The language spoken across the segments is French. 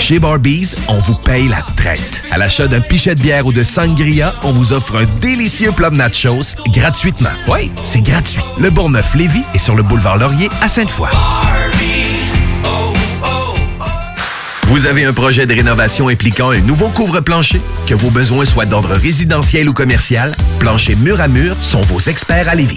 Chez Barbies, on vous paye la traite. À l'achat d'un pichet de bière ou de sangria, on vous offre un délicieux plat de nachos gratuitement. Oui, c'est gratuit. Le Bourgneuf-Lévis est sur le boulevard Laurier à Sainte-Foy. Vous avez un projet de rénovation impliquant un nouveau couvre-plancher? Que vos besoins soient d'ordre résidentiel ou commercial, Plancher Mur à Mur sont vos experts à Lévis.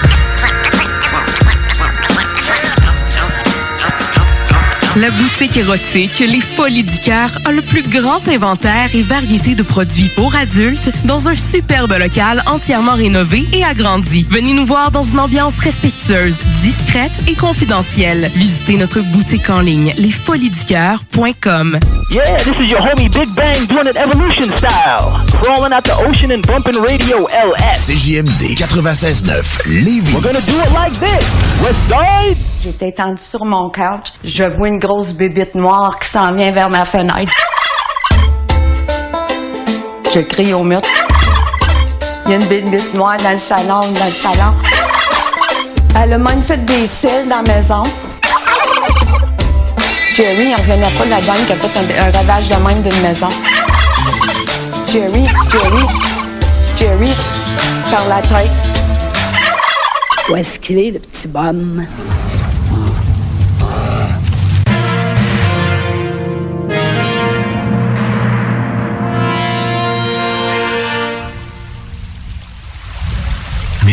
La boutique érotique Les Folies du Cœur a le plus grand inventaire et variété de produits pour adultes dans un superbe local entièrement rénové et agrandi. Venez nous voir dans une ambiance respectueuse, discrète et confidentielle. Visitez notre boutique en ligne lesfoliesducoeur.com. Yeah, this is your homie Big Bang doing it evolution style. Crawling out the ocean and bumping radio LS. CJMD 96.9 Lévis. We're gonna do it like this. Side. J'étais étendue sur mon couch. Je vois une grosse bébite noire qui s'en vient vers ma fenêtre. Je crie au mur. Il y a une bébite noire dans le salon, dans le salon. Elle a même fait des cils dans la maison. Jerry, il revenait pas de la gang qui a fait un, ravage de même d'une maison. Jerry, Jerry, Jerry, par la tête. Où est-ce qu'il est, le petit bum?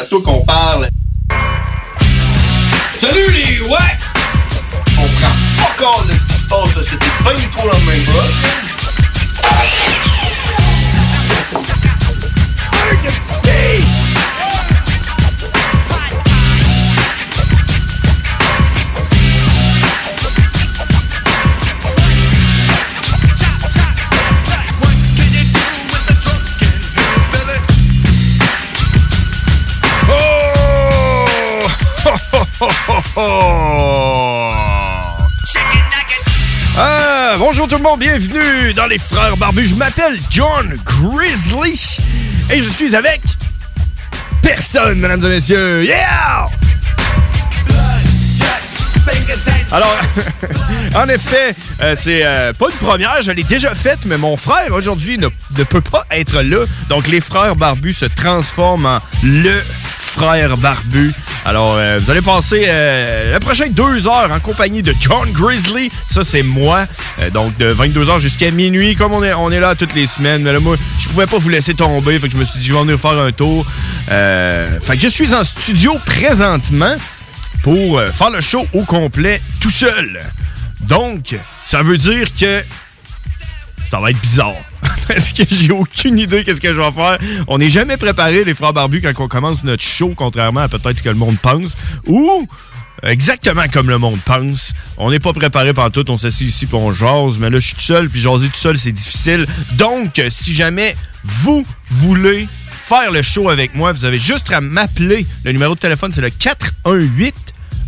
À toi qu'on parle. Salut les ouais! On prend pas compte de ce qui se passe. C'était pas du tout la même chose. Ah, bonjour tout le monde, bienvenue dans les Frères Barbus. Je m'appelle John Grizzly et je suis avec personne, mesdames et messieurs. Yeah! Alors, en effet, euh, c'est euh, pas une première, je l'ai déjà faite, mais mon frère aujourd'hui ne, ne peut pas être là. Donc, les frères barbus se transforment en le frère barbu. Alors, euh, vous allez passer euh, les prochaines deux heures en compagnie de John Grizzly. Ça, c'est moi. Euh, donc, de 22h jusqu'à minuit, comme on est, on est là toutes les semaines. Mais là, moi, je pouvais pas vous laisser tomber. Fait que je me suis dit, je vais venir faire un tour. Euh, fait que je suis en studio présentement pour euh, faire le show au complet tout seul. Donc, ça veut dire que ça va être bizarre. Parce que j'ai aucune idée qu'est-ce que je vais faire. On n'est jamais préparé, les frères barbus, quand on commence notre show, contrairement à peut-être ce que le monde pense. Ou exactement comme le monde pense. On n'est pas préparé par tout, on s'assied ici puis on jase, mais là je suis tout seul, puis jaser tout seul c'est difficile. Donc, si jamais vous voulez faire le show avec moi, vous avez juste à m'appeler. Le numéro de téléphone c'est le 418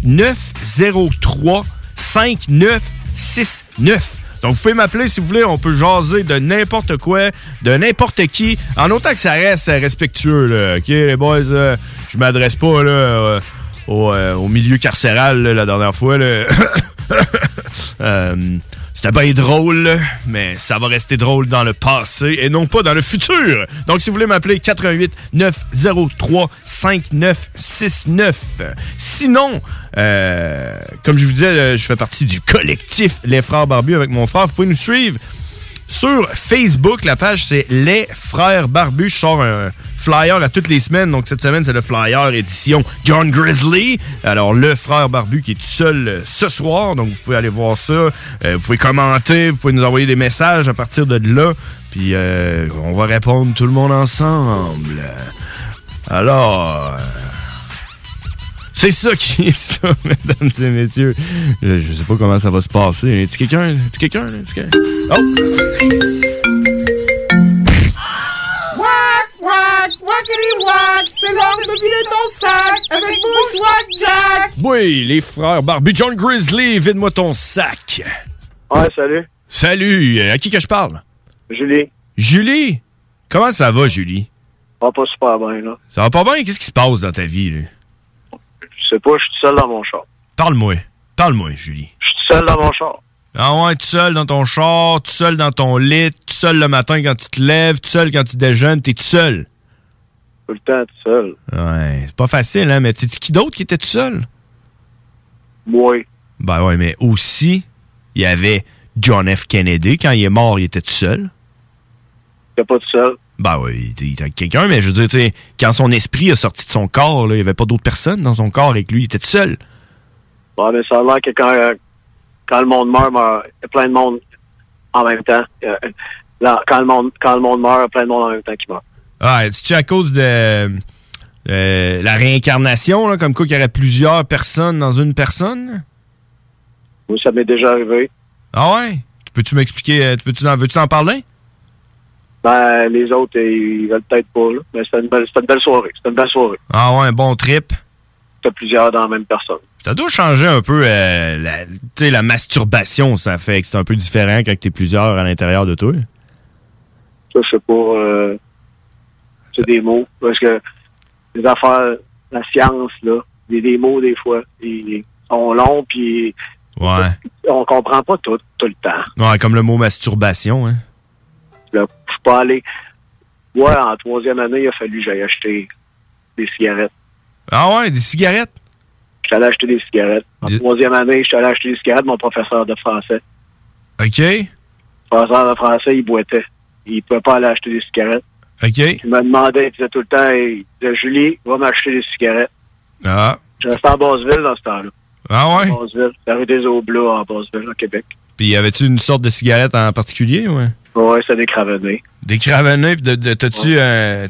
903 5969. Donc, vous pouvez m'appeler si vous voulez. On peut jaser de n'importe quoi, de n'importe qui, en autant que ça reste respectueux. Là. OK, les boys, euh, je m'adresse pas là, euh, au, euh, au milieu carcéral là, la dernière fois. Là. C'était pas drôle, mais ça va rester drôle dans le passé et non pas dans le futur. Donc, si vous voulez m'appeler, 88 903 5969. Sinon, euh, comme je vous disais, euh, je fais partie du collectif Les Frères Barbus avec mon frère. Vous pouvez nous suivre sur Facebook. La page, c'est Les Frères Barbus. Je sors un flyer à toutes les semaines. Donc, cette semaine, c'est le flyer édition John Grizzly. Alors, le frère Barbu qui est tout seul euh, ce soir. Donc, vous pouvez aller voir ça. Euh, vous pouvez commenter. Vous pouvez nous envoyer des messages à partir de là. Puis, euh, on va répondre tout le monde ensemble. Alors... c'est ça qui est ça, mesdames et messieurs. Je, je sais pas comment ça va se passer. Est-ce quelqu'un? Est-ce quelqu'un? Est-ce quelqu'un? Oh! Wack, wack, wackity wack, c'est l'heure de me vider ton sac avec Bushwack Jack. Oui, les frères Barbie John Grizzly, vide-moi ton sac. Ouais, salut. Salut, euh, à qui que je parle? Julie. Julie? Comment ça va, Julie? Ça va pas super bien, là. Ça va pas bien? Qu'est-ce qui se passe dans ta vie, là? Je sais pas, je suis tout seul dans mon char. Parle-moi. Parle-moi, Julie. Je suis tout seul dans mon char. Ah ouais, tout seul dans ton char, tout seul dans ton lit, tout seul le matin quand tu te lèves, tout seul quand tu déjeunes, t'es tout seul. Tout le temps tout seul. Ouais, c'est pas facile, hein, mais tu qui d'autre qui était tout seul? Oui. Ben ouais, mais aussi, il y avait John F. Kennedy. Quand il est mort, il était tout seul. Il était pas tout seul. Ben oui, il était- avec quelqu'un, mais je veux dire, tu sais, quand son esprit a sorti de son corps, là, il n'y avait pas d'autres personnes dans son corps que lui, il était tout seul. Ouais, mais ça a l'air que quand, quand le monde meurt, meurt- il y a plein de monde en même temps. Euh, là, quand, le monde, quand le monde meurt, il y a plein de monde en même temps qui meurt. Ah, c'est-tu à cause de euh, la réincarnation, là, comme quoi qu'il y aurait plusieurs personnes dans une personne? Oui, ça m'est déjà arrivé. Ah ouais? Peux-tu m'expliquer, euh, peux-tu en, veux-tu en parler? Ben, les autres, ils veulent peut-être pas, là. Mais c'était une, belle- une belle soirée. C'était une belle soirée. Ah ouais, un bon trip. C'était plusieurs dans la même personne. Ça doit changer un peu euh, la, masturbation, ça fait que c'est un peu différent quand t'es plusieurs à l'intérieur de toi. Ça, sais pas. euh, c'est des mots. Parce que les affaires, la science, là, des, des mots, des fois, ils sont longs, puis Ouais. on comprend pas tout, tout le temps. Ouais, comme le mot masturbation, hein. Là, je suis pas allé. Ouais, en troisième année, il a fallu que j'aille acheter des cigarettes. Ah ouais, des cigarettes? Je suis allé acheter des cigarettes. En troisième année, je suis allé acheter des cigarettes, mon professeur de français. OK. Le professeur de français, il boitait. Il pouvait pas aller acheter des cigarettes. OK. Il me demandait, il disait tout le temps, il disait, Julie, va m'acheter des cigarettes. Ah. Je restais à Basseville dans ce temps-là. Ah ouais? Basseville. La rue des Aublats à Basseville, au Québec. Puis y avait-tu une sorte de cigarette en particulier, ouais? Ouais, c'est des cravennés. Des cravennés, puis de- de- t'as-tu, euh,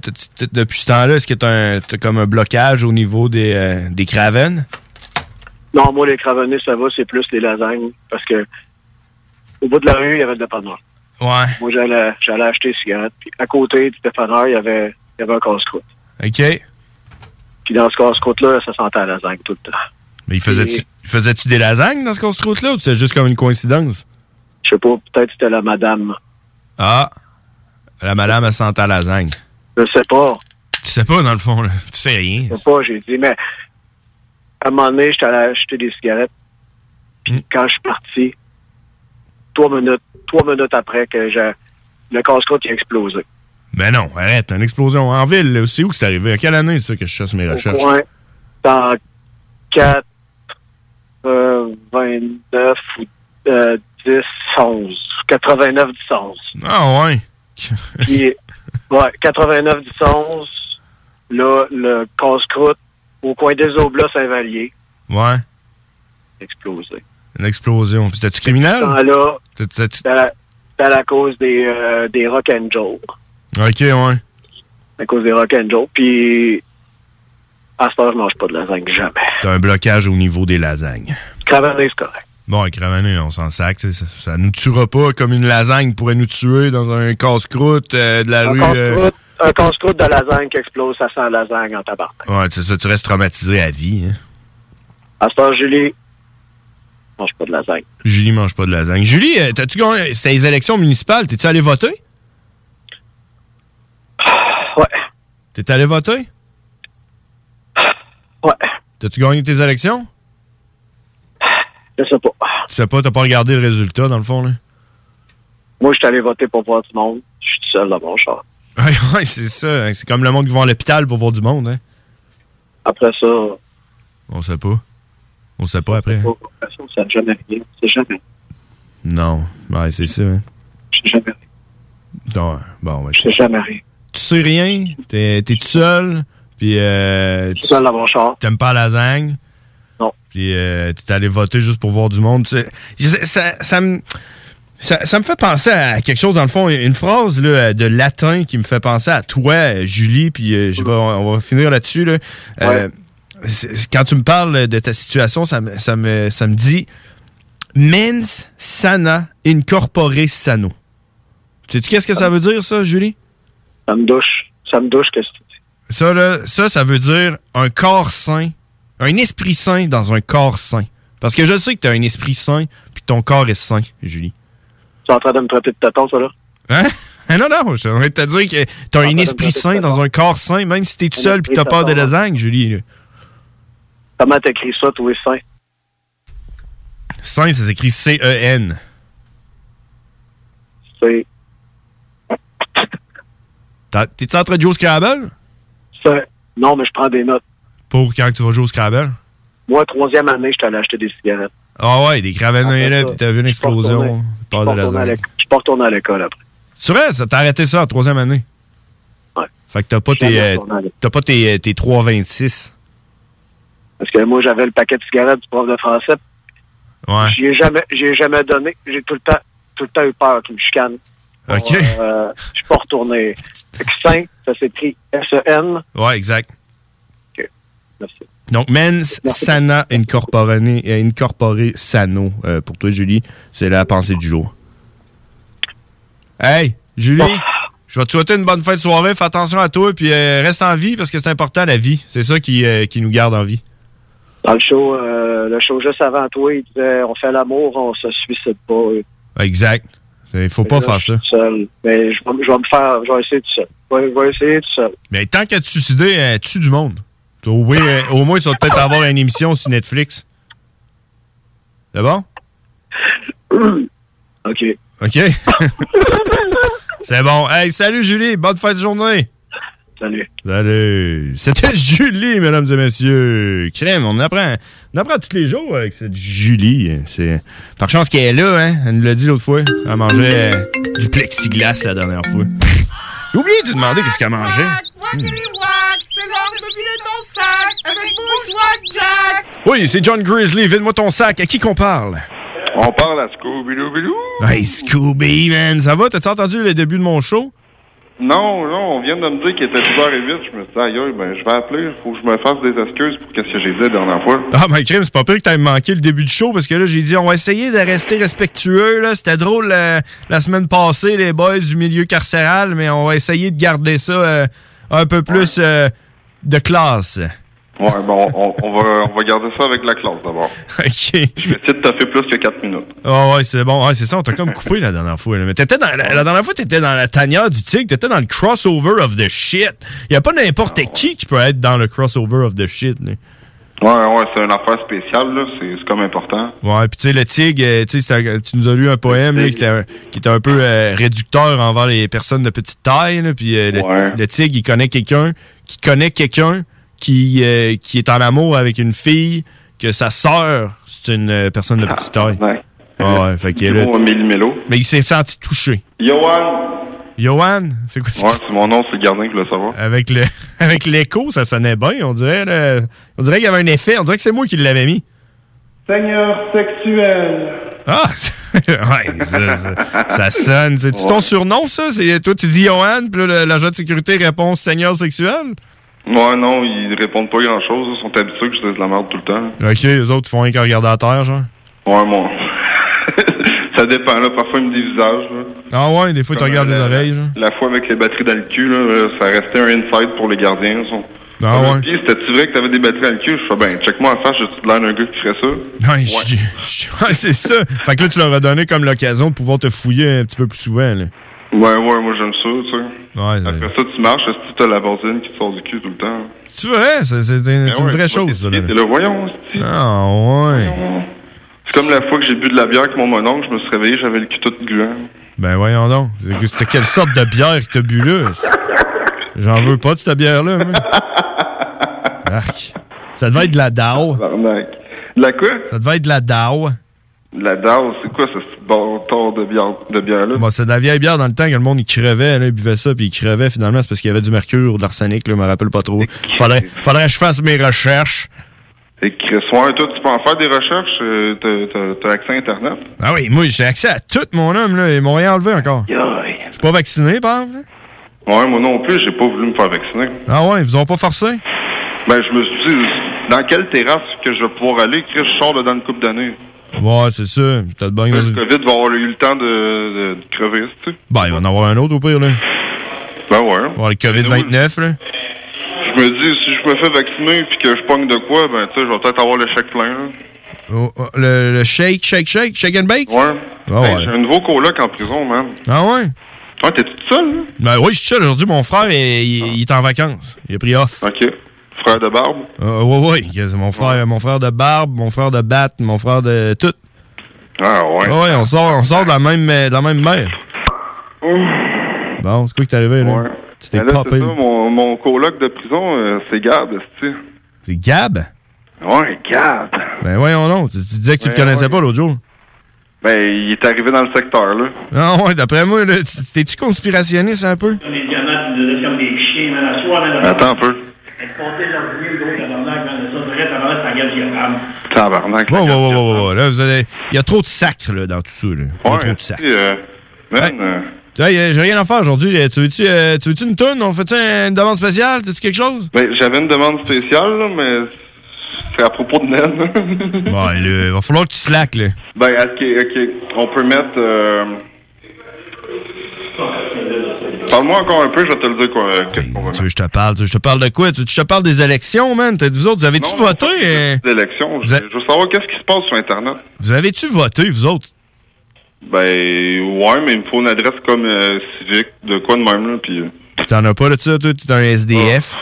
depuis ce temps-là, est-ce que t'as comme un blocage au niveau des, euh, des cravennes? Non, moi, les cravennés, ça va, c'est plus les lasagnes. Parce que au bout de la rue, il y avait le dépanneur. Ouais. Moi, j'allais, j'allais acheter des cigarettes. Puis à côté du dépanneur, il y avait, il y avait un casse-croûte. OK. Puis dans ce casse-croûte-là, ça sentait la lasagne tout le temps. Mais il faisait-tu, Et- il faisait-tu des lasagnes dans ce construit-là ou c'est juste comme une coïncidence? Je sais pas, peut-être c'était la madame. Ah. La madame, elle sentait la lasagne. Je sais pas. Tu sais pas, dans le fond, là. Tu sais rien. Je sais pas, j'ai dit, mais à un moment donné, j'étais allé acheter des cigarettes. Puis Hmm. quand je suis parti, trois minutes, trois minutes après que j'ai le casse-croûte a explosé. Mais non, arrête, une explosion en ville. C'est où que c'est arrivé? À quelle année, ça, que je chasse mes Au recherches? coin, dans 4, euh, 29 ou euh, 10, 11. 89, 10, 11. Ah ouais. Puis, ouais, 89, 10, 11. Là, le casse-croûte au coin des Oblats Saint-Vallier Ouais. explosé. Une explosion. Puis C'était-tu criminel? là c'était à, à la cause des, euh, des Rock and Joe. Ok, ouais. À cause des Rock and Joe. Puis, à ce temps, je mange pas de lasagne, jamais. T'as un blocage au niveau des lasagnes. Cravané, c'est correct. Bon, cravané, on s'en sac. Ça, ça nous tuera pas comme une lasagne pourrait nous tuer dans un casse-croûte euh, de la Un rue. Un casse-croûte de lasagne qui explose, ça sent la lasagne en tabac. Ouais, c'est ça, tu restes traumatisé à vie. Hein. À ce temps, Julie, mange pas de lasagne. Julie mange pas de lasagne. Julie, euh, t'as-tu gagné? Les élections municipales. T'es-tu allé voter? Ouais. T'es allé voter? Ouais. T'as-tu gagné tes élections? Je sais pas. Tu sais pas, t'as pas regardé le résultat, dans le fond, là? Moi, je suis allé voter pour voir du monde. Je suis tout seul dans mon char. Ouais, c'est ça. hein. C'est comme le monde qui va à l'hôpital pour voir du monde, hein? Après ça, On sait pas. On sait pas après. hein? après ça, ça jamais rien. C'est jamais. Non. Ouais, c'est ça. hein. C'est jamais rien. Non, bon, ouais. C'est jamais rien. Tu sais rien, t'es tout seul, puis euh, tu seul dans mon char. T'aimes pas la lasagne? Non. Puis euh, t'es allé voter juste pour voir du monde. tu sais. Ça, ça, ça me... Ça, ça me fait penser à quelque chose, dans le fond, une phrase là, de latin qui me fait penser à toi, Julie, puis euh, je vais, on va finir là-dessus. Là. Euh, quand tu me parles de ta situation, ça me, ça me, ça me dit mens sana incorpore sano. Sais-tu qu'est-ce que ça veut dire, ça, Julie? Ça me douche. Ça me douche, qu'est-ce que tu dis? Ça, là, ça, ça veut dire un corps sain, un esprit sain dans un corps sain. Parce que je sais que tu as un esprit sain, puis que ton corps est sain, Julie. En train de me traiter de tâton, ça, là? Hein? Ah non, non, je suis en train de te dire que tu as un esprit sain dans un corps sain, même si tu es tout seul puis que tu peur de lasagne, Julie. Comment t'écris ça, toi, sain? Sain, ça s'écrit C-E-N. C'est. T'as- T'es-tu en train de jouer au Scrabble? Non, mais je prends des notes. Pour quand tu vas jouer au Scrabble? Moi, troisième année, je allé acheter des cigarettes. Ah ouais, des cravenets là, puis t'as vu une explosion. Je suis pas retourné à l'école- après. C'est vrai, ça t'a arrêté ça en troisième année? Ouais. Fait que t'as pas, tes, euh, t'as pas tes, tes 3,26. Parce que moi, j'avais le paquet de cigarettes du prof de français. Ouais. J'y ai jamais, ai jamais donné. J'ai tout le temps, tout le temps eu peur qu'il me chicane. OK. Euh, je suis pas retourné. Fait que sain, ça s'écrit S-E-N. Ouais, exact. Merci. Donc, mens sana incorpore, euh, sano. euh, pour toi, Julie, c'est la pensée du jour. Hey, Julie, je vais te souhaiter une bonne fin de soirée. Fais attention à toi, puis euh, reste en vie parce que c'est important la vie. C'est ça qui, euh, qui nous garde en vie. Dans le show, euh, le show juste avant toi, il disait on fait l'amour, on se suicide pas. Exact. Il faut pas Là, faire ça. seul. Mais je vais, je vais me faire, je vais essayer tout seul. Je vais, je vais essayer tout seul. Mais tant qu'à te suicider, tue du monde. Moins, euh, au moins, tu vas peut-être avoir une émission sur Netflix. C'est bon? OK. OK. C'est bon. Hey, salut Julie. Bonne fin de journée. Salut. Salut. C'était Julie, mesdames et messieurs. Crème, on apprend, on apprend tous les jours avec cette Julie. C'est Par chance qu'elle est là, hein. Elle nous l'a dit l'autre fois. Elle mangeait euh, du plexiglas la dernière fois. J'ai oublié de te demander qu'est-ce qu'elle mangeait. Jack. Oui, c'est John Grizzly. Vide-moi ton sac. À qui qu'on parle? On parle à Scooby-Doo-Bidoo. Hey, Scooby, man. Ça va? T'as-tu entendu le début de mon show? Non, non, on vient de me dire qu'il était 10h08. Je me suis dit, aïe, ben, je vais appeler. Il faut que je me fasse des excuses pour ce que j'ai dit la dernière fois. Ah, ben, crime, c'est pas pire que t'aies manqué le début du show parce que là, j'ai dit, on va essayer de rester respectueux. là. C'était drôle euh, la semaine passée, les boys du milieu carcéral, mais on va essayer de garder ça euh, un peu plus euh, de classe. Ouais, bon, on, on va, on va garder ça avec la classe d'abord. OK. Je de taffer plus que 4 minutes. Ah ouais, c'est bon. Ouais, c'est ça, on t'a comme coupé la dernière fois. là. Mais t'étais dans, la, la dernière fois, t'étais dans la tanière du tigre, t'étais dans le crossover of the shit. Y a pas n'importe qui qui peut être dans le crossover of the shit. là. Ouais, ouais, c'est une affaire spéciale, là. C'est c'est comme important. Ouais, puis tu sais, le tigre, euh, tu nous as lu un poème là, qui, était, qui était un peu euh, réducteur envers les personnes de petite taille. Puis euh, le, le tigre, il connaît quelqu'un qui connaît quelqu'un qui, euh, qui est en amour avec une fille que sa sœur, c'est une euh, personne de petite taille. Ouais. ouais, fait que Du là. Mais il s'est senti touché. Johan! Johan, c'est quoi ça? Ouais, c'est mon nom, c'est le gardien qui voulait savoir. Avec le avec l'écho, ça sonnait bien, on dirait. là. on dirait qu'il y avait un effet. On dirait que c'est moi qui l'avais mis. Seigneur sexuel. Ah, ouais, ça, ça, ça sonne. C'est ton surnom, ça? C'est, toi, tu dis Johan, puis là, le- l'agent de sécurité répond Seigneur sexuel? Ouais, non, ils répondent pas grand-chose. Ils sont habitués que je dise de la merde tout le temps. Ok, les autres font rien qu'à regarder à terre, genre? Ouais, moi. ça dépend, là. Parfois, ils me disent visage, là. Ah ouais, des fois, tu regardes euh, les la- oreilles, genre. La fois avec les batteries dans le cul, là, là, ça restait un inside pour les gardiens. Ils sont, Ah ouais? Puis, c'était-tu vrai que t'avais des batteries dans le cul? Je fais, ben, check-moi en face, j'ai-tu l'air d'un gars qui ferait ça? Ouais, je- je- ouais, c'est ça. Fait que là, tu leur as donné comme l'occasion de pouvoir te fouiller un petit peu plus souvent. Là. Ouais, ouais, moi j'aime ça, tu sais. Ouais, Après ça, tu marches, est-ce que t'as la bordine qui te sort du cul tout le temps? C'est vrai, c'est c'est une, c'est une Ben vraie tu chose. T'es là, voyons, Ah, ouais. C'est comme la fois que j'ai bu de la bière avec mon mononcle, je me suis réveillé, j'avais le cul tout gluant. Ben voyons donc. C'est- C'était quelle sorte de bière que t'as bu là? J'en veux pas de cette bière-là. Arc. Ça devait être de la DAO. De la quoi? Ça devait être de la DAO. La DAO, c'est quoi ce bâtard de bière, de bière-là? Bon, c'est de la vieille bière dans le temps que le monde il crevait, là, il buvait ça, puis il crevait finalement, c'est parce qu'il y avait du mercure ou de l'arsenic, là, je me rappelle pas trop. Faudrait, faudrait que je fasse mes recherches. Et Chris, ouais, toi, tu peux en faire des recherches, euh, t'as- accès à Internet? Ah oui, moi j'ai accès à tout mon homme, là, ils m'ont rien enlevé encore. Je suis pas vacciné, par exemple? Ouais, moi non plus, j'ai pas voulu me faire vacciner. Ah ouais, ils vous ont pas forcé? Ben, je me suis dit, dans quelle terrasse que je vais pouvoir aller? Chris, je sors là dans une couple d'années. Ouais, c'est ça. T'as de bonnes Le COVID va avoir eu le temps de, de, de crever, tu sais. Ben, il va en avoir un autre au pire, là. Ben ouais. Bon, le COVID-29, là. Je me dis, si je me fais vacciner puis que je pogne de quoi, ben, tu sais, je vais peut-être avoir le chèque plein, là. Oh, oh, le, le shake, shake, shake, shake and bake? Ouais. Ah Hey, ouais. J'ai un nouveau coloc en prison, man. Ah ouais? Ouais, t'es tout seul, là? Ben oui, je suis seul aujourd'hui. Mon frère, il, il- il est en vacances. Il a pris off. OK. Frère de barbe? Euh, ouais, ouais. C'est mon frère, mon frère de barbe, mon frère de batte, mon frère de tout. Ah ouais. Ouais, on sort, on sort de la même, euh, de la même mère. Bon, c'est quoi qui t'est arrivé, là? Tu t'es popé. ça, mon, mon coloc de prison, euh, c'est Gab, tu C'est Gab? Ouais, Gab. Ben voyons non. Tu, tu disais que tu le Ouais, connaissais ouais. pas l'autre jour. Ben, il est arrivé dans le secteur, là. Ah ouais, d'après moi, t'es-tu conspirationniste un peu? Les diamants, des chiens. Attends un peu. Comptez leur vieux, gros tabarnak, man. Ça, dirait, tabarnak. Ouais, ouais, ouais, ouais, ouais. Là, vous avez... Il y a trop de sacre, là, dans tout ça, là. Il y a trop de sacre. Puis, euh, euh, Hey, j'ai rien à faire aujourd'hui. Tu veux-tu euh, tu veux-tu une toune? On fait-tu une demande spéciale? T'as-tu quelque chose? ben, j'avais une demande spéciale, là, mais c'est à propos de. Ouais, là, il va falloir que tu slack, là. ben, ok, ok. On peut mettre... euh, Parle-moi encore un peu, je vais te le dire quoi. Tu veux je te parle? Tu veux que Je te parle de quoi? Tu je te parle des élections, man? Vous autres, vous avez-tu voté? euh? mettre. L'élection, je, Vous a- je veux savoir qu'est-ce qui se passe sur Internet. Vous avez-tu voté, vous autres? Ben, ouais, mais il me faut une adresse comme euh, civique, de quoi de même, là, puis... euh, T'en as pas de ça, toi? T'es un SDF?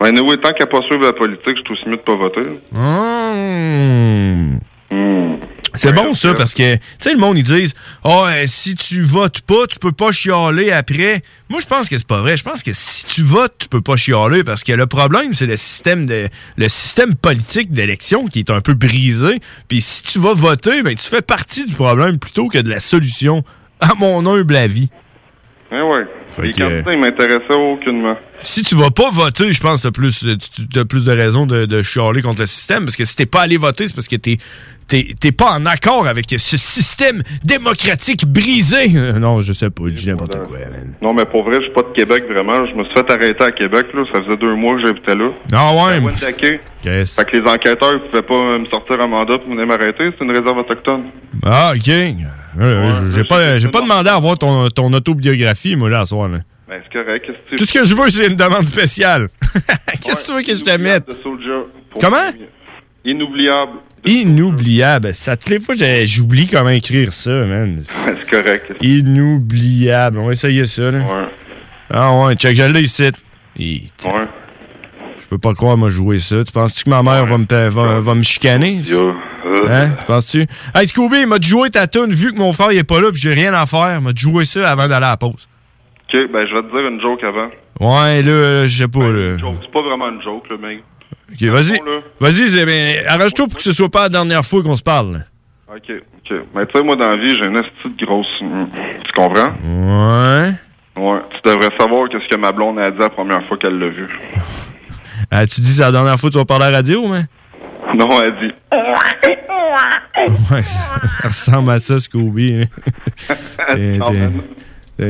Ben, anyway, tant qu'à pas suivre la politique, je suis aussi mieux de pas voter. Mmh. C'est bon ça parce que tu sais le monde ils disent "Oh si tu votes pas, tu peux pas chialer après." Moi je pense que c'est pas vrai. Je pense que si tu votes, tu peux pas chialer parce que le problème c'est le système de le système politique d'élection qui est un peu brisé. Puis si tu vas voter, ben tu fais partie du problème plutôt que de la solution à mon humble avis. Eh ouais. Les que- candidats, ils m'intéressaient aucunement. Si tu vas pas voter, je pense que plus, tu- as plus de raisons de, de chialer contre le système. Parce que si t'es pas allé voter, c'est parce que t'es, t'es, pas en accord avec ce système démocratique brisé. Euh, non, je sais pas, je dis n'importe quoi. man. Non, mais pour vrai, je suis pas de Québec, vraiment. Je me suis fait arrêter à Québec, là. Ça faisait deux mois que j'habitais là. Ah ouais? À? Fait que les enquêteurs, ils pouvaient pas me sortir un mandat pour venir m'arrêter. C'est une réserve autochtone. Ah, ok. Euh, j'ai pas, j'ai pas demandé à voir ton, ton autobiographie, moi, là, à soir. Là. Ben, c'est correct. Que Tout ce que je veux, c'est une demande spéciale. Qu'est-ce que tu veux que je te mette? Comment? Inoubliable. Inoubliable. Ça, toutes les fois, j'oublie comment écrire ça, man. C'est correct. Inoubliable. On va essayer ça, là. Ah ouais, check, je l'ai ici. Ouais. Je peux pas croire, moi, jouer ça. Tu penses-tu que ma mère va, me, va, va me chicaner? Hein? Tu penses-tu? Hey, Scooby, il m'a joué ta tune vu que mon frère il est pas là puis j'ai rien à faire. Il m'a joué ça avant d'aller à la pause. Ok, ben, je vais te dire une joke avant. Ouais, là, euh, je sais pas, là. Joke. C'est pas vraiment une joke, là, mec. Ok, vas-y. Vas-y, bien. Arrange-toi pour que ce soit pas la dernière fois qu'on se parle. là. Ok, ok. Ben, tu sais, moi, dans la vie, j'ai une petite grosse. hum, Tu comprends? Ouais. Ouais. Tu devrais savoir qu'est-ce que ma blonde a dit la première fois qu'elle l'a vu. Ah, tu dis c'est la dernière fois que tu vas parler à la radio, mais? Non, elle dit. Ouais, ça, ça ressemble à ça, Scooby. hein.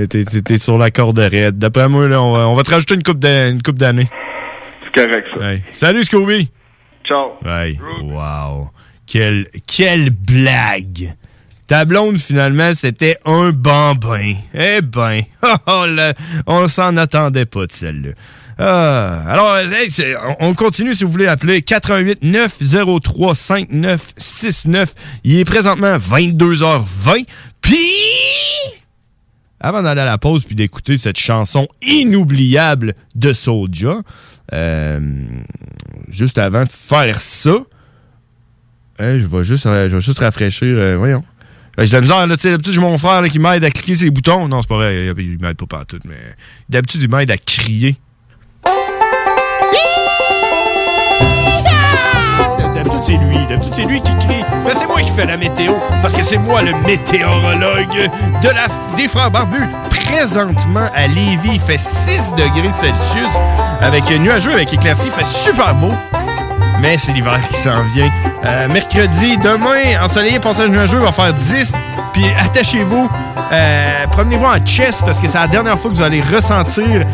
T'es- sur la corde raide. D'après moi, là, on va, on va te rajouter une coupe de- une coupe d'années. C'est correct, ça. Ouais. Salut, Scooby! Ciao! Ouais. Wow. Quelle, quelle blague! Ta blonde, finalement, c'était un bambin. Eh ben, oh, là, on s'en attendait pas de celle-là. Euh, alors, on, on continue si vous voulez appeler 88 903 5969. Il est présentement 22h20. Puis, avant d'aller à la pause puis d'écouter cette chanson inoubliable de Soulja, euh, juste avant de faire ça, Hey, je vais juste, euh, je vais juste rafraîchir. euh, voyons. Euh, J'ai de la misère. D'habitude, j'ai mon frère qui m'aide à cliquer ses boutons. Non, c'est pas vrai. Il m'aide pas partout, mais d'habitude, il m'aide à crier. C'est lui qui crie. Mais c'est moi qui fais la météo. Parce que c'est moi le météorologue de la, des Frères Barbus. Présentement, à Lévis, il fait 6 degrés Celsius. Avec euh, nuageux, avec éclaircie. Il fait super beau. Mais c'est l'hiver qui s'en vient. Euh, mercredi, demain, ensoleillé, passage nuageux, va faire 10. Puis attachez-vous, euh, promenez-vous en chest parce que c'est la dernière fois que vous allez ressentir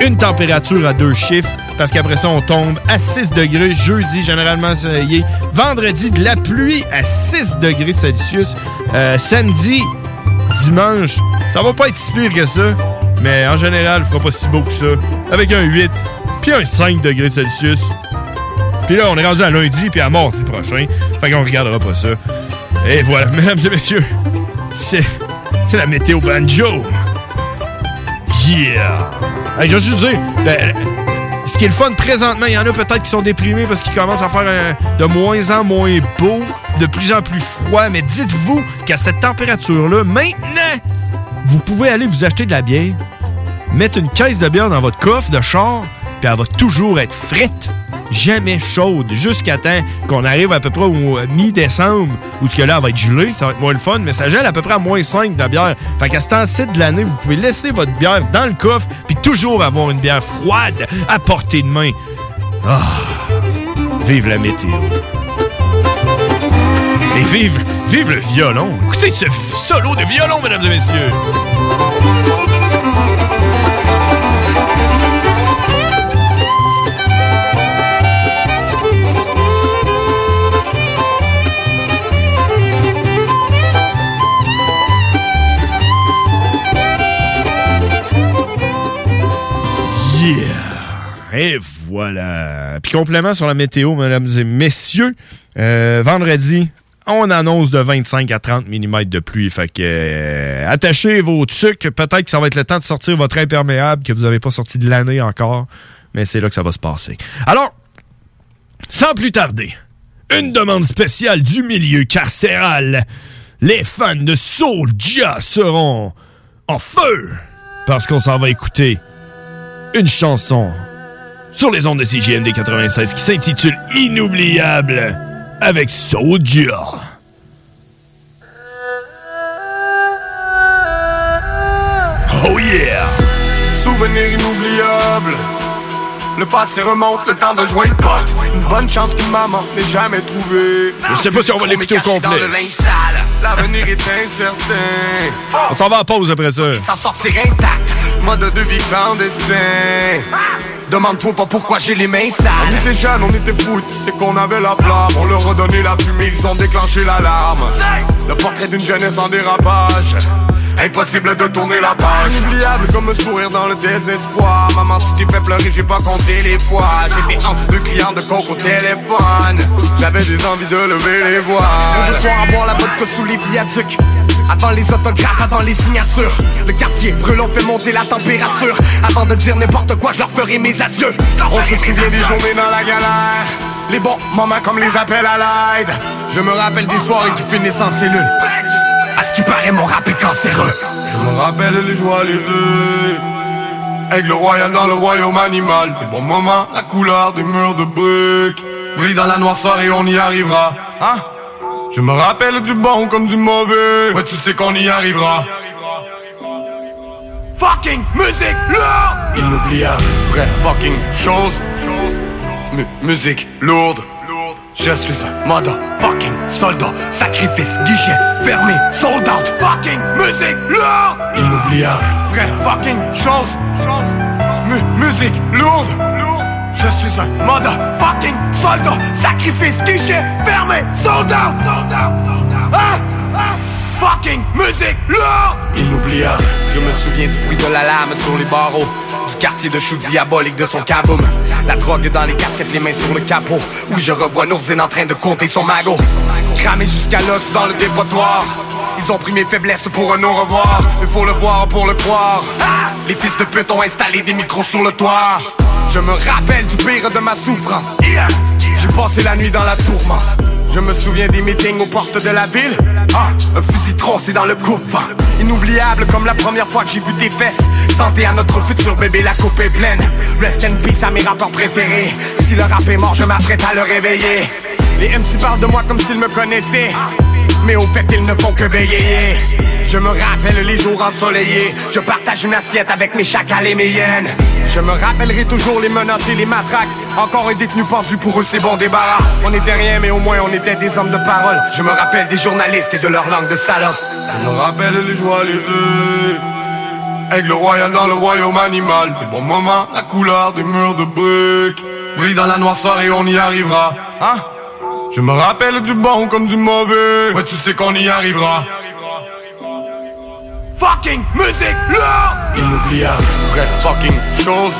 une température à deux chiffres. Parce qu'après ça, on tombe à 6 degrés. Jeudi, généralement ensoleillé. Vendredi, de la pluie à 6 degrés Celsius. Euh, samedi, dimanche, ça va pas être si pire que ça. Mais en général, il fera pas si beau que ça. Avec un 8, puis un 5 degrés Celsius. Puis là, on est rendu à lundi puis à mardi prochain. Fait qu'on regardera pas ça. Et voilà, mesdames et messieurs, c'est, c'est la météo banjo. Yeah! Je veux juste dire, ce qui est le fun présentement, il y en a peut-être qui sont déprimés parce qu'ils commencent à faire de moins en moins beau, de plus en plus froid. Mais dites-vous qu'à cette température-là, maintenant, vous pouvez aller vous acheter de la bière, mettre une caisse de bière dans votre coffre de char, puis elle va toujours être frette, jamais chaude, jusqu'à temps qu'on arrive à peu près au euh, mi-décembre, où ce que là, va être gelée, ça va être moins le fun, mais ça gèle à peu près à moins 5 de la bière. Fait qu'à ce temps-ci de l'année, vous pouvez laisser votre bière dans le coffre, puis toujours avoir une bière froide à portée de main. Ah, vive la météo. Et vive, vive le violon. Écoutez ce solo de violon, mesdames et messieurs. Et voilà. Puis complément sur la météo, mesdames et messieurs. Euh, vendredi, on annonce de 25 à 30 mm de pluie. Fait que euh, attachez vos trucs. Peut-être que ça va être le temps de sortir votre imperméable que vous n'avez pas sorti de l'année encore. Mais c'est là que ça va se passer. Alors, sans plus tarder, une demande spéciale du milieu carcéral. Les fans de Soulja seront en feu parce qu'on s'en va écouter une chanson sur les ondes de CGMD 96 qui s'intitule Inoubliable avec Soulja. Oh yeah! Souvenir inoubliable. Le passé remonte, le temps de jouer le pote. Une bonne chance qu'une maman n'ait jamais trouvé. Je sais pas si on va l'écouter au complet. L'avenir est incertain. On s'en va en pause après ça. S'en sortir intact. Mode de vie clandestin. Demande-toi pas pourquoi j'ai les mains sales. On était jeunes, on était fous, tu sais qu'on avait la flamme. On leur a donné la fumée, ils ont déclenché l'alarme. Le portrait d'une jeunesse en dérapage. Impossible de tourner la page. Inoubliable comme un sourire dans le désespoir. Maman, si tu fait pleurer, j'ai pas compté les fois. J'étais entre deux clients de coke au téléphone. J'avais des envies de lever les voiles. Le soir à boire la vodka sous les viaducs. Avant les autographes, avant les signatures. Le quartier brûle, on fait monter la température. Avant de dire n'importe quoi, je leur ferai mes adieux. On se souvient des journées dans la galère. Les bons moments comme les appels à l'aide. Je me rappelle des soirées qui finissent en cellule. À ce qui paraît, mon rap est cancéreux. Je me rappelle les joies, les œufs Aigle royal dans le royaume animal. Les bons moments, la couleur des murs de briques. Brille dans la noirceur et on y arrivera. Hein? Je me rappelle du bon comme du mauvais. Ouais, tu sais qu'on y arrivera. Fucking musique lourde! Inoubliable, vraie fucking chose. Mu- musique lourde. Je suis un motherfucking soldat. Sacrifice, guichet, fermé, sold out. Fucking musique lourde! Inoubliable, vraie fucking chose. Mu- musique lourde. Je suis un motherfucking soldat. Sacrifice, guichet, fermé, sold out. Ah, ah, fucking musique lourde Inoubliable, je me souviens du bruit de la lame sur les barreaux. Du quartier de chou diabolique de son kaboom La drogue dans les casquettes, les mains sur le capot. Où je revois Nourdine en train de compter son magot. Cramé jusqu'à l'os dans le dépotoir. Ils ont pris mes faiblesses pour un au-revoir Il faut le voir pour le croire. Les fils de pute ont installé des micros sur le toit Je me rappelle du pire de ma souffrance. J'ai passé la nuit dans la tourmente. Je me souviens des meetings aux portes de la ville. Ah, un fusil troncé dans le coupe-vent. Inoubliable comme la première fois que j'ai vu tes fesses. Santé à notre futur bébé, la coupe est pleine. Rest in peace à mes rappeurs préférés. Si le rap est mort, je m'apprête à le réveiller. Les MC parlent de moi comme s'ils me connaissaient mais au fait ils ne font que bégayer Je me rappelle les jours ensoleillés. Je partage une assiette avec mes chacals et mes hyènes. Je me rappellerai toujours les menottes et les matraques. Encore un détenu pendu pour eux c'est bon débarras On était rien mais au moins on était des hommes de parole. Je me rappelle des journalistes et de leur langue de salope. Je me rappelle les joies, les œufs. Aigle royal dans le royaume animal. Les bons moments, la couleur des murs de briques. Brille dans la noirceur et on y arrivera. Hein? Je me rappelle du bon comme du mauvais. Ouais, tu sais qu'on y arrivera. Fucking musique lourde Inoubliable, vraie fucking chose.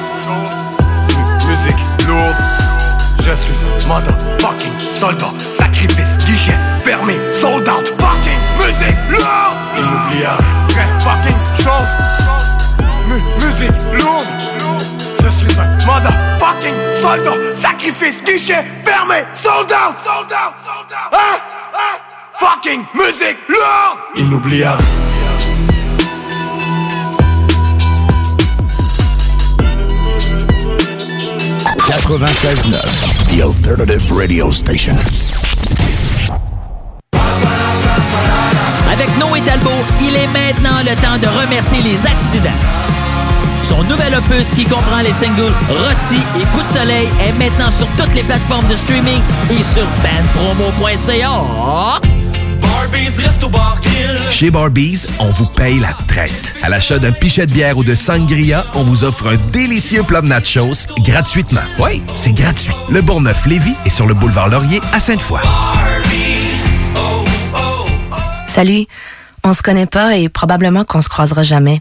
Musique lourde. Je suis un motherfucking soldat. Sacrifice, guichet, fermé, sold out. Fucking musique lourde Inoubliable, vraie fucking chose. M- musique lourde. Motherfucking soldat. Sacrifice, guichet, fermé, sold out, sold out, sold out. Hein? Hein? Fucking musique lourde Inoubliable. The alternative radio station. Avec Noé Talbot, il est maintenant le temps de remercier les accidents. Son nouvel opus qui comprend les singles Rossi et Coup de soleil est maintenant sur toutes les plateformes de streaming et sur bandpromo.ca. Chez Barbies, on vous paye la traite. À l'achat d'un pichet de bière ou de sangria, on vous offre un délicieux plat de nachos gratuitement. Oui, c'est gratuit. Le Bourgneuf-Lévis est sur le boulevard Laurier à Sainte-Foy. Salut, on se connaît pas et probablement qu'on se croisera jamais.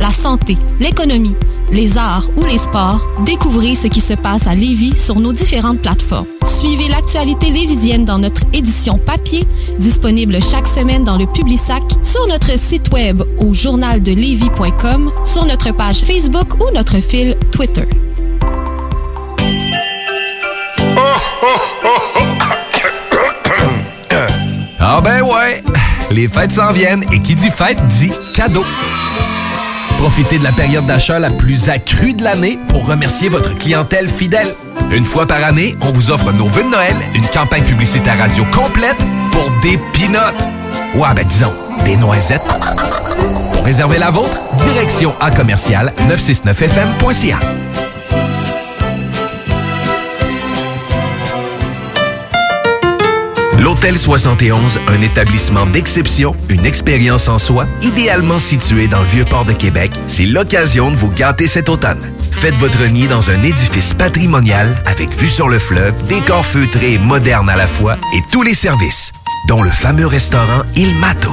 la santé, l'économie, les arts ou les sports, découvrez ce qui se passe à Lévis sur nos différentes plateformes. Suivez l'actualité lévisienne dans notre édition papier, disponible chaque semaine dans le Publisac, sur notre site web au journaldelevis.com, sur notre page Facebook ou notre fil Twitter. Ah ben ouais, les fêtes s'en viennent et qui dit fête dit cadeau. Profitez de la période d'achat la plus accrue de l'année pour remercier votre clientèle fidèle. Une fois par année, on vous offre nos vœux de Noël, une campagne publicitaire radio complète pour des pinottes. Ouais, ben disons, des noisettes. Pour réserver la vôtre, direction à commercial 969fm.ca. L'Hôtel 71, un établissement d'exception, une expérience en soi, idéalement situé dans le Vieux-Port de Québec, c'est l'occasion de vous gâter cet automne. Faites votre nid dans un édifice patrimonial avec vue sur le fleuve, décor feutré et moderne à la fois et tous les services, dont le fameux restaurant Il Mato.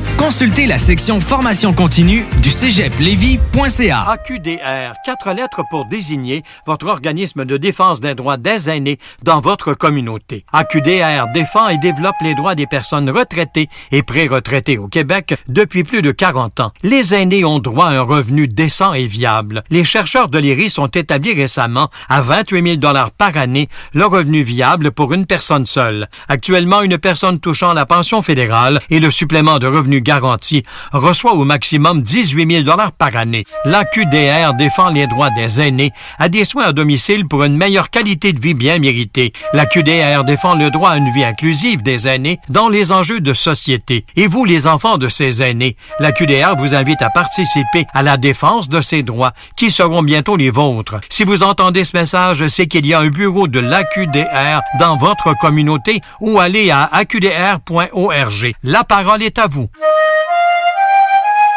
Consultez la section formation continue du cégeplevy.ca. AQDR, quatre lettres pour désigner votre organisme de défense des droits des aînés dans votre communauté. AQDR défend et développe les droits des personnes retraitées et pré-retraitées au Québec depuis plus de 40 ans. Les aînés ont droit à un revenu décent et viable. Les chercheurs de l'IRIS ont établi récemment à 28 000 par année le revenu viable pour une personne seule. Actuellement, une personne touchant la pension fédérale et le supplément de revenu garanti reçoit au maximum 18 000 par année. L'AQDR défend les droits des aînés à des soins à domicile pour une meilleure qualité de vie bien méritée. L'AQDR défend le droit à une vie inclusive des aînés dans les enjeux de société. Et vous, les enfants de ces aînés, l'AQDR vous invite à participer à la défense de ces droits qui seront bientôt les vôtres. Si vous entendez ce message, c'est qu'il y a un bureau de l'AQDR dans votre communauté ou allez à aqdr.org. La parole est à vous.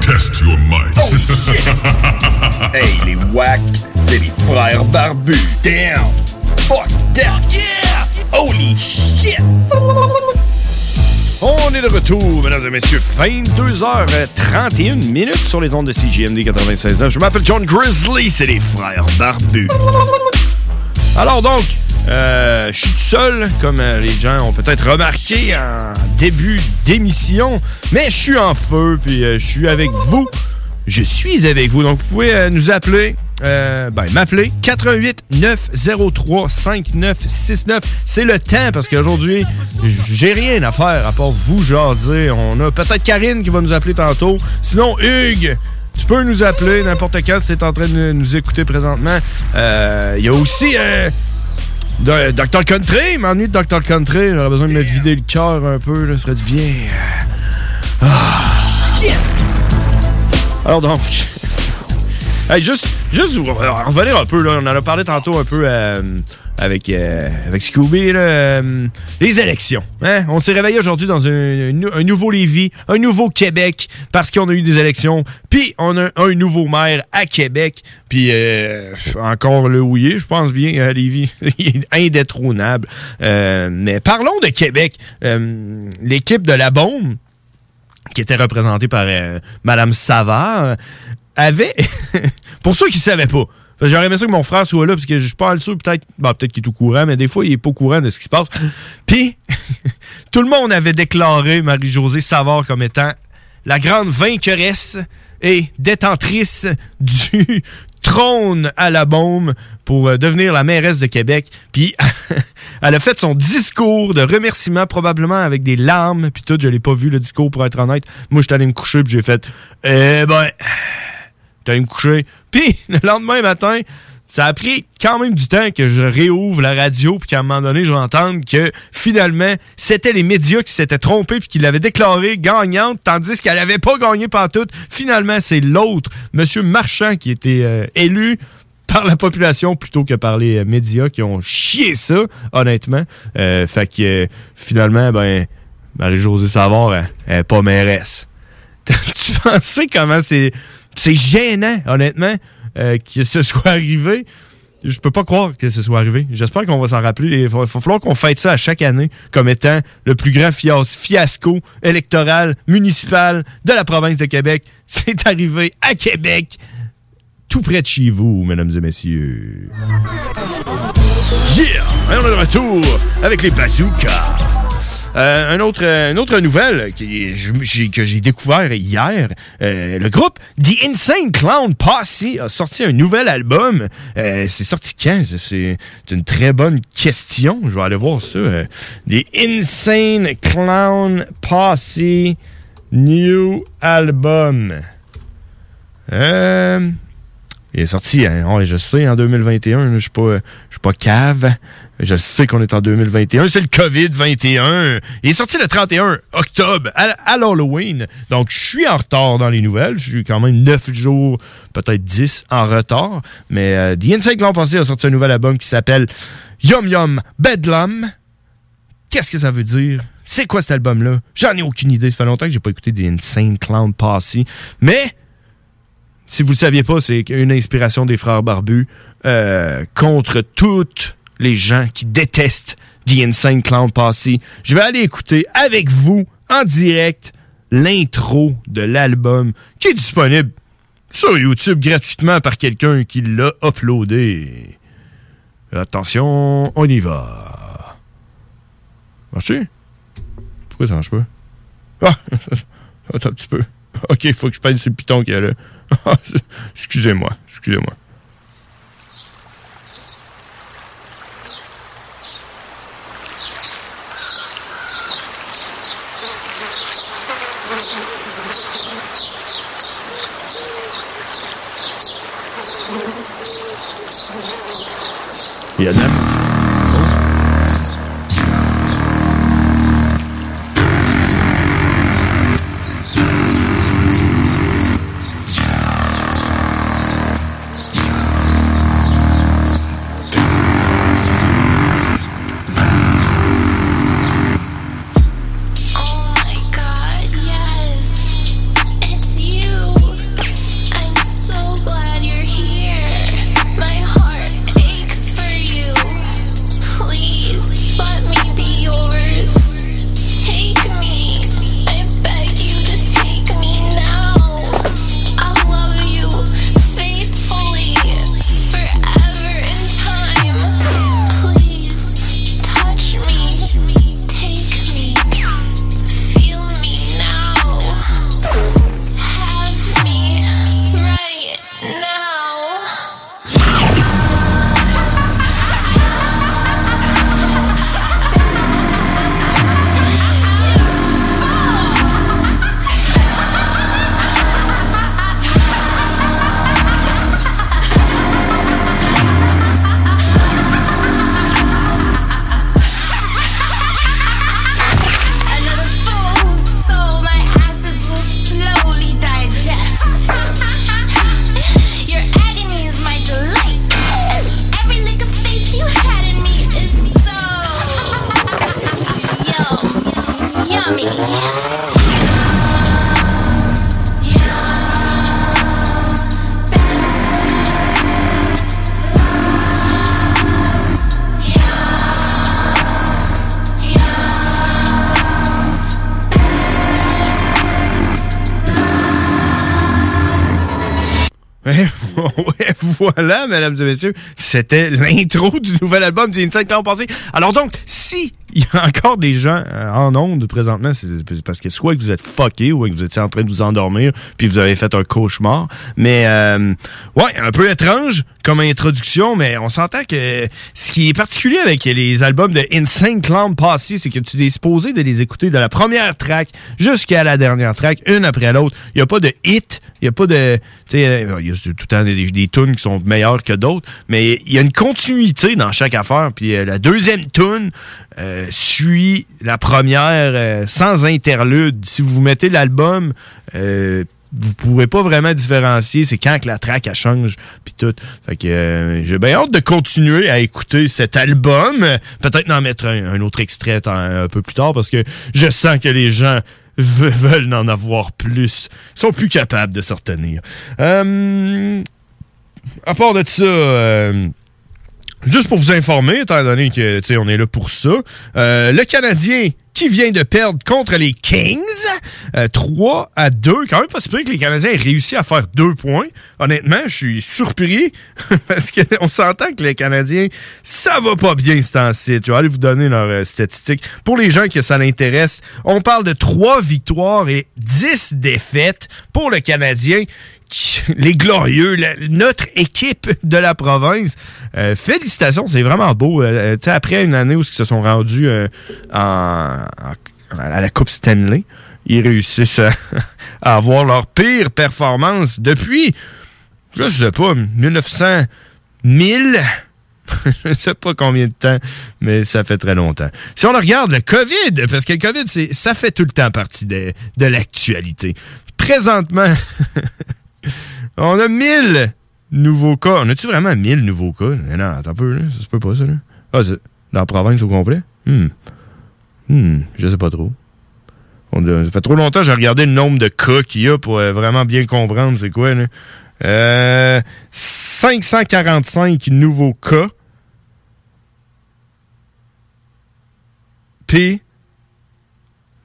Test your might. Oh shit! hey, les wack, c'est les frères barbus. Damn! Fuck that! Yeah! Holy shit! On est de retour, mesdames et messieurs. 22h31 minutes sur les ondes de CGMD 96.9. Je m'appelle John Grizzly, c'est les frères barbus. Alors donc, euh, je suis tout seul, comme euh, les gens ont peut-être remarqué en début d'émission, mais je suis en feu, puis euh, je suis avec vous. Je suis avec vous, donc vous pouvez euh, nous appeler. ben, m'appeler 88 903 5969. C'est le temps parce qu'aujourd'hui, j'ai rien à faire à part vous jaser. On a peut-être Karine qui va nous appeler tantôt. Sinon, Hugues, tu peux nous appeler n'importe quand si tu es en train de nous écouter présentement. Il y a aussi de- Dr. Country. M'ennuie de Dr. Country. J'aurais besoin de me vider le cœur un peu. Là, ça ferait du bien. Ah. Alors donc. Hey, juste, juste euh, revenir un peu, là, on en a parlé tantôt un peu euh, avec, euh, avec Scooby, euh, les élections. Hein? On s'est réveillé aujourd'hui dans un, nouveau Lévis, un nouveau Québec, parce qu'on a eu des élections, puis on a un nouveau maire à Québec, puis euh, encore le houillé, je pense bien, à Lévis, il est indétrônable. Euh, mais parlons de Québec. L'équipe de la bombe, qui était représentée par Madame Savard, avait, pour ceux qui ne savaient pas, j'aurais aimé ça que mon frère soit là, parce que je suis pas sûr, peut-être, bon, peut-être qu'il est au courant, mais des fois, il est pas au courant de ce qui se passe. Puis, tout le monde avait déclaré Marie-Josée Savard comme étant la grande vainqueresse et détentrice du trône à la bombe pour euh, devenir la mairesse de Québec. Puis elle a fait son discours de remerciement probablement avec des larmes puis tout, je l'ai pas vu le discours pour être honnête. Moi j'étais allé me coucher puis j'ai fait eh ben me coucher. Puis le lendemain matin, ça a pris quand même du temps que je réouvre la radio puis qu'à un moment donné, je vais entendre que finalement, c'était les médias qui s'étaient trompés puis qui l'avaient déclarée gagnante tandis qu'elle avait pas gagné pantoute. Finalement, c'est l'autre, Monsieur Marchand, qui était euh, élu par la population plutôt que par les euh, médias qui ont chié ça, honnêtement. Euh, fait que euh, finalement, ben, Marie-Josée Savard, elle, elle pas mairesse. tu pensais comment c'est c'est gênant, honnêtement, euh, que ce soit arrivé. Je peux pas croire que ce soit arrivé. J'espère qu'on va s'en rappeler. Il va, falloir qu'on fête ça à chaque année comme étant le plus grand fias- fiasco électoral municipal de la province de Québec. C'est arrivé à Québec, tout près de chez vous, mesdames et messieurs. Yeah! Et on est de retour avec les bazookas. Euh, un autre, une autre nouvelle que j'ai découvert hier. euh, le groupe The Insane Clown Posse a sorti un nouvel album. Euh, c'est sorti quand? C'est- une très bonne question. Je vais aller voir ça. Euh, The Insane Clown Posse New Album. Euh, il est sorti, hein, ouais, je sais, en 2021. là, Je je suis pas cave. Je sais qu'on est en 2021. C'est le COVID-21. Il est sorti le 31 octobre, à, à l'Halloween. Donc, je suis en retard dans les nouvelles. Je suis quand même 9 jours, peut-être 10 en retard. Mais euh, The Insane Clown Posse a sorti un nouvel album qui s'appelle Yum Yum Bedlam. Qu'est-ce que ça veut dire? C'est quoi cet album-là? J'en ai aucune idée. Ça fait longtemps que j'ai pas écouté The Insane Clown Posse. Mais si vous ne le saviez pas, c'est une inspiration des frères barbus euh, contre toutes les gens qui détestent The Insane Clown Posse. Je vais aller écouter avec vous, en direct, l'intro de l'album qui est disponible sur YouTube gratuitement par quelqu'un qui l'a uploadé. Attention, on y va. Marché? Pourquoi ça marche pas? Ah! Attends un petit peu. Ok, faut que je pèse sur le piton qu'il y a là. excusez-moi, excusez-moi. Il y voilà, mesdames et messieurs, c'était l'intro du nouvel album du Inside Clown Passé. Alors donc, si il y a encore des gens euh, en onde présentement, c'est c'est parce que soit que vous êtes fucké ou que vous étiez en train de vous endormir puis vous avez fait un cauchemar. Mais euh, ouais, un peu étrange comme introduction, mais on s'entend que ce qui est particulier avec les albums de Insane Clown Posse, c'est que tu es supposé de les écouter de la première track jusqu'à la dernière track, une après l'autre. Il n'y a pas de hit, il n'y a pas de... Euh, il y a tout le temps des, tunes qui sont meilleures que d'autres, mais il y a une continuité dans chaque affaire. Puis euh, la deuxième tune euh, suit la première sans interlude. Si vous mettez l'album... vous pourrez pas vraiment différencier c'est quand que la track elle change puis tout. Fait que euh, j'ai bien hâte de continuer à écouter cet album, peut-être d'en mettre un, autre extrait un, peu plus tard parce que je sens que les gens ve- veulent en avoir plus. Ils sont plus capables de s'en retenir. Euh, à part de ça, euh, juste pour vous informer, étant donné que on est là pour ça, euh, le Canadien qui vient de perdre contre les Kings, euh, 3 à 2. Quand même pas super que les Canadiens aient réussi à faire deux points. Honnêtement, je suis surpris parce qu'on s'entend que les Canadiens, ça va pas bien ce temps-ci. Je vais aller vous donner leurs euh, statistiques. Pour les gens que ça l'intéresse, on parle de 3 victoires et 10 défaites pour le Canadien les glorieux, notre équipe de la province. Euh, félicitations, c'est vraiment beau. Euh, sais, après une année où ils se sont rendus euh, en- en- à la Coupe Stanley, ils réussissent à, avoir leur pire performance depuis, je sais pas, 1900, 1000. je sais pas combien de temps, mais ça fait très longtemps. Si on regarde le COVID, parce que le COVID, ça fait tout le temps partie de l'actualité. Présentement, on a 1000 nouveaux cas. On a-tu vraiment 1000 nouveaux cas? Non, attends un peu. Ça se peut pas, ça, là. Ah, dans la province au complet? Hmm. Hmm, je sais pas trop. On ça fait trop longtemps que j'ai regardé le nombre de cas qu'il y a pour euh, vraiment bien comprendre c'est quoi, là. Euh, 545 nouveaux cas. Puis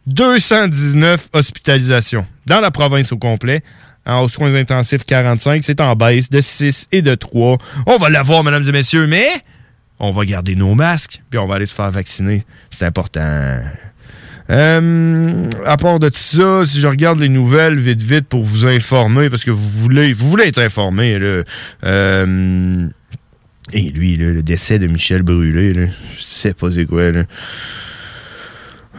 219 hospitalisations dans la province au complet. En soins intensifs 45, c'est en baisse de 6 et de 3. On va l'avoir, mesdames et messieurs, mais on va garder nos masques, puis on va aller se faire vacciner. C'est important. Euh, à part de ça, si je regarde les nouvelles vite vite pour vous informer, parce que vous voulez, vous voulez être informé, là. Euh, et lui, là, le décès de Michel Brûlé, là, je sais pas c'est quoi, là.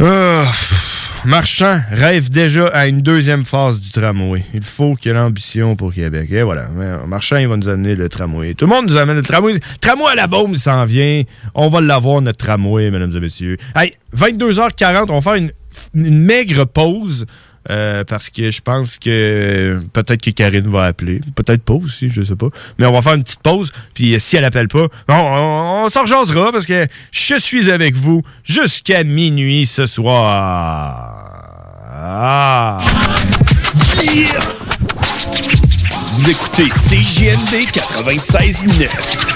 Ah, pff, Marchand rêve déjà à une deuxième phase du tramway. Il faut qu'il y ait l'ambition pour Québec. Et voilà. Marchand, il va nous amener le tramway. Tout le monde nous amène le tramway. Tramway à la bombe, s'en vient. On va l'avoir, notre tramway, mesdames et messieurs. Hey, 22h40, on va faire une maigre pause. Euh, parce que je pense que peut-être que Karine va appeler. Peut-être pas aussi, je sais pas. Mais on va faire une petite pause. Puis si elle appelle pas, on, on, s'en parce que je suis avec vous jusqu'à minuit ce soir. Ah. Vous écoutez CJMD 96.9.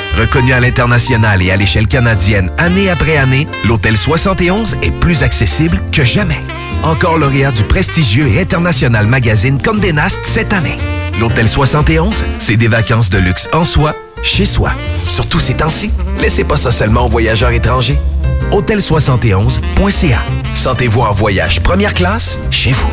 Reconnu à l'international et à l'échelle canadienne année après année, l'Hôtel 71 est plus accessible que jamais. Encore lauréat du prestigieux et international magazine Condé Nast cette année. L'Hôtel 71, c'est des vacances de luxe en soi, chez soi. Surtout ces temps-ci, laissez pas ça seulement aux voyageurs étrangers. Hôtel71.ca. Sentez-vous en voyage première classe chez vous.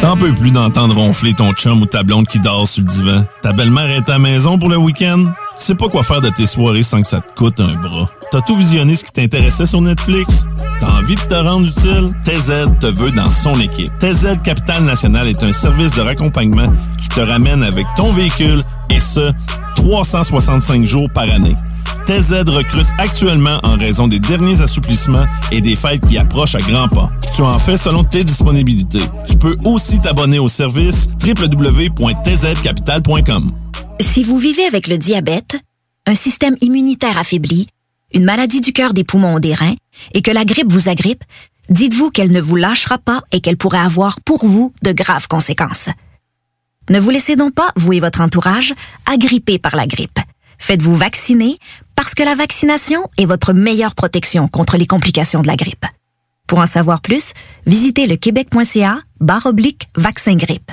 T'en peux plus d'entendre ronfler ton chum ou ta blonde qui dort sur le divan. Ta belle-mère est à maison pour le week-end? Tu sais pas quoi faire de tes soirées sans que ça te coûte un bras. T'as tout visionné ce qui t'intéressait sur Netflix? T'as envie de te rendre utile? TZ te veut dans son équipe. TZ Capital National est un service de raccompagnement qui te ramène avec ton véhicule et ce, 365 jours par année. TZ recrute actuellement en raison des derniers assouplissements et des fêtes qui approchent à grands pas. Tu en fais selon tes disponibilités. Tu peux aussi t'abonner au service www.tzcapital.com. Si vous vivez avec le diabète, un système immunitaire affaibli, une maladie du cœur, des poumons ou des reins, et que la grippe vous agrippe, dites-vous qu'elle ne vous lâchera pas et qu'elle pourrait avoir pour vous de graves conséquences. Ne vous laissez donc pas, vous et votre entourage, agripper par la grippe. Faites-vous vacciner parce que la vaccination est votre meilleure protection contre les complications de la grippe. Pour en savoir plus, visitez le québec.ca barre oblique vaccin grippe.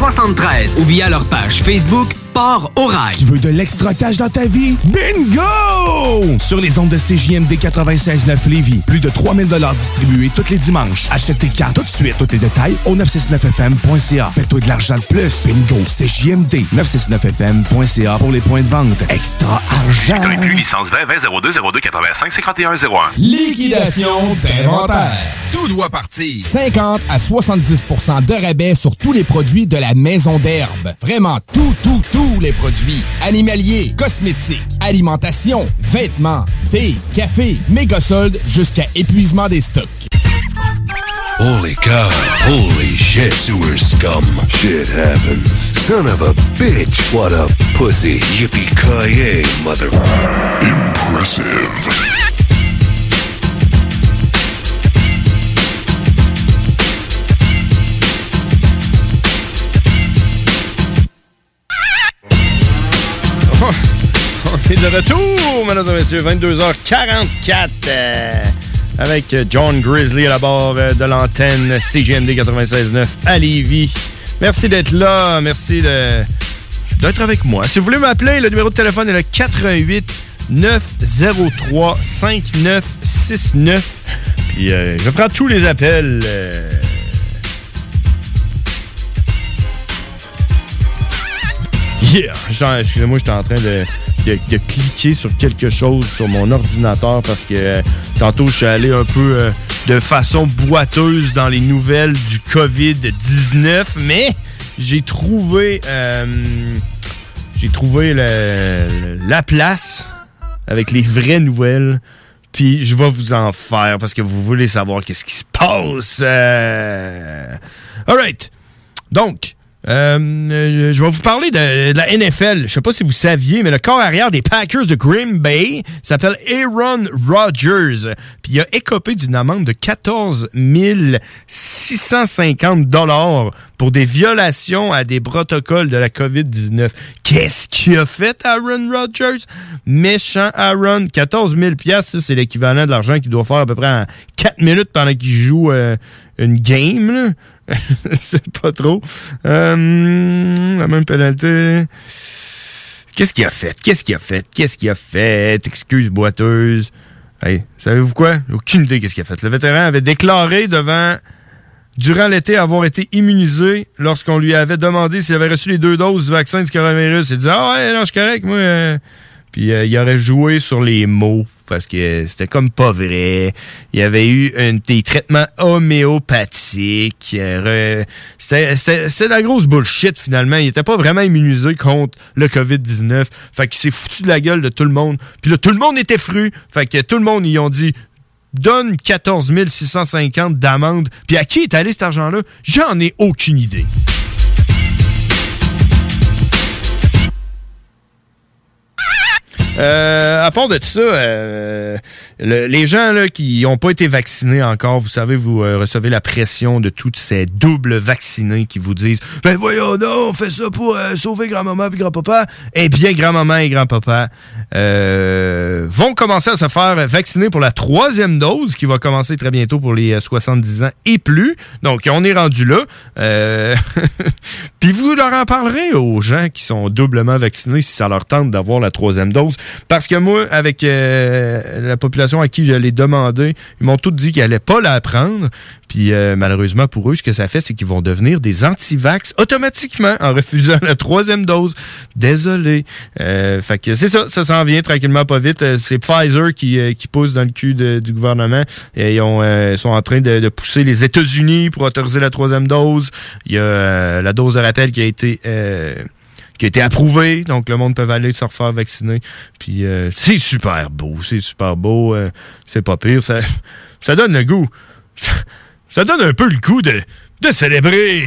73 ou via leur page Facebook Port au rail. Tu veux de l'extra cash dans ta vie? Bingo! Sur les ondes de CJMD 96.9 Lévis, plus de 3000 distribués tous les dimanches. Achète tes cartes tout de suite. Tous les détails au 969FM.ca. Fais-toi de l'argent de plus. Bingo! CJMD 969FM.ca pour les points de vente. Extra argent! plus licence 20 20 02 02 85 51 01. Liquidation d'inventaire. Tout doit partir. 50 à 70% de rabais sur tous les produits de la maison d'herbe. Vraiment tout, tout, tous les produits. Animaliers, cosmétiques, alimentation, vêtements, thé, café, méga soldes jusqu'à épuisement des stocks. Holy cow. Holy shit. Sewer scum. Shit happened. Son of a bitch. What a pussy. Yippee-ki-yay, mother... Impressive. De retour, mesdames et messieurs, 22h44 euh, avec John Grizzly à la barre euh, de l'antenne CGMD 96.9 à Lévis. Merci d'être là, merci de- d'être avec moi. Si vous voulez m'appeler, le numéro de téléphone est le 88 903 5969. Puis euh, je prends tous les appels. Yeah! Excusez-moi, j'étais en train de, de- de cliquer sur quelque chose sur mon ordinateur parce que euh, tantôt, je suis allé un peu euh, de façon boiteuse dans les nouvelles du COVID-19, mais j'ai trouvé, euh, j'ai trouvé la place avec les vraies nouvelles. Puis je vais vous en faire parce que vous voulez savoir qu'est-ce qui se passe. Euh... All right. Donc, euh, euh, je vais vous parler de, la NFL. Je sais pas si vous saviez, mais le corps arrière des Packers de Green Bay s'appelle Aaron Rodgers. Puis il a écopé d'une amende de 14 650 dollars pour des violations à des protocoles de la COVID-19. Qu'est-ce qu'il a fait, Aaron Rodgers? Méchant Aaron. 14 000 piastres, c'est l'équivalent de l'argent qu'il doit faire à peu près en 4 minutes pendant qu'il joue euh, une game. là. c'est pas trop. Euh, la même pénalité. Qu'est-ce qu'il a fait? Qu'est-ce qu'il a fait? Qu'est-ce qu'il a fait? Excuse boiteuse. Hey, savez-vous quoi? Aucune idée qu'est-ce qu'il a fait. Le vétéran avait déclaré devant durant l'été avoir été immunisé lorsqu'on lui avait demandé s'il avait reçu les deux doses du vaccin du coronavirus. Il disait Ah ouais, non, je suis correct, moi. euh. Puis euh, il aurait joué sur les mots parce que c'était comme pas vrai. Il y avait eu un, des traitements homéopathiques. euh, C'était de la grosse bullshit finalement. Il était pas vraiment immunisé contre le COVID-19. Fait qu'il s'est foutu de la gueule de tout le monde. Puis là, tout le monde était fru. Fait que tout le monde, ils ont dit donne 14 650 d'amende. Puis à qui est allé cet argent-là? J'en ai aucune idée. Euh, à part de ça, euh, le- les gens là, qui n'ont pas été vaccinés encore, vous savez, vous euh, recevez la pression de toutes ces doubles vaccinés qui vous disent Ben voyons donc, on fait ça pour euh, sauver grand-maman et grand-papa. Eh bien, grand-maman et grand-papa vont commencer à se faire vacciner pour la troisième dose qui va commencer très bientôt pour les euh, 70 ans et plus. Donc, on est rendu là. Puis vous leur en parlerez aux gens qui sont doublement vaccinés si ça leur tente d'avoir la troisième dose. Parce que moi, avec euh, la population à qui je l'ai demandé, ils m'ont tous dit qu'ils n'allaient pas la prendre. Puis euh, malheureusement pour eux, ce que ça fait, c'est qu'ils vont devenir des anti-vax automatiquement en refusant la troisième dose. Désolé. Euh, fait que c'est ça, ça s'en vient tranquillement pas vite. Euh, C'est Pfizer qui, euh, qui pousse dans le cul du gouvernement. Et ils ont, euh, sont en train de, de pousser les États-Unis pour autoriser la troisième dose. Il y a la dose de rappel qui a été qui a été approuvée, donc le monde peut aller se refaire vacciner. Puis euh, c'est super beau, c'est super beau, euh, c'est pas pire, ça, ça donne le goût. Ça, ça donne un peu le goût de, de célébrer.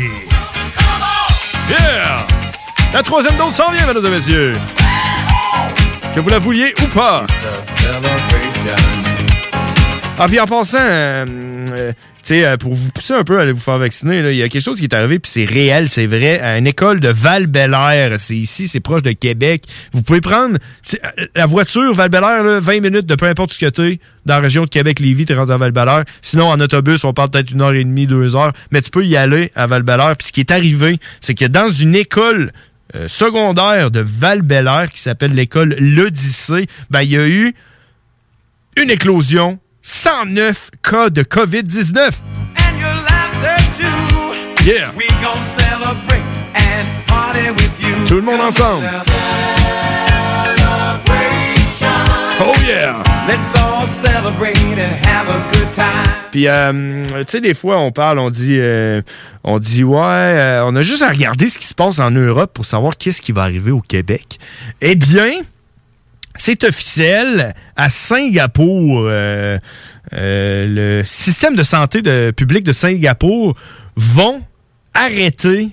Yeah! La troisième dose s'en vient, mesdames et messieurs. Que vous la vouliez ou pas. Ah, puis en passant, euh, euh, euh, pour vous pousser un peu à aller vous faire vacciner, il y a quelque chose qui est arrivé, puis c'est réel, c'est vrai, à une école de val C'est ici, c'est proche de Québec. Vous pouvez prendre euh, la voiture val 20 minutes de peu importe ce que t'es, dans la région de Québec-Lévis, t'es rendu à val Sinon, en autobus, on parle peut-être une heure et demie, deux heures, mais tu peux y aller à val Puis ce qui est arrivé, c'est que dans une école euh, secondaire de val qui s'appelle l'école L'Odyssée, ben, il y a eu une éclosion 109 cas de COVID-19. Yeah. Tout le monde ensemble. Oh yeah. Let's all celebrate and have a good time. Puis, euh, tu sais, des fois, on parle, on dit, euh, on dit, ouais, euh, on a juste à regarder ce qui se passe en Europe pour savoir qu'est-ce qui va arriver au Québec. Eh bien, c'est officiel, à Singapour, euh, euh, le système de santé de, public de Singapour vont arrêter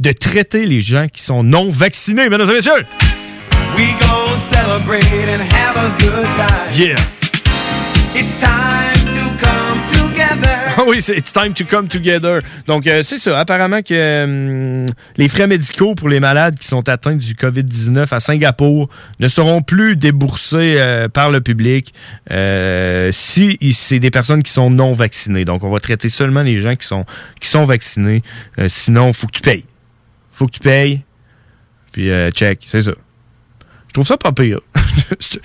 de traiter les gens qui sont non vaccinés, mesdames et messieurs. We celebrate and have a good time. Yeah. It's time ah oui, c'est It's time to come together. Donc, euh, c'est ça. Apparemment que hum, les frais médicaux pour les malades qui sont atteints du COVID-19 à Singapour ne seront plus déboursés euh, par le public euh, si c'est des personnes qui sont non vaccinées. Donc, on va traiter seulement les gens qui sont, qui sont vaccinés. sinon, faut que tu payes. faut que tu payes. Puis, check. C'est ça. Je trouve ça pas pire. c'est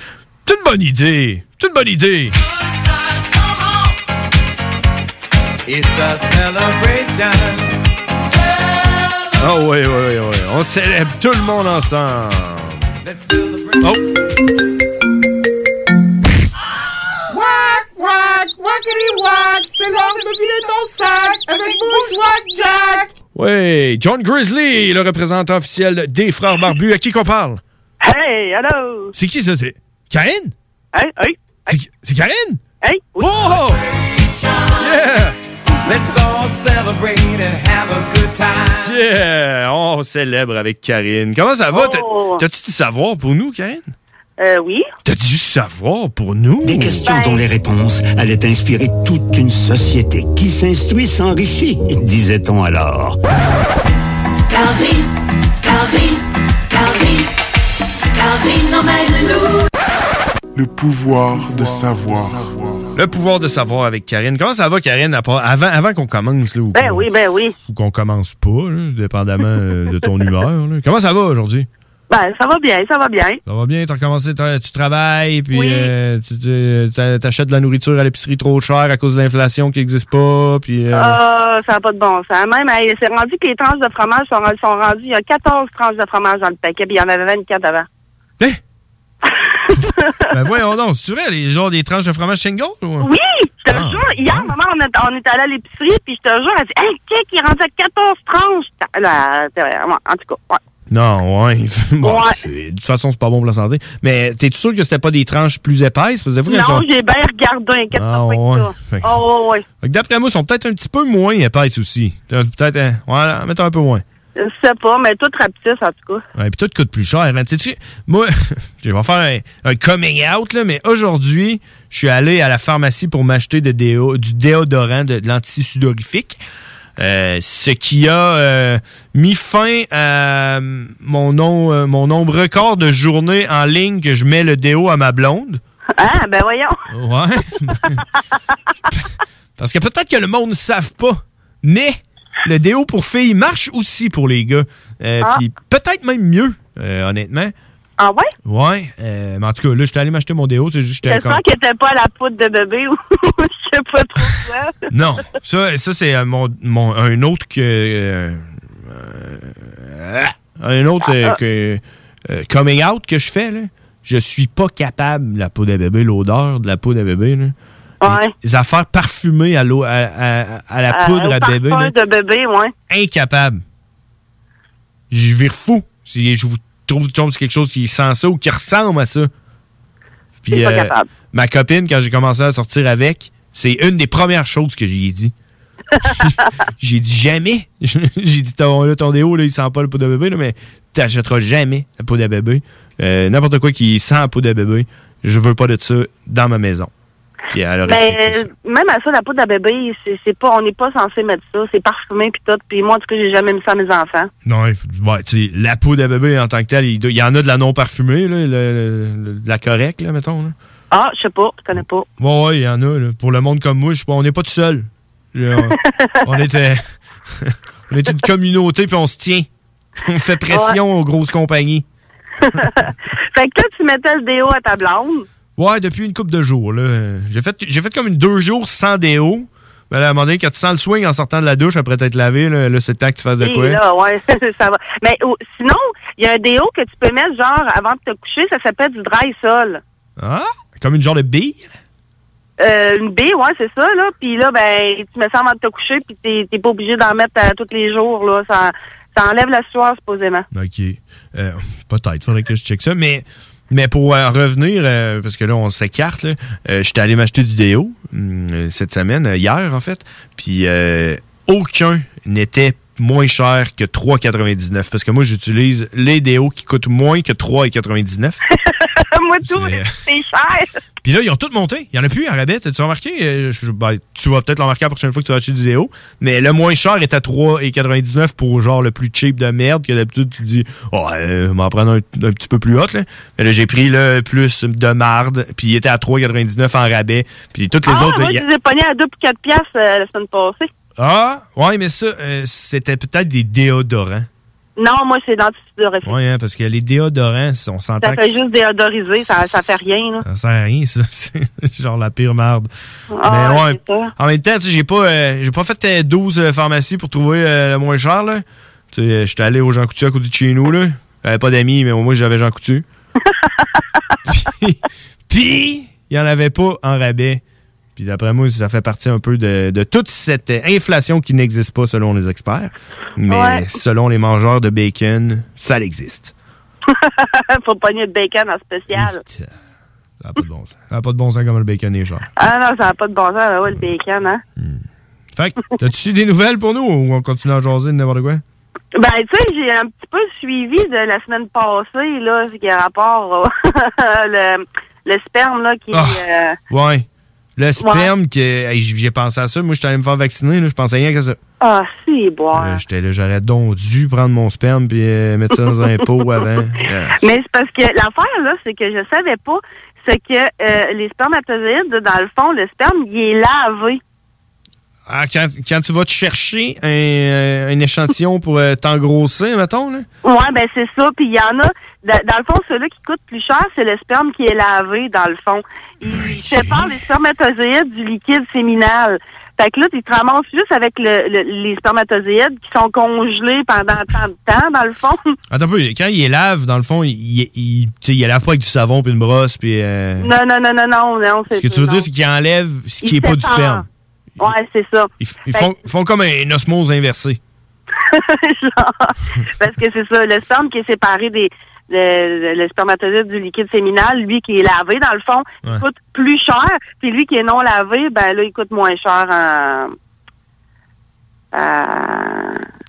une bonne idée. C'est une bonne idée. It's a celebration. Oh oui, oui, oui, On célèbre tout le monde ensemble. Oh! Wack, wack, wackity wack, c'est l'heure de me vider ton sac avec Bushwack Jack. Oui, John Grizzly, le représentant officiel des Frères Barbus. À qui qu'on parle? Hey, hello! C'est qui ça? C'est? Karine? Hey, hey! C'est Karine? Hey! Oh! Yeah! Let's all celebrate and have a good time. Yeah! On célèbre avec Karine. Comment ça va? Oh. T'as-tu du savoir pour nous, Karine? Euh, oui. T'as du savoir pour nous? Des questions dont les réponses allaient inspirer toute une société qui s'instruit s'enrichit, disait-on alors. Calvin, Calvin, Calvin, Calvin emmène-nous. Le pouvoir de savoir. Le pouvoir de savoir avec Karine. Comment ça va, Karine, avant, avant qu'on commence? Là, ou ben oui, ben oui. Ou qu'on commence pas, dépendamment euh, de ton humeur. Comment ça va aujourd'hui? Ben, ça va bien, ça va bien. Ça va bien, t'as recommencé, tu travailles, puis Oui. euh, tu t'achètes de la nourriture à l'épicerie trop chère à cause de l'inflation qui n'existe pas, puis... euh, Ah, ça n'a pas de bon sens. Même, c'est rendu que les tranches de fromage sont, sont rendues. Il y a 14 tranches de fromage dans le paquet, puis il y en avait 24 avant. ben voyons donc, c'est vrai, les genre des tranches de fromage Shingle? Ou... Oui, je te Ah. jure. Hier, maman, on est, on allé à l'épicerie, puis je te jure, elle dit, hey, check, il est rendu à 14 tranches. Là, ouais, en tout cas, ouais. Non, ouais. Bon, Ouais. De toute façon, c'est pas bon pour la santé. Mais t'es sûr que c'était pas des tranches plus épaisses? Elles Non, sont- j'ai bien regardé, inquiète Ah, ouais. ça. Fait que- Oh, ouais, ouais. D'après moi, ils sont peut-être un petit peu moins épaisses aussi. Peut-être, hein, voilà, mettons un peu moins. Je sais pas, mais tout rapetisse, en tout cas. Ouais, puis tout coûte plus cher. hein. Sais-tu, moi, je vais faire un, un coming out, là, mais aujourd'hui, je suis allé à la pharmacie pour m'acheter de déo- du déodorant, de, de l'anti-sudorifique. Euh, ce qui a euh, mis fin à euh, mon, nom, euh, mon nombre record de journées en ligne que je mets le déo à ma blonde. Ah, ben voyons. Ouais. Parce que peut-être que le monde ne savent pas, mais le déo pour filles marche aussi pour les gars. Euh, Ah. Puis peut-être même mieux, euh, honnêtement. Ah ouais? Ouais. euh, mais en tout cas, là, j'étais allé m'acheter mon déo. C'est juste comme- qu'elle était pas à la poudre de bébé ou je sais pas trop quoi. Non, ça, ça c'est mon, mon- un autre que. un autre euh, Ah. que, coming out que je fais. Là. Je suis pas capable, la peau de bébé, l'odeur de la peau de bébé. Là. Ouais. Les affaires parfumées à, l'eau, à, à- à la Euh, poudre à bébé. là, de bébé, ouais. incapable. Je vire fou. Si je vous trouve que c'est quelque chose qui sent ça ou qui ressemble à ça. Puis pas euh, capable. ma copine, quand j'ai commencé à sortir avec, c'est une des premières choses que j'y ai dit. j'ai dit jamais. j'ai dit ton, là, ton déo, là, il sent pas le pot de bébé, là, mais t'achèteras jamais la peau de bébé. Euh, N'importe quoi qui sent la peau de bébé, je veux pas de ça dans ma maison. Puis elle a euh, même à ça, la poudre à bébé, c'est pas, on n'est pas censé mettre ça. C'est parfumé puis tout. Puis moi, en tout cas, j'ai jamais mis ça à mes enfants. Non, ouais, tu sais, la peau de bébé en tant que telle, il, y en a de la non parfumée, là, le- le- de la correcte, là, mettons. Là. Ah, je sais pas, je connais pas. Ouais, ouais, il y en a. là. Pour le monde comme moi, je sais pas, on n'est pas tout seul. Là, on, on est, euh, on est une communauté puis on se tient. On fait pression aux grosses compagnies. Fait que toi, tu mettais le déo à ta blonde? Ouais, depuis une couple de jours. là. J'ai fait, fait comme une deux jours sans déo. Là, à un moment donné, quand tu sens le swing en sortant de la douche après t'être lavé, là, là, c'est temps que tu fasses de Oui, quoi? là, ouais, ça va. Mais oh, sinon, il y a un déo que tu peux mettre, genre, avant de te coucher, ça s'appelle du dry sol. Ah, comme une genre de bille? Euh, une baie, ouais, c'est ça, là. Puis là, ben, tu mets ça avant de te coucher, puis t'es t'es pas obligé d'en mettre euh, tous les jours, là. Ça, ça enlève la sueur, supposément. OK. Euh, Peut-être, faudrait que je check ça. Mais, mais pour en revenir, euh, parce que là, on s'écarte, euh, j'étais allé m'acheter du déo hum, euh, cette semaine, euh, hier en fait. Puis euh, aucun n'était moins cher que 3,99. Parce que moi, j'utilise les déos qui coûtent moins que 3,99. Moi, tout, C'est- c'est cher. Puis là, ils ont tous monté. Il y en a plus à rabais. T'as-tu remarqué? Euh, je- ben, tu vas peut-être le remarquer la prochaine fois que tu vas acheter du déo. Mais le moins cher est à 3,99 pour genre le plus cheap de merde. Que d'habitude, tu te dis, oh, euh, on va en prendre un, un petit peu plus haut. Là. Mais là, j'ai pris le plus de marde. Puis il était à 3,99 en rabais. Puis toutes les ah, autres. moi, je les ai pognés à 2 pour 4 piastres euh, la semaine passée. Ah, ouais, mais ça, euh, c'était peut-être des déodorants. Non, moi, c'est dentifrice. Ouais, hein, parce que les déodorants, on s'entend Ça que fait juste déodoriser, ça, ça fait rien, là. ça sert à rien, ça. C'est genre la pire merde. Ah, mais ouais, ça. en même temps, tu sais, j'ai pas, euh, j'ai pas fait euh, 12 euh, pharmacies pour trouver euh, le moins cher, là. Euh, j'étais allé au Jean Coutu à côté de chez nous, là. J'avais pas d'amis, mais au moins j'avais Jean Coutu. Puis- Puis, il y en avait pas en rabais. Puis d'après moi, ça fait partie un peu de, de toute cette inflation qui n'existe pas selon les experts. Mais Ouais. selon les mangeurs de bacon, ça existe. Faut pogner le bacon en spécial. Ça n'a pas de bon sens. Ça n'a pas de bon sens comme le bacon est cher. Ah non, ça n'a pas de bon sens, ouais, le bacon, hein. Fait que, t'as-tu des nouvelles pour nous ou on continue à jaser de n'importe quoi? Ben, tu sais, j'ai un petit peu suivi de la semaine passée, là, ce qui a rapport au le, le sperme, là, qui euh, Ouais. Le sperme, que j'ai pensé à ça. Moi, j'étais allé me faire vacciner. Là, je pensais rien qu'à ça. Ah, si, boire. Euh, j'étais là, j'aurais donc dû prendre mon sperme puis euh, mettre ça dans un pot avant. Euh, Mais c'est parce que l'affaire, là, c'est que je savais pas, c'est que euh, les spermatozoïdes, dans le fond, le sperme, il est lavé. ah, quand, quand tu vas te chercher un, euh, un échantillon pour euh, t'engrosser, mettons, là? Ouais, ben c'est ça. Puis il y en a, dans, le fond, celui qui coûte plus cher, c'est le sperme qui est lavé, dans le fond. Il sépare les spermatozoïdes du liquide séminal. Fait que là, tu te ramasses juste avec le, le- les spermatozoïdes qui sont congelés pendant tant de temps, dans le fond. Attends un peu. Quand il est lave, dans le fond, il, il, il, lave pas avec du savon puis une brosse puis. euh, Non, non, non, non, non, non. c'est ce que tu veux non. dire, c'est qu'il enlève ce qui Il est pas du sperme. Ouais, c'est ça. Ils, font, ils font comme une osmose inversée. Genre, parce que c'est ça, le sperme qui est séparé des le, le spermatozoïde du liquide séminal, lui qui est lavé dans le fond, Ouais. il coûte plus cher, puis lui qui est non lavé, ben là il coûte moins cher à, à,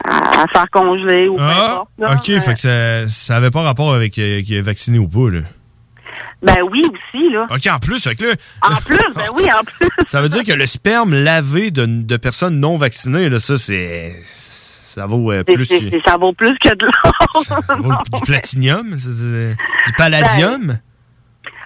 à faire congeler ou peu Ah, importe, ok, fait que ça, ça avait pas rapport avec euh, qu'il est vacciné ou pas, là. Ben oui aussi là. Ok, en plus, fait que là, En plus, ben oui, en plus. ça veut dire que le sperme lavé de, de personnes non vaccinées, là, ça, c'est. Ça vaut euh, plus que- ça vaut plus que de l'or. ça vaut du platinium, c'est- du palladium?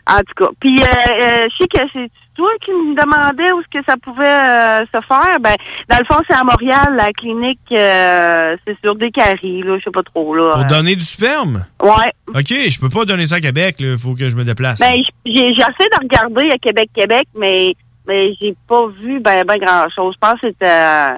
En tout cas. Puis, euh, euh, je sais que c'est toi qui me demandais où est-ce que ça pouvait euh, se faire. Ben, dans le fond, c'est à Montréal, la clinique, euh, c'est sur des caries, là, je sais pas trop, là. Pour Euh, donner du sperme? Ouais. Ok, je peux pas donner ça à Québec, il faut que je me déplace. Ben, j- j'ai j'ai essayé de regarder à Québec-Québec, mais, mais j'ai pas vu ben, ben grand-chose. Je pense que c'était...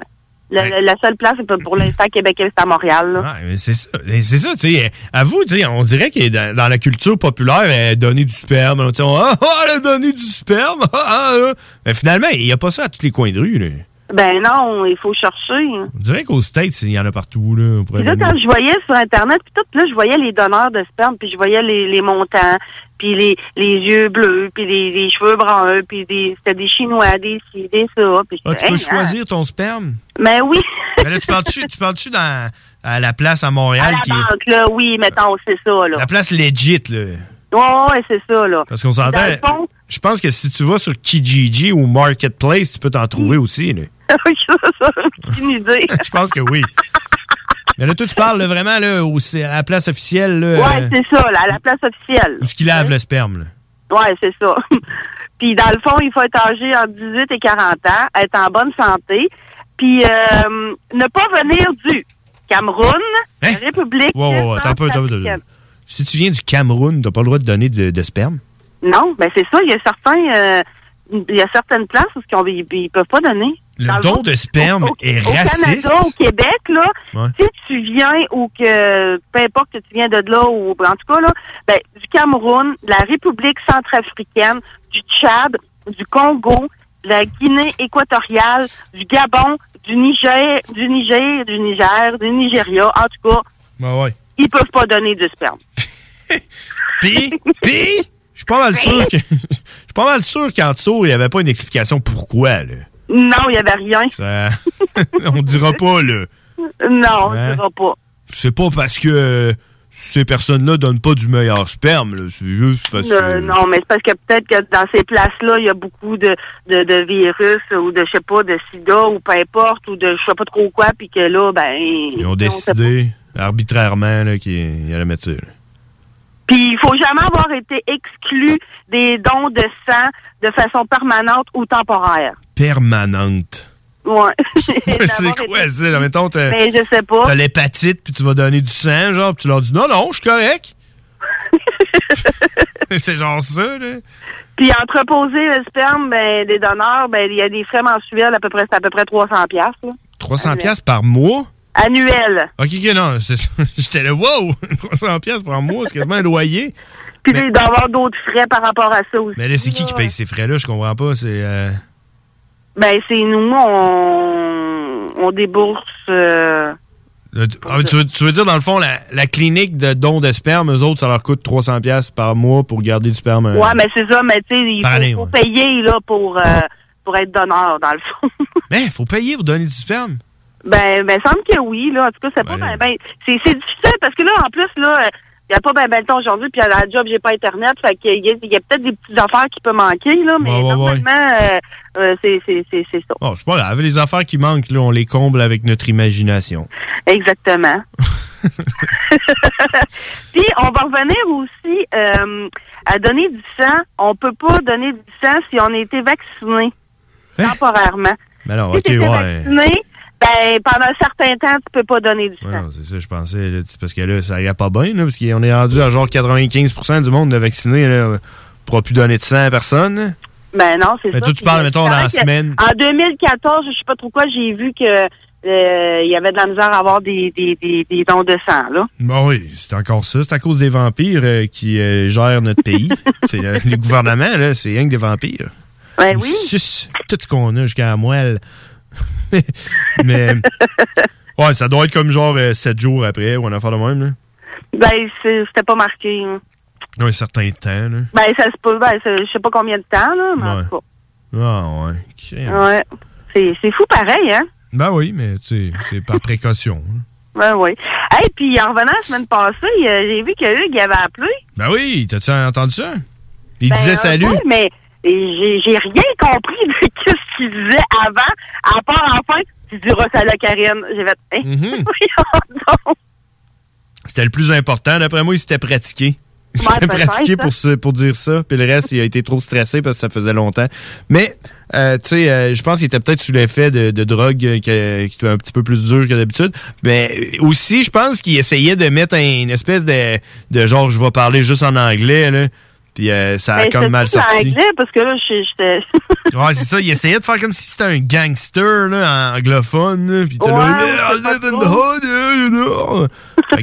euh, la, seule place pour, l'instant Québec, c'est à Montréal. Ouais, mais c'est ça, c'est ça, tu sais. À vous, tu sais, on dirait que dans, dans la culture populaire, euh, donner du sperme, tu sais, on, ah, ah, elle a donné du sperme, ah, ah, ah. Mais finalement, il n'y a pas ça à tous les coins de rue, là. Ben non, il faut chercher. On dirait qu'aux States, il y en a partout. Là, Puis là, quand je voyais sur Internet, puis tout, là, je voyais les donneurs de sperme, puis je voyais les, les montants, puis les, les yeux bleus, puis les, les cheveux bruns, puis des, c'était des Chinois, des ci, des ça. Puis Ah, tu peux hey, choisir ton sperme? hein. Ben oui. Mais là, tu parles-tu tu parles-tu dans à la place à À Montréal la qui est banque, là, oui, mettons, c'est ça, là. la place legit là. Ouais, ouais, c'est ça, là. Parce qu'on s'entend. Je pense que si tu vas sur Kijiji ou Marketplace, tu peux t'en trouver aussi. Là. Aucune idée. Je pense que oui. Mais là, toi, tu parles là, vraiment là, où à la place officielle. Là, Ouais, euh, c'est ça, là, à la place officielle. où ce qui lave le sperme. Là. Ouais, c'est ça. puis dans le fond, il faut être âgé entre 18 et 40 ans, être en bonne santé, puis euh, ne pas venir du Cameroun, la République Hein? Ouais, ouais, ouais. Attends un peu, attends un. Si tu viens du Cameroun, t'as pas le droit de donner de, de sperme? Non, ben c'est ça, il y a certains euh, il y a certaines places où ils, ils peuvent pas donner. Le don de sperme au, est au raciste? Canada, au Québec, là, Ouais. si tu viens ou que peu importe que tu viens de là ou en tout cas là, ben, du Cameroun, de la République centrafricaine, du Tchad, du Congo, de la Guinée équatoriale, du Gabon, du Niger, du Niger, du Niger, du Nigeria, en tout cas, Ouais, ouais. ils peuvent pas donner du sperme. Puis, puis, je suis pas mal sûr que. Je suis pas mal sûr qu'en dessous, il n'y avait pas une explication pourquoi, là. Non, il y avait rien. Ça- on dira pas, là. Non, Hein? on dira pas. C'est pas parce que ces personnes-là donnent pas du meilleur sperme, là. C'est juste parce Euh, que. non, mais c'est parce que peut-être que dans ces places-là, il y a beaucoup de, de, de virus ou de, je sais pas, de sida ou peu importe, ou de je sais pas trop quoi, puis que là, ben... Ils ont décidé arbitrairement là, qu'ils allaient mettre ça. Puis il faut jamais avoir été exclu des dons de sang de façon permanente ou temporaire. Permanente. Ouais. c'est quoi ça? Mettons, t'as Mais je sais pas. t'as l'hépatite, puis tu vas donner du sang, genre, puis tu leur dis non, non, je suis correct. c'est genre ça, là. Puis entreposer le sperme ben, des donneurs, ben il y a des frais mensuels à peu près, c'est à peu près 300 pièces 300 pièces par mois? Annuels. Ok, ok, non, j'étais là, wow! 300 pièces par mois, c'est quasiment un loyer. Puis il doit y avoir d'autres frais par rapport à ça aussi. Mais là, c'est qui qui paye ces frais-là? Je comprends pas. C'est. euh, Ben c'est nous, on, on débourse. euh, le- ah, tu, veux, tu veux dire, dans le fond, la, la clinique de don de sperme, eux autres, ça leur coûte 300 pièces par mois pour garder du sperme. euh, Ouais, mais c'est ça, mais tu sais, il faut, année, faut ouais. payer là pour euh, pour être donneur dans le fond. Mais il faut payer pour donner du sperme. Ben, ben, semble que oui, là. En tout cas, c'est pas ben, ben, c'est, c'est difficile parce que là, en plus, là, il n'y a pas ben, ben le temps aujourd'hui, puis à la job, j'ai pas Internet. Fait qu'il y a, y a peut-être des petites affaires qui peuvent manquer, là, mais Ouais, normalement, euh, euh, c'est, c'est, c'est, c'est ça. Oh, c'est pas grave. Les affaires qui manquent, là, on les comble avec notre imagination. Exactement. Puis, on va revenir aussi euh, à donner du sang. On peut pas donner du sang si on a été vacciné temporairement. Mais non, Si ok, t'étais ouais. vacciné, ben, pendant un certain temps, tu peux pas donner du sang. Ouais, c'est ça, je pensais. là, parce que là, ça irait pas bien, là, parce qu'on est rendu à genre 95% du monde de vaccinés, là. On pourra plus donner de sang à personne. là. Ben non, c'est Mais ça. toi, tu parles, mettons, dans la semaine. En 2014, je sais pas trop quoi, j'ai vu que euh, il y avait de la misère à avoir des, des, des, des dons de sang, là. Bon, oui, c'est encore ça. C'est à cause des vampires euh, qui euh, gèrent notre pays. c'est le gouvernement, là, c'est rien que des vampires. Ben Ils oui. tout ce qu'on a jusqu'à la moelle. Mais. Ouais, ça doit être comme genre 7 jours après ou un affaire de même, là. Ben, c'était pas marqué. hein. Un certain temps, là. Ben, ça se peut, ben, je sais pas combien de temps, là, mais en Ouais. tout Ah, ouais. Cas. Ouais. C'est, fou pareil, hein? Ben oui, mais tu sais, c'est par précaution. hein. Ben oui. Hey, puis en revenant la semaine passée, euh, j'ai vu que Hugues il avait appelé. Ben oui, t'as-tu entendu ça? Il Ben, disait un salut. peu, mais j'ai, j'ai rien compris de ce qu'il disait avant, à part enfin, tu diras salut à Karine. J'ai fait, hein? Donc. C'était le plus important. D'après moi, il s'était pratiqué. Il s'était pratiqué ça. pour, pour dire ça. Puis le reste, il a été trop stressé parce que ça faisait longtemps. Mais, euh, tu sais, euh, je pense qu'il était peut-être sous l'effet de, de drogue euh, qui, était un petit peu plus dur que d'habitude. Mais aussi, je pense qu'il essayait de mettre un- une espèce de, de genre, je vais parler juste en anglais, là. Puis euh, ça a Ben, comme mal en sorti. anglais, parce que là, j'étais. Ouais, c'est ça. Il essayait de faire comme si c'était un gangster, là, anglophone. là, Puis t'es là, Ouais, Yeah, I je sais live in pas the hood,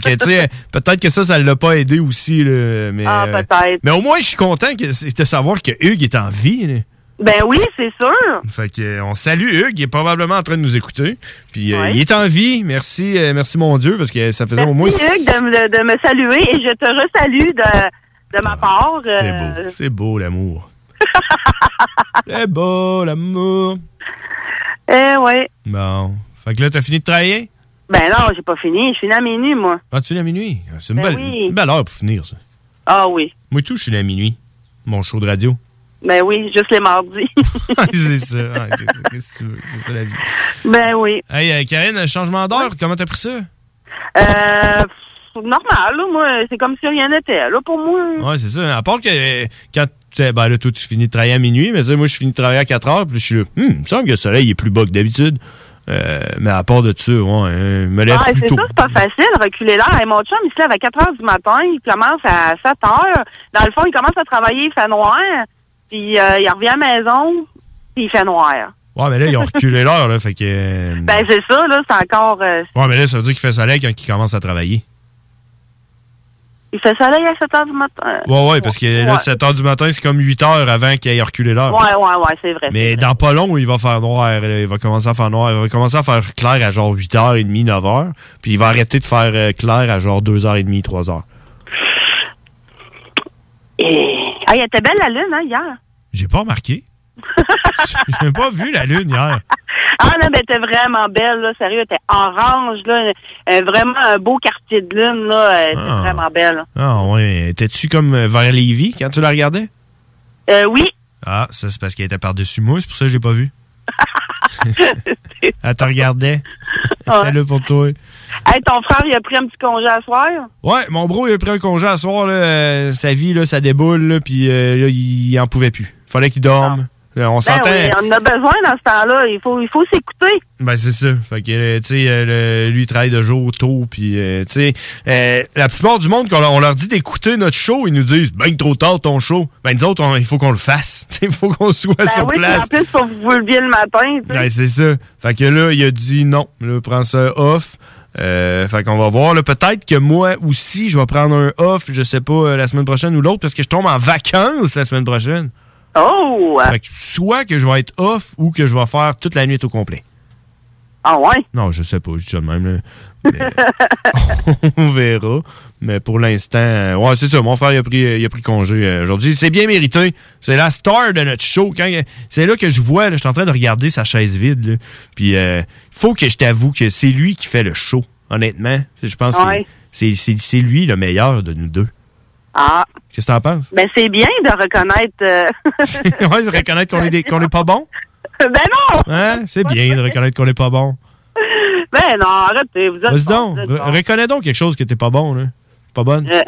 yeah, tu sais, peut-être que ça, ça l'a pas aidé aussi, là. Mais, Ah, euh, peut-être. mais au moins, je suis content que, de savoir que Hugues est en vie, là. Ben oui, c'est sûr. Fait que, euh, on salue Hugues, il est probablement en train de nous écouter. Puis euh, il est en vie, merci, euh, merci mon Dieu, parce que ça faisait au moins... Merci, Hugues, de me saluer et je te resalue de, de ma part. C'est euh, beau, c'est beau l'amour. c'est beau l'amour. Eh ouais. Bon. Fait que là, t'as fini de travailler? Ben non, j'ai pas fini. Je finis à minuit, moi. Ah, tu finis à minuit? Ah, C'est une, Ben belle, oui. une belle heure pour finir, ça. Ah oui. Moi tout, je suis à minuit. Mon show de radio. Ben oui, juste les mardis. c'est ça. Ah, qu'est- qu'est-ce que tu veux? C'est ça la vie. ben oui. Hey, euh, Karine, changement d'heure, comment t'as pris ça? Euh, normal, là, moi. C'est comme si rien n'était, là, pour moi. Ouais, c'est ça. À part que quand tu ben là, toi, tu finis de travailler à minuit, mais moi, je finis de travailler à 4 heures, puis je suis là, hum, il me semble que le soleil est plus bas que d'habitude. Euh, mais à part de ça, ouais, hein, me lève Ah, plus c'est tôt. ça, c'est pas facile, reculer l'heure. Et mon chum, il se lève à 4 heures du matin, il commence à 7 heures. Dans le fond, il commence à travailler, il fait noir, puis euh, il revient à la maison, puis il fait noir. Ouais, mais là, ils ont reculé l'heure, là, fait que... euh, Ben, c'est ça, là, c'est encore... Ouais, mais là, ça veut dire qu'il fait soleil quand il commence à travailler. Il fait soleil à 7 heures du matin. Ouais, ouais, parce que là, Ouais. 7 heures du matin, c'est comme 8 heures avant qu'il ait reculé l'heure. Ouais, ouais, ouais, c'est vrai. Mais dans pas long, il va faire noir. là. Il va commencer à faire noir. Il va commencer à faire clair à genre 8h30, 9h. Puis il va arrêter de faire euh, clair à genre 2h30, 3h. Et... Ah, elle était belle, la lune, hein, hier. J'ai pas remarqué. J'ai pas vu la lune hier. Ah non, ben, était vraiment belle, là, sérieux, était orange, là, euh, vraiment un beau quartier de lune, là, elle était Ah. vraiment belle. Ah ouais. Étais-tu comme euh, vers Lévis quand tu la regardais? Euh, oui, Ah, ça c'est parce qu'elle était par-dessus moi, c'est pour ça que je l'ai pas vue. Elle te regardait. Elle était là pour toi. Hey, ton frère, il a pris un petit congé à soir? Ouais, mon bro, il a pris un congé à soir, là, euh, sa vie, là, ça déboule, là, puis euh, là, il, il en pouvait plus. Fallait qu'il dorme. Là, on Ben s'entend. oui, on en a besoin dans ce temps-là, il faut, il faut s'écouter. Ben c'est ça. Fait que euh, tu sais, euh, le- lui il travaille de jour tôt, puis euh, tu sais, euh, la plupart du monde quand on leur dit d'écouter notre show, ils nous disent ben trop tard ton show. Ben nous autres, on- il faut qu'on le fasse. Il faut qu'on soit Ben sur oui, puis place. en plus, faut vous vous leviez le matin. Ouais, c'est ça. Fait que là, il a dit non. Là, prends ça off. Euh, fait qu'on va voir. là. Peut-être que moi aussi, je vais prendre un off, je sais pas, euh, la semaine prochaine ou l'autre, parce que je tombe en vacances la semaine prochaine. Oh! Fait que soit que je vais être off ou que je vais faire toute la nuit au complet. Ah ouais? Non, je sais pas, je dis ça de même. là. Mais on verra. Mais pour l'instant, euh, ouais, c'est ça. Mon frère il a pris, il a pris congé euh, aujourd'hui. C'est bien mérité. C'est la star de notre show. Quand, c'est là que je vois, je suis en train de regarder sa chaise vide. là. Puis il faut que je t'avoue que c'est lui qui fait le show. Honnêtement, je pense Ouais. que c'est, c'est, c'est lui le meilleur de nous deux. Ah, Qu'est-ce que t'en penses? ben c'est bien de reconnaître... euh, ouais, de reconnaître qu'on est, des- qu'on est pas bon. ben non! Hein? C'est bien de reconnaître qu'on est pas bon. Ben non, arrêtez, vous êtes... Vas-y donc, re- bon. reconnais donc quelque chose que t'es pas bon, là. Pas bonne. Euh,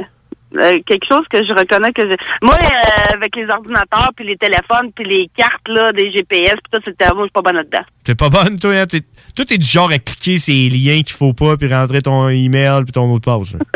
euh, quelque chose que je reconnais que j'ai. Moi, euh, avec les ordinateurs, puis les téléphones, puis les cartes là, des GPS, puis tout, c'était moi, je suis pas bonne là-dedans. T'es pas bonne, toi, hein? Toi, t'es du genre à cliquer ces liens qu'il faut pas, puis rentrer ton email, puis ton mot de passe.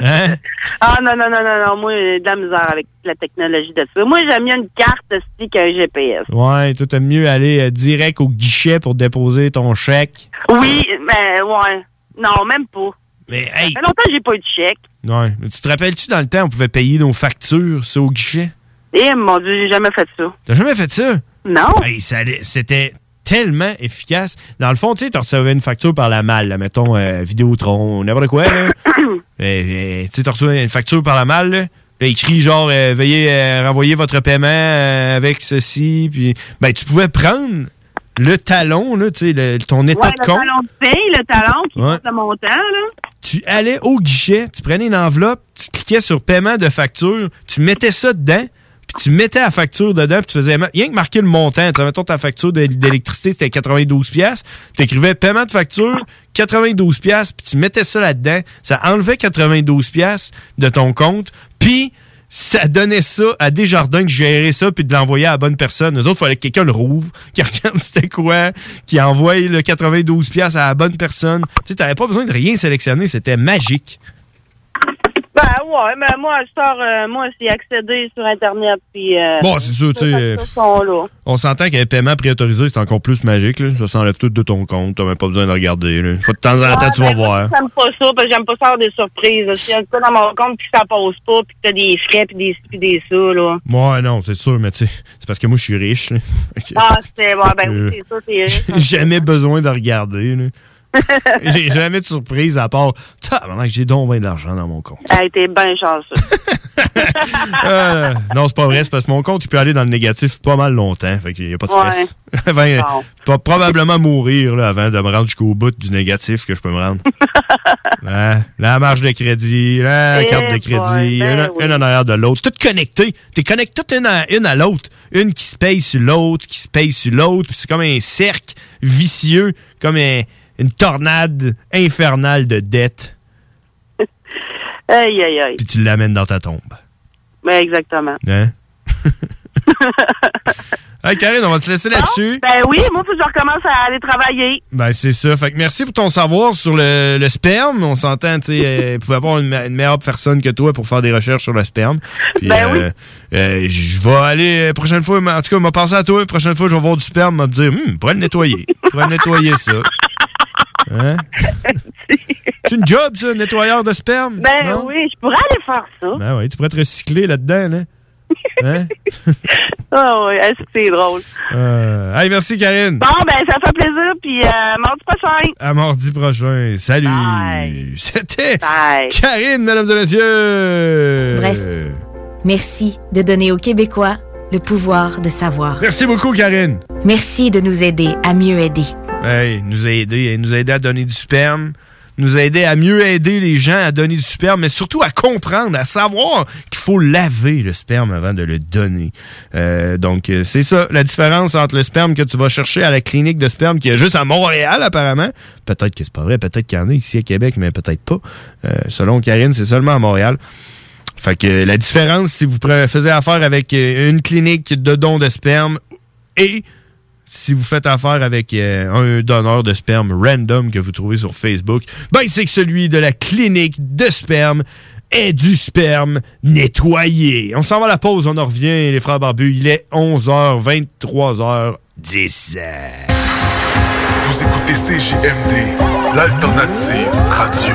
Hein? Ah non, non, non, non, non, moi, j'ai de la misère avec la technologie de ça. Moi, j'aime mieux une carte aussi qu'un GPS. Ouais, toi, t'aimes mieux aller euh, direct au guichet pour déposer ton chèque. Oui, mais ouais. Non, même pas. Mais Ça fait longtemps que j'ai pas eu de chèque. Ouais. Mais tu te rappelles-tu, dans le temps, on pouvait payer nos factures, ça, au guichet? Eh, mon Dieu, j'ai jamais fait ça. T'as jamais fait ça? Non. Hey, c'était tellement efficace. Dans le fond, tu sais, tu recevais une facture par la malle, là, mettons euh, Vidéotron, n'importe quoi, là. Euh, euh, tu sais, tu reçois une facture par la malle, là. Là, écrit genre, euh, veuillez euh, renvoyer votre paiement euh, avec ceci. Puis, ben, tu pouvais prendre le talon, là, tu sais, ton état Ouais, de le compte. talon de paye, le talon qui Ouais. le montant, là. Tu allais au guichet, tu prenais une enveloppe, tu cliquais sur paiement de facture, tu mettais ça dedans, puis tu mettais la facture dedans, puis tu faisais rien que marquer le montant. Tu mettons ta facture d'électricité, c'était 92 pièces. Tu écrivais paiement de facture 92 pièces, puis tu mettais ça là-dedans, ça enlevait 92 pièces de ton compte, puis ça donnait ça à Desjardins de gérer ça puis de l'envoyer à la bonne personne. Eux autres, il fallait que quelqu'un le rouvre, qui regarde c'était quoi, qui envoie le 92 pièces à la bonne personne. Tu sais, t'avais pas besoin de rien sélectionner, c'était magique. Ben ouais, mais moi, je sors, euh, moi, c'est accéder sur Internet, puis... Euh, Bon, c'est sûr, tu sais. On s'entend qu'un paiement préautorisé, c'est encore plus magique. Là. Ça s'enlève tout de ton compte. T'as même pas besoin de regarder. Là. Faut de temps en temps, tu vas Ouais, ben, voir. J'aime pas ça, parce que j'aime pas ça des surprises. Si y a dans mon compte, puis que ça passe pas, puis que t'as des frais, puis des puis des ça, là. Moi, non, c'est sûr, mais tu sais, c'est parce que moi, je suis riche. Ah, c'est... Ouais, ben Euh, oui, c'est ça, c'est riche. J'ai jamais besoin de regarder. là. J'ai jamais de surprise à part. Tabarnak, j'ai donc bien de l'argent dans mon compte. Elle était bien chanceux. Euh, non, c'est pas vrai, c'est parce que mon compte, il peut aller dans le négatif pas mal longtemps. Fait qu'il y a pas de stress. Enfin, Bon. probablement mourir là, avant de me rendre jusqu'au bout du négatif que je peux me rendre. Hein, la marge de crédit, la Eh carte de crédit, ben une, oui. une en arrière de l'autre. Tout connecté. T'es connecté toutes une à, une à l'autre. Une qui se paye sur l'autre, qui se paye sur l'autre. C'est comme un cercle vicieux, comme un- une tornade infernale de dettes. Aïe, aïe, aïe. Puis tu l'amènes dans ta tombe. Ben, exactement. Hein? hey, Karine, on va se laisser là-dessus. Ben oui, moi, faut que je recommence à aller travailler. Ben, c'est ça. Fait que merci pour ton savoir sur le, le sperme. On s'entend, tu sais, euh, il pouvait avoir une, me- une meilleure personne que toi pour faire des recherches sur le sperme. Puis, Ben oui. euh, euh, je vais aller, prochaine fois, en tout cas, m'a pensé à toi, la prochaine fois, je vais voir du sperme, m'a dire, hum, pourrais le nettoyer. pourrais nettoyer ça. Hein? c'est une job, ça, nettoyeur de sperme? Ben non? oui, je pourrais aller faire ça. Ben oui, tu pourrais te recycler là-dedans, là. Hein? Ah oui, est-ce que c'est drôle? Euh, hey, merci, Karine. Bon, ben, ça fait plaisir, puis euh, mardi prochain. À mardi prochain. Salut. C'était Karine, mesdames et messieurs. Bref. Merci de donner aux Québécois le pouvoir de savoir. Merci beaucoup, Karine. Merci de nous aider à mieux aider. Hey, nous a aidé, elle nous à donner du sperme, nous a aidé à mieux aider les gens à donner du sperme, mais surtout à comprendre, à savoir qu'il faut laver le sperme avant de le donner. Euh, donc, euh, c'est ça, la différence entre le sperme que tu vas chercher à la clinique de sperme qui est juste à Montréal, apparemment. Peut-être que c'est pas vrai, peut-être qu'il y en a ici à Québec, mais peut-être pas. Euh, selon Karine, c'est seulement à Montréal. Fait que la différence, si vous faisiez affaire avec euh, une clinique de don de sperme et si vous faites affaire avec euh, un donneur de sperme random que vous trouvez sur Facebook, ben c'est que celui de la clinique de sperme est du sperme nettoyé. On s'en va à la pause, on en revient, les frères barbus. Il est 11h, 23h10. Vous écoutez CJMD, l'alternative radio.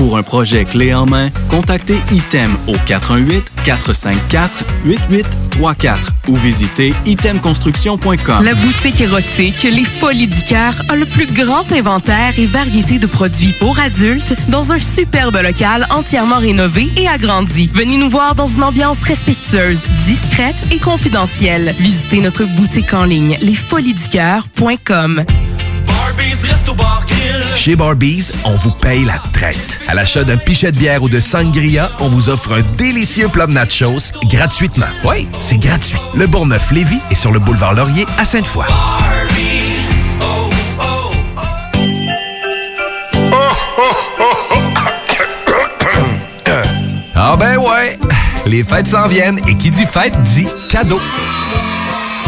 Pour un projet clé en main, contactez ITEM au 418-454-8834 ou visitez itemconstruction.com. La boutique érotique Les Folies du Cœur a le plus grand inventaire et variété de produits pour adultes dans un superbe local entièrement rénové et agrandi. Venez nous voir dans une ambiance respectueuse, discrète et confidentielle. Visitez notre boutique en ligne lesfoliesducoeur.com. Chez Barbies, on vous paye la traite. À l'achat d'un pichet de bière ou de sangria, on vous offre un délicieux plat de nachos gratuitement. Oui, c'est gratuit. Le Bourgneuf-Lévis est sur le boulevard Laurier à Sainte-Foy. Ah ben ouais, les fêtes s'en viennent et qui dit fête dit cadeau.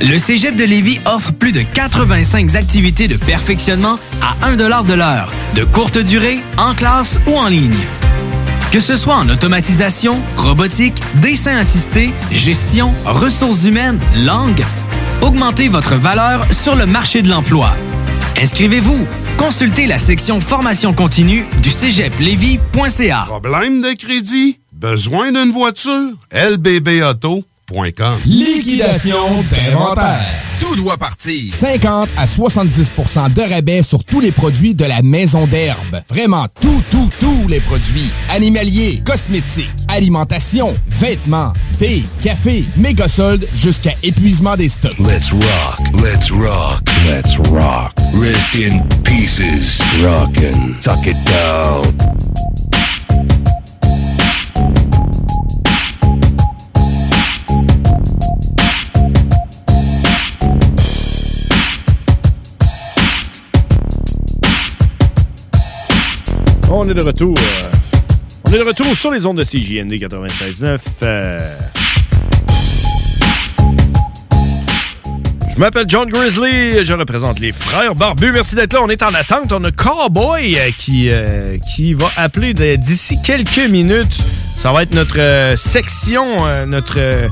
Le Cégep de Lévis offre plus de 85 activités de perfectionnement à 1 de l'heure, de courte durée, en classe ou en ligne. Que ce soit en automatisation, robotique, dessin assisté, gestion, ressources humaines, langue, augmentez votre valeur sur le marché de l'emploi. Inscrivez-vous. Consultez la section formation continue du cégeplevy.ca. Problème de crédit? Besoin d'une voiture? Liquidation d'inventaire. Tout doit partir. 50 à 70% de rabais sur tous les produits de la maison d'herbe. Vraiment tout, tout, tous les produits. Animaliers, cosmétiques, alimentation, vêtements, thé, café, méga soldes jusqu'à épuisement des stocks. Let's rock, let's rock, let's rock. Rest in pieces. Rockin', tuck it down. On est de retour. on est de retour sur les ondes de CJND 96.9. euh. Je m'appelle John Grizzly, je représente les frères barbus. Merci d'être là. On est en attente. On a Cowboy euh, qui, euh, qui va appeler d'ici quelques minutes. Ça va être notre section, notre-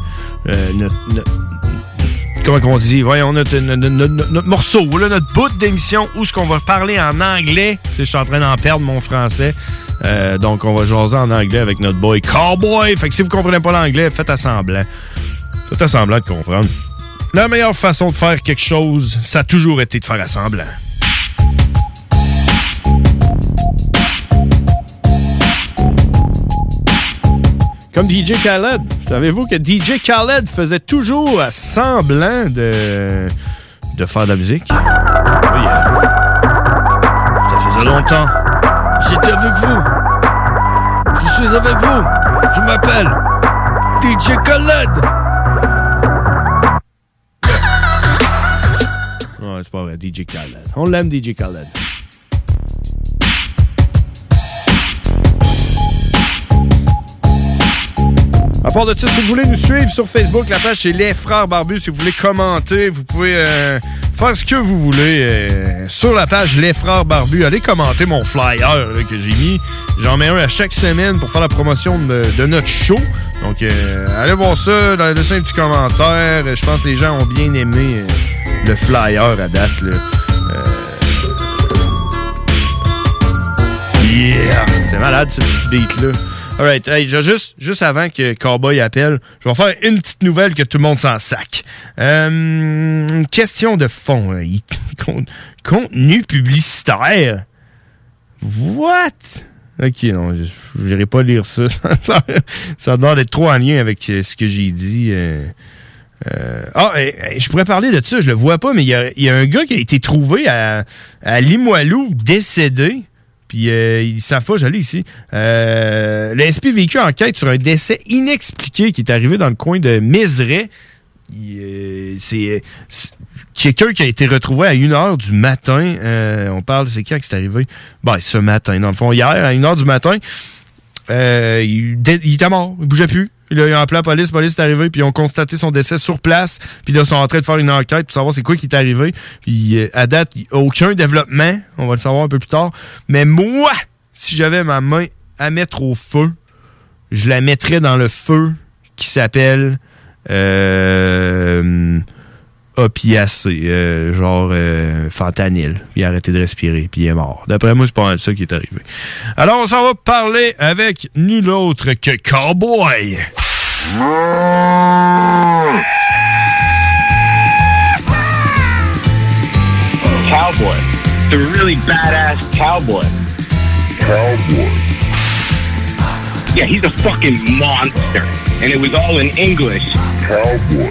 comment qu'on dit, voyons, notre, notre, morceau, notre bout d'émission où ce qu'on va parler en anglais. Je suis en train d'en perdre mon français. Euh, donc, on va jaser en anglais avec notre boy Cowboy. Fait que si vous comprenez pas l'anglais, faites à semblant. Faites à semblant de comprendre. La meilleure façon de faire quelque chose, ça a toujours été de faire à semblant. Comme DJ Khaled. Savez-vous que DJ Khaled faisait toujours semblant de, de faire de la musique? Oui, euh, ça faisait longtemps. J'étais avec vous. Je suis avec vous. Je m'appelle DJ Khaled. Non, c'est pas vrai, DJ Khaled. On l'aime, DJ Khaled. À part de ça, si vous voulez nous suivre sur Facebook, la page c'est Les Frères Barbus. Si vous voulez commenter, vous pouvez euh, faire ce que vous voulez euh, sur la page Les Frères Barbus. Allez commenter mon flyer que j'ai mis. J'en mets un à chaque semaine pour faire la promotion de, notre show. Donc, euh, allez voir ça, laissez un petit commentaire. Je pense que les gens ont bien aimé le flyer à date. Yeah! C'est malade, ce petit beat-là. Alright, hey, juste, juste avant que Cowboy appelle, je vais faire une petite nouvelle que tout le monde s'en sac. Euh, question de fond. con- contenu publicitaire. What? Ok, non, je n'irai pas lire ça. ça a l'air d'être trop en lien avec euh, ce que j'ai dit. euh. Euh, ah, eh, eh, je pourrais parler de ça, je le vois pas, mais il y a, il y a un gars qui a été trouvé à, à Limoilou, décédé. Puis euh, ils savent j'allais ici. Euh, le SPVQ enquête sur un décès inexpliqué qui est arrivé dans le coin de Mézeray. Il, euh, c'est quelqu'un qui a été retrouvé à 1h du matin. Euh, on parle, c'est quand que c'est arrivé? Ben, ce matin, dans le fond, hier, à 1h du matin. Euh, il, il était mort, il bougeait plus. Il a, il a appelé la police, la police est arrivée, puis ils ont constaté son décès sur place. Puis là, ils sont en train de faire une enquête pour savoir c'est quoi qui est arrivé. Puis euh, à date, il a aucun développement. On va le savoir un peu plus tard. Mais moi, si j'avais ma main à mettre au feu, je la mettrais dans le feu qui s'appelle euh, opiacé, euh, genre euh, fentanyl. Il a arrêté de respirer, puis il est mort. D'après moi, c'est pas mal ça qui est arrivé. Alors, on s'en va parler avec nul autre que Cowboy. Cowboy. The really badass cowboy. Cowboy. Yeah, he's a fucking monster. And it was all in English. Cowboy.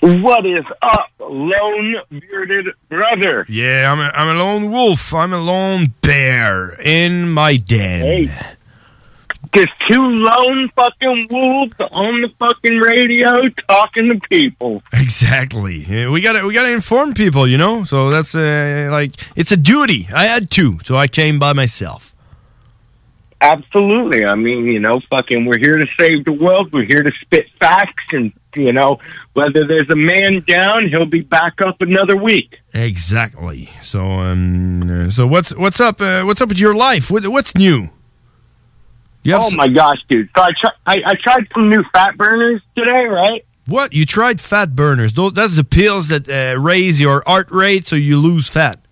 What is up, lone bearded brother? Yeah, I'm a, I'm a lone wolf. I'm a lone bear in my den. Hey. Just two lone fucking wolves on the fucking radio talking to people. Exactly. Yeah, We gotta we gotta inform people, you know. So that's uh, like it's a duty. I had to, so I came by myself. Absolutely. I mean, you know, fucking, we're here to save the world. We're here to spit facts, and you know, whether there's a man down, he'll be back up another week. Exactly. So um, uh, so what's what's up? Uh, what's up with your life? What, what's new? Oh s- my gosh, dude! So I, try, I I tried some new fat burners today, right? What you tried fat burners? Those that's the pills that uh, raise your heart rate so you lose fat.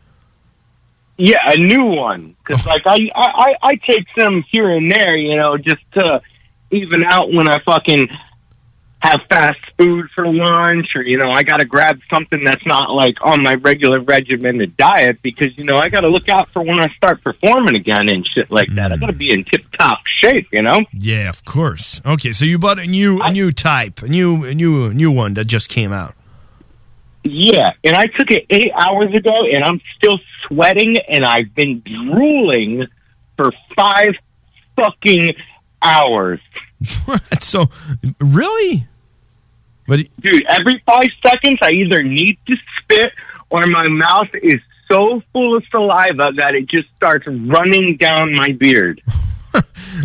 Yeah, a new one. Because like I, I I I take some here and there, you know, just to even out when I fucking have fast food for lunch, or you know, I got to grab something that's not like on my regular regimented diet because you know I got to look out for when I start performing again and shit like that. I got to mm. be in tip top shape, you know. Yeah, of course. Okay, so you bought a new a new type, a new a new a new one that just came out. Yeah, and I took it eight hours ago, and I'm still sweating, and I've been drooling for five fucking hours. So, really? But dude, every five seconds, I either need to spit or my mouth is so full of saliva that it just starts running down my beard.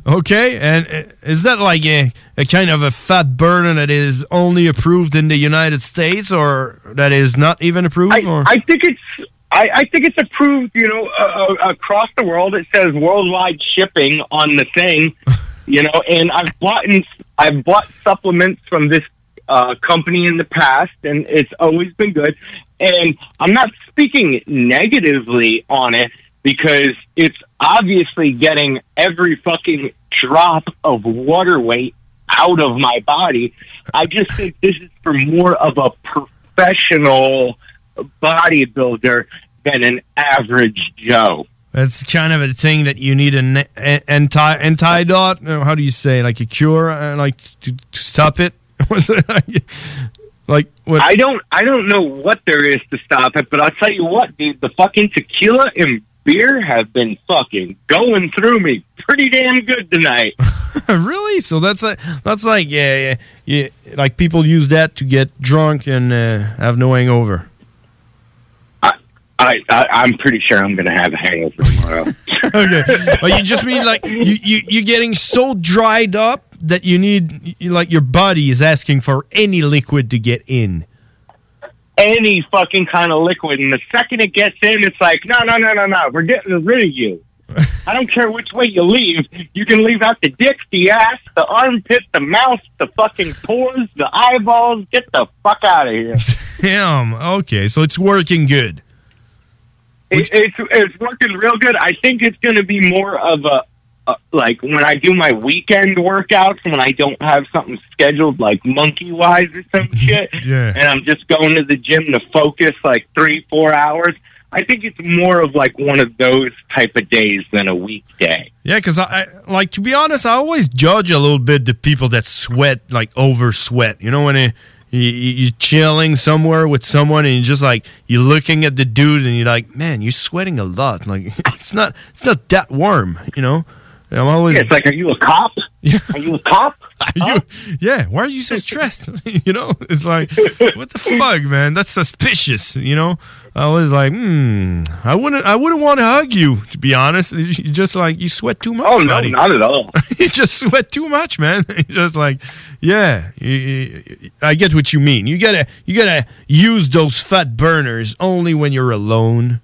Okay, and is that like a, a kind of a fat burner that is only approved in the United States, or that is not even approved? I, or I think it's. I, I think it's approved, you know, uh, across the world. It says worldwide shipping on the thing, you know. And I've bought I've bought supplements from this uh, company in the past, and it's always been good. And I'm not speaking negatively on it because it's obviously getting every fucking drop of water weight out of my body. I just think this is for more of a professional bodybuilder than an average Joe. that's kind of a thing that you need an a- anti antidote. uh, How do you say like a cure, uh, like to, to stop it? Like, like what? I don't I don't know what there is to stop it, but I'll tell you what, dude, the fucking tequila and beer have been fucking going through me pretty damn good tonight. really? So that's a, that's like yeah, yeah, yeah, like people use that to get drunk and uh, have no hangover. I, I I'm pretty sure I'm gonna have a hangover tomorrow. okay, but you just mean like you you you're getting so dried up that you need like your body is asking for any liquid to get in. Any fucking kind of liquid, and the second it gets in, it's like, no, no, no, no, no, we're getting rid of you. I don't care which way you leave. You can leave out the dick, the ass, the armpit, the mouth, the fucking pores, the eyeballs. Get the fuck out of here. Damn. Okay, so it's working good. It, it's it's working real good. I think it's going to be more of a, a like when I do my weekend workouts when I don't have something scheduled like monkey wise or some shit, Yeah. and I'm just going to the gym to focus like three four hours. I think it's more of like one of those type of days than a weekday. Yeah, because I, I like to be honest, I always judge a little bit the people that sweat like over sweat. You know when it, you- you're chilling somewhere with someone and you're just like you're looking at the dude and you're like, man, you're sweating a lot. Like it's not it's not that warm. You know. I'm always. Yeah, it's like, are you a cop? Are you a cop? Are you, yeah, why are you so stressed? you know, it's like, what the fuck, man? That's suspicious. You know, I was like, hmm, I wouldn't, I wouldn't want to hug you. To be honest, you just like you sweat too much. Oh no, buddy. not at all. you just sweat too much, man. Just like, yeah, you- you- I get what you mean. You gotta, you gotta use those fat burners only when you're alone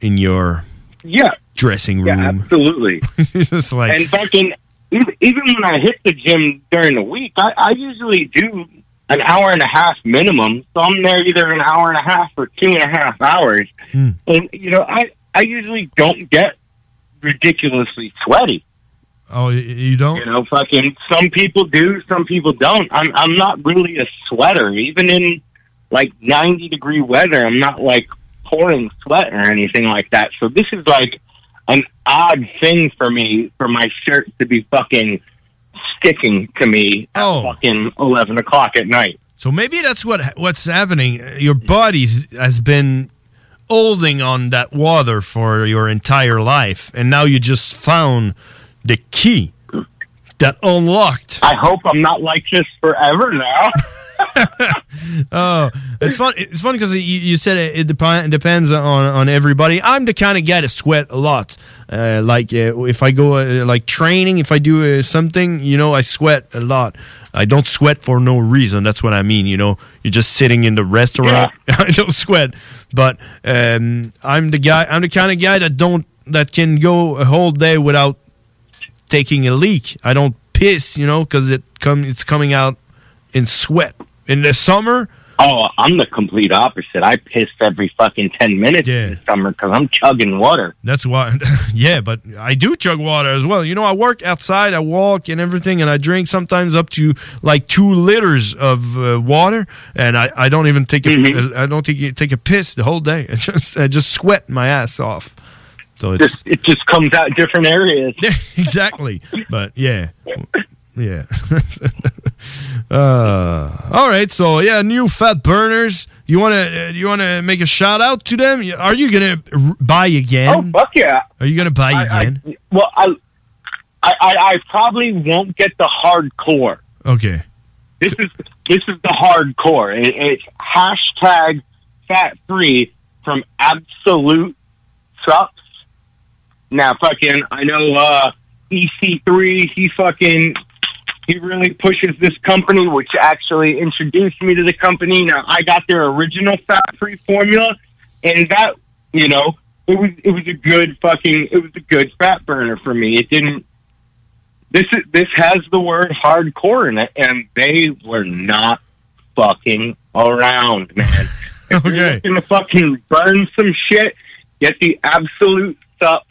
in your Yeah, dressing yeah, room. absolutely. just like, and fucking even, even when I hit the gym during the week, I, I usually do an hour and a half minimum. So I'm there either an hour and a half or two and a half hours. Hmm. And you know, I I usually don't get ridiculously sweaty. Oh, you don't? You know, fucking some people do, some people don't. I'm I'm not really a sweater, even in like 90 degree weather. I'm not like pouring sweat or anything like that. So this is like an odd thing for me for my shirt to be fucking sticking to me at oh. fucking 11 o'clock at night. So maybe that's what what's happening. Your body has been holding on that water for your entire life, and now you just found the key that unlocked. I hope I'm not like this forever now. oh, it's fun. It's funny because you, you said it, it dep- depends on on everybody. I'm the kind of guy to sweat a lot. Uh, like uh, if I go uh, like training, if I do uh, something, you know, I sweat a lot. I don't sweat for no reason. That's what I mean. You know, you're just sitting in the restaurant. I don't sweat, but um, I'm the guy. I'm the kind of guy that don't that can go a whole day without taking a leak. I don't piss, you know, because it come it's coming out in sweat. In the summer, Oh, I'm the complete opposite. I piss every fucking 10 minutes in the summer because I'm chugging water. that's why. yeah, but I do chug water as well. You know, I work outside, I walk and everything, and I drink sometimes up to like two liters of uh, water, and I, I don't even take a Mm-hmm. I don't take take a piss the whole day. I just I just sweat my ass off. So it's Just, it just comes out different areas. Yeah, exactly. But yeah, yeah. uh, all right. So yeah, new fat burners. You want to? You want to make a shout out to them? Are you gonna r- buy again? Oh, fuck yeah. Are you gonna buy I- I- again? well, I, I, I, I probably won't get the hardcore. okay. This is this is the hardcore. It, it's hashtag fat free from absolute sucks. Now, fucking, I know uh, EC3. He fucking he really pushes this company, which actually introduced me to the company. Now, I got their original fat free formula, and that you know it was it was a good fucking it was a good fat burner for me. It didn't this is this has the word hardcore in it, and they were not fucking around, man. If you're Okay. looking to fucking burn some shit, get the absolute sups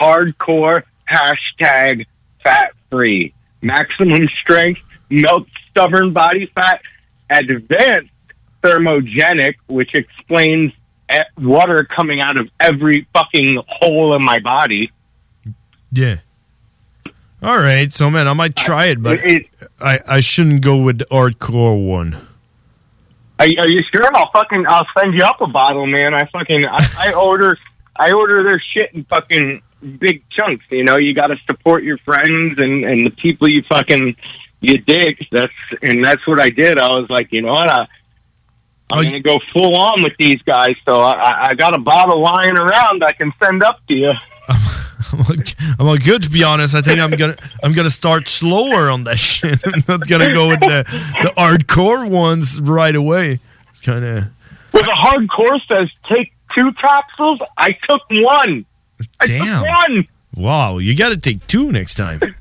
hardcore hashtag fat free. Maximum strength, melt stubborn body fat, advanced thermogenic, which explains water coming out of every fucking hole in my body. Yeah. All right. So man, I might uh, try it, but I I shouldn't go with the hardcore one. Are, are you sure? I'll fucking I'll send you up a bottle, man. I fucking I, I order I order their shit in fucking big chunks. You know, you got to support your friends and and the people you fucking you dig. That's and that's what I did. I was like, you know what? I, I'm oh, gonna go full on with these guys. So I, I- got a bottle lying around I can send up to you. I'm like, good to be honest. I think I'm gonna I'm gonna start slower on that shit. I'm not gonna go with the the hardcore ones right away. It's kind of Well, the hardcore says take two capsules. I took one. I Damn. took one. wow. You got to take two next time.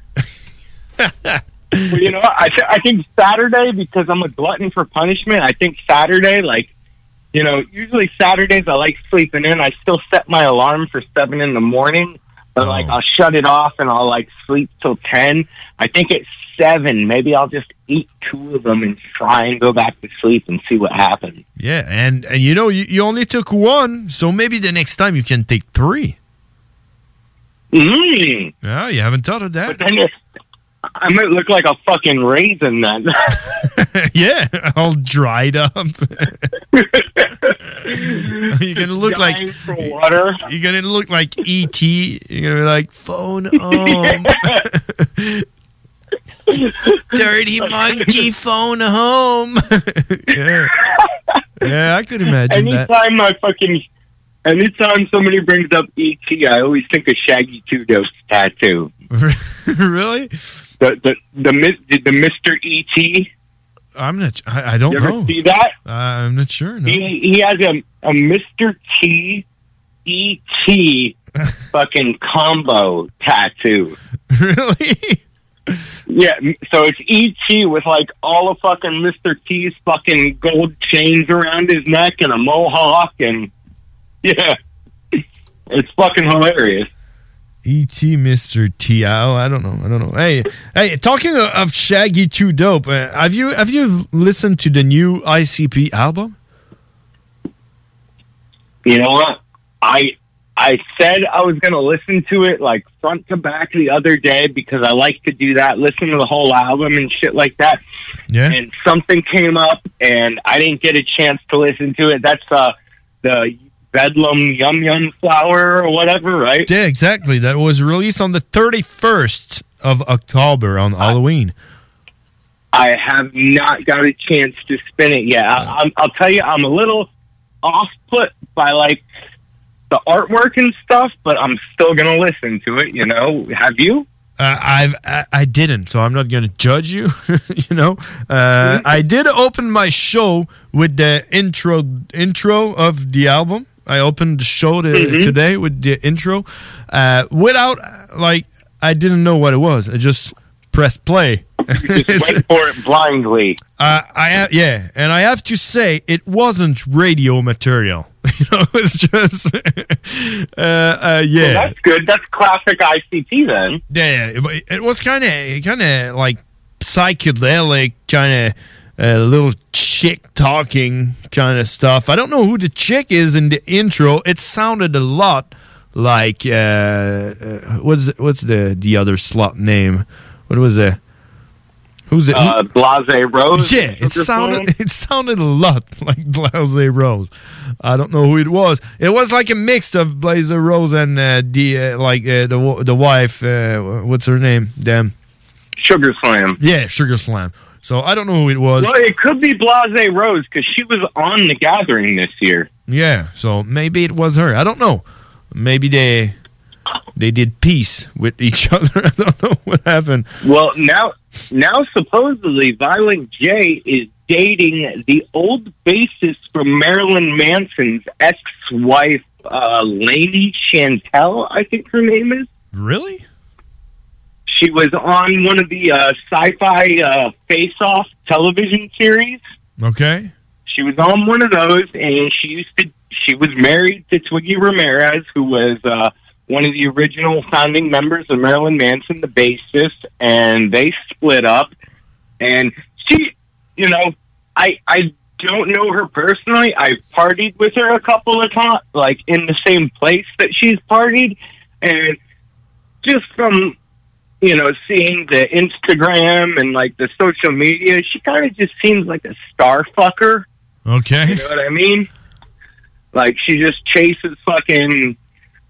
Well, you know. I, th- I think Saturday because I'm a glutton for punishment. I think Saturday, like, you know, usually Saturdays I like sleeping in. I still set my alarm for seven in the morning, but like oh. I'll shut it off and I'll like sleep till ten. I think at seven, maybe I'll just eat two of them and try and go back to sleep and see what happens. Yeah, and and you know you, you only took one, so maybe the next time you can take three. Mm. Yeah, you haven't thought of that. Then I might look like a fucking raisin then. yeah, all dried up. you're gonna look like water. You're gonna look like ET. You're gonna be like phone home. Dirty monkey phone home. yeah. yeah, I could imagine that. Anytime I fucking, anytime somebody brings up ET, I always think of Shaggy Two Dose tattoo. really? The the the mis- the Mister ET. I'm not. I, I don't You ever know. see that? Uh, I'm not sure. No. He he has a a Mister T ET fucking combo tattoo. Really? Yeah, so it's ET with like all of fucking Mr. T's fucking gold chains around his neck and a mohawk and yeah. It's fucking hilarious. E.T. Mr. T. Oh, I don't know. I don't know. Hey, hey, talking of- Shaggy Too Dope, uh, have you have you listened to the new ICP album? You know what? I I said I was going to listen to it like front to back the other day because I like to do that, listen to the whole album and shit like that. Yeah. And something came up and I didn't get a chance to listen to it. That's uh the Bedlam Yum Yum Flower or whatever, right? Yeah, exactly. That was released on the 31st of October on Halloween. I have not got a chance to spin it yet. I, I'm, I'll tell you, I'm a little off put by like the artwork and stuff, but I'm still gonna listen to it. You know, have you? Uh, I've I, I didn't, so I'm not going to judge you. you know, uh, I did open my show with the intro intro of the album. I opened the show to, Mhm. today with the intro, uh, without like I didn't know what it was. I just pressed play. Just wait for it blindly. Uh, I yeah, and I have to say it wasn't radio material. you know, it's just uh, uh, yeah. Well, that's good. That's classic ICT then. Yeah, yeah, it, it was kind of kind of like psychedelic, kind of uh, little chick talking kind of stuff. I don't know who the chick is in the intro. It sounded a lot like uh, uh, what's what's the the other slut name? What was it? Who's it? Uh, Blase Rose. Yeah, it sounded it sounded a lot like Blase Rose. I don't know who it was. It was like a mix of Blase Rose and uh, the uh, like uh, the the wife. Uh, what's her name? Damn. Sugar Slam. Yeah, Sugar Slam. So I don't know who it was. Well, it could be Blase Rose because she was on the Gathering this year. Yeah, so maybe it was her. I don't know. Maybe they they did peace with each other. I don't know what happened. Well, now, now supposedly Violent J is dating the old bassist from Marilyn Manson's ex-wife, uh, Lainey Chantel, I think her name is. Really? She was on one of the uh, sci-fi uh, face-off television series. Okay. She was on one of those, and she used to. She was married to Twiggy Ramirez, who was uh, one of the original founding members of Marilyn Manson, the bassist, and they split up. And she, you know, I I don't know her personally. I've partied with her a couple of times, like in the same place that she's partied, and just from you know seeing the Instagram and like the social media, she kind of just seems like a star fucker. Okay. You know what I mean? Like she just chases fucking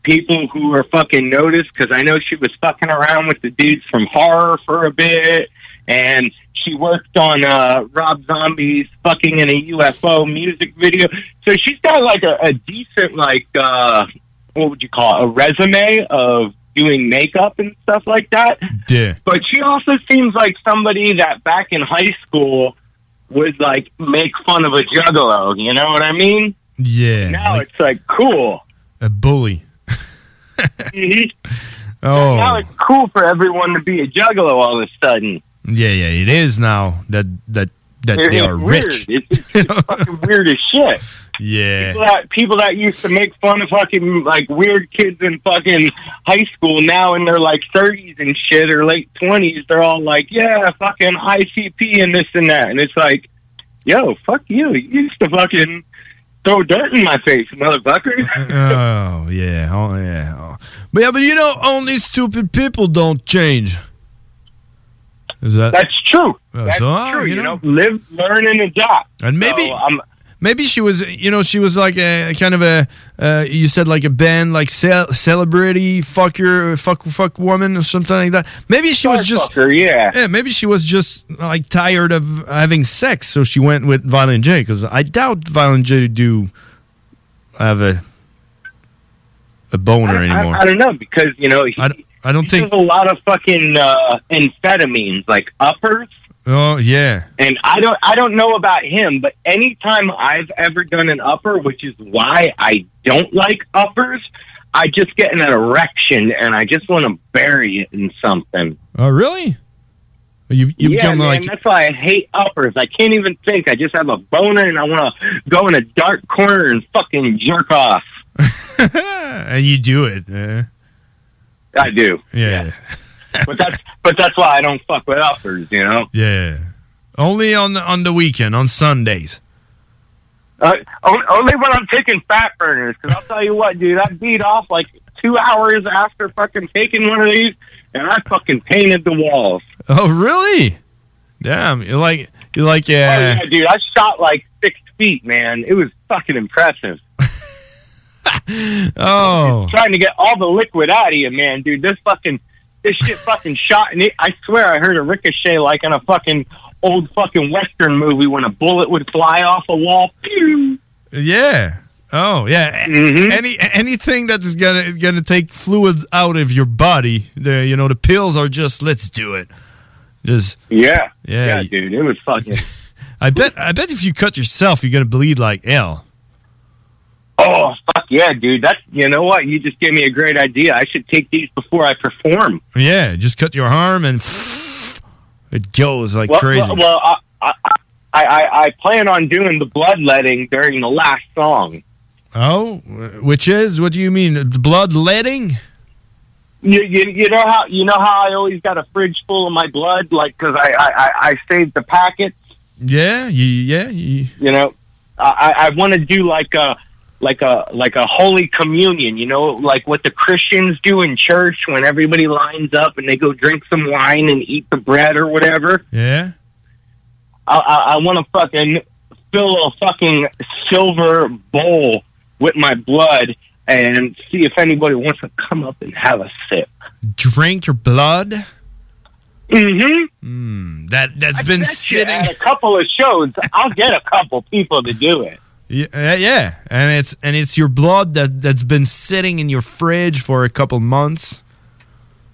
people who are fucking noticed because I know she was fucking around with the dudes from horror for a bit, and she worked on uh, Rob Zombie's fucking in a UFO music video. So she's got like a, a decent like uh, what would you call it? a resume of doing makeup and stuff like that. Yeah. But she also seems like somebody that back in high school would like make fun of a juggalo. You know what I mean? Yeah. Now it's like cool. A bully. Oh. Now it's cool for everyone to be a juggalo all of a sudden. Yeah, yeah, it is now that that that It- they are weird. rich. It's, it's fucking weird as shit. Yeah. People that, people that used to make fun of fucking like weird kids in fucking high school now in their like thirties and shit or late twenties, they're all like, Yeah, fucking ICP and this and that and it's like, Yo, fuck you. You used to fucking throw dirt in my face, motherfucker. oh yeah, oh yeah. Oh. But yeah, but you know, only stupid people don't change. Is that That's true. Uh, That's so, true. you You, know. know? live, learn, and adapt. And maybe- So, I'm, Maybe she was, you know, she was like a kind of a, uh, you said like a band, like ce- celebrity fucker, fuck, fuck woman or something like that. Maybe she was just, fucker, yeah. maybe she was just like tired of having sex, so she went with Violent J. Because I doubt Violent J do have a a boner I, anymore. I, I don't know because you know he, I don't, I don't he think. a lot of fucking uh, amphetamines, like uppers. Oh yeah, And I don't, I don't know about him, but anytime I've ever done an upper, which is why I don't like uppers, I just get an erection and I just want to bury it in something. Oh really? You you yeah, become man, like that's why I hate uppers. I can't even think. I just have a boner and I want to go in a dark corner and fucking jerk off. and you do it. eh? I do. Yeah. but that's but that's why I don't fuck with uppers, you know. Yeah. Only on the, on the weekend, on Sundays. Uh, only when I'm taking fat burners, because I'll tell you what, dude, I beat off like two hours after fucking taking one of these, and I fucking painted the walls. Oh, really? Damn, you're like you're like Oh, yeah. yeah, dude, I shot like six feet, man. It was fucking impressive. Oh, Trying to get all the liquid out of you, man, dude. This fucking this shit fucking shot, and it, I swear I heard a ricochet like in a fucking old fucking western movie when a bullet would fly off a wall. Pew! yeah. Oh, yeah. Mm-hmm. Any anything that's gonna gonna take fluid out of your body, the you know the pills are just let's do it. Just Yeah, Yeah. yeah, dude. It was fucking. I bet I bet if you cut yourself, you're gonna bleed like hell. Oh fuck yeah, dude! That's you know what? You just gave me a great idea. I should take these before I perform. Yeah, just cut your arm and it goes like well, crazy. Well, well I, I, I, I, plan on doing the bloodletting during the last song. oh, which is what do you mean? Bloodletting? You, you, you know how you know how I always got a fridge full of my blood, like because I, I, I, I saved the packets. Yeah, you, yeah. You, You know, I, I want to do like a like a like a holy communion. You know, like what the Christians do in church when everybody lines up and they go drink some wine and eat the bread or whatever. yeah. I, I, I want to fucking fill a fucking silver bowl with my blood and see if anybody wants to come up and have a sip. Drink your blood. Mm-hmm. Mm, that that's been sitting. At a couple of shows, I'll get a couple people to do it. Yeah, yeah, and it's and it's your blood that that's been sitting in your fridge for a couple months.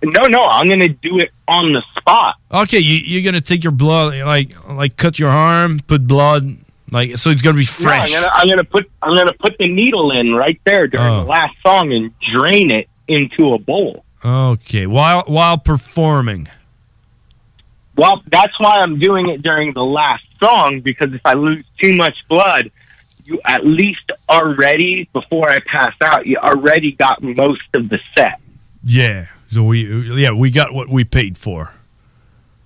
No, no, I'm gonna do it on the spot. Okay, you, you're gonna take your blood, like like cut your arm, put blood, like so it's gonna be No, fresh. I'm, gonna, I'm gonna put I'm gonna put the needle in right there during Oh. the last song and drain it into a bowl. Okay, while while performing. Well, that's why I'm doing it during the last song because if I lose too much blood, you at least already before I pass out, you already got most of the set. Yeah, so we yeah we got what we paid for.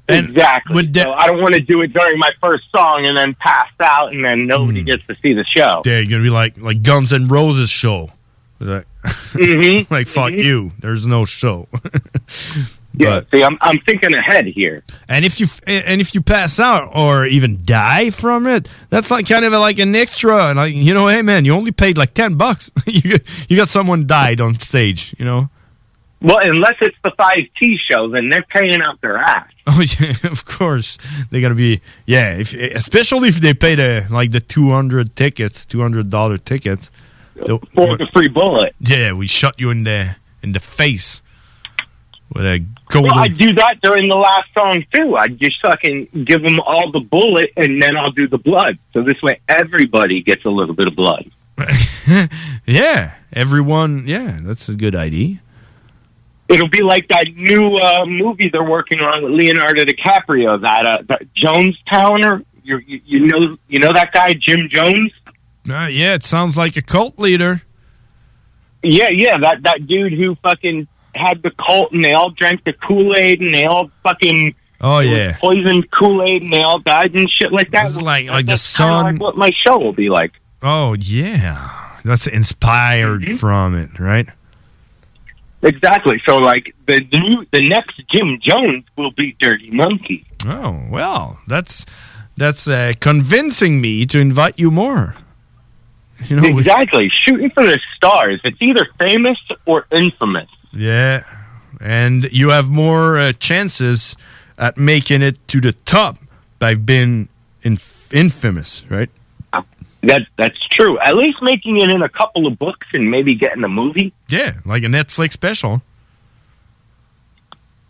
exactly. so I don't want to do it during my first song and then pass out and then nobody Hmm. gets to see the show. Yeah, you're gonna be like like Guns N' Roses show. Like, Mm-hmm. like fuck you. There's no show. Yeah, see, I'm I'm thinking ahead here. And if you and if you pass out or even die from it, that's like kind of like an extra. Like you know, hey man, you only paid like ten bucks. you got, you got someone died on stage. You know. Well, unless it's the five T show, then they're paying out their ass. Oh yeah, of course they gotta be. Yeah, if, especially if they pay the like the two hundred tickets, two hundred dollar tickets For the free bullet. Yeah, we shot you in the in the face with a golden. Well, I do that during the last song too. I just fucking give them all the bullet, and then I'll do the blood. So this way, everybody gets a little bit of blood. yeah, everyone. Yeah, that's a good idea. It'll be like that new uh, movie they're working on with Leonardo DiCaprio. That, uh, that Jonestown, or you, you you know you know that guy Jim Jones. Uh, yeah, it sounds like a cult leader. Yeah, yeah, that that dude who fucking had the cult, and they all drank the Kool Aid, and they all fucking Oh yeah, poisoned Kool Aid, and they all died and shit like that. It's like like the That's kinda sun. like what my show will be like. Oh yeah, that's inspired Mm-hmm. from it, right? Exactly. So, like the new, the next Jim Jones will be Dirty Monkey. Oh well, that's that's uh, convincing me to invite you more. You know, we- exactly. Shooting for the stars. It's either famous or infamous. Yeah, and you have more uh, chances at making it to the top by being in- infamous, right? That that's true. At least making it in a couple of books and maybe getting a movie. Yeah, like a Netflix special.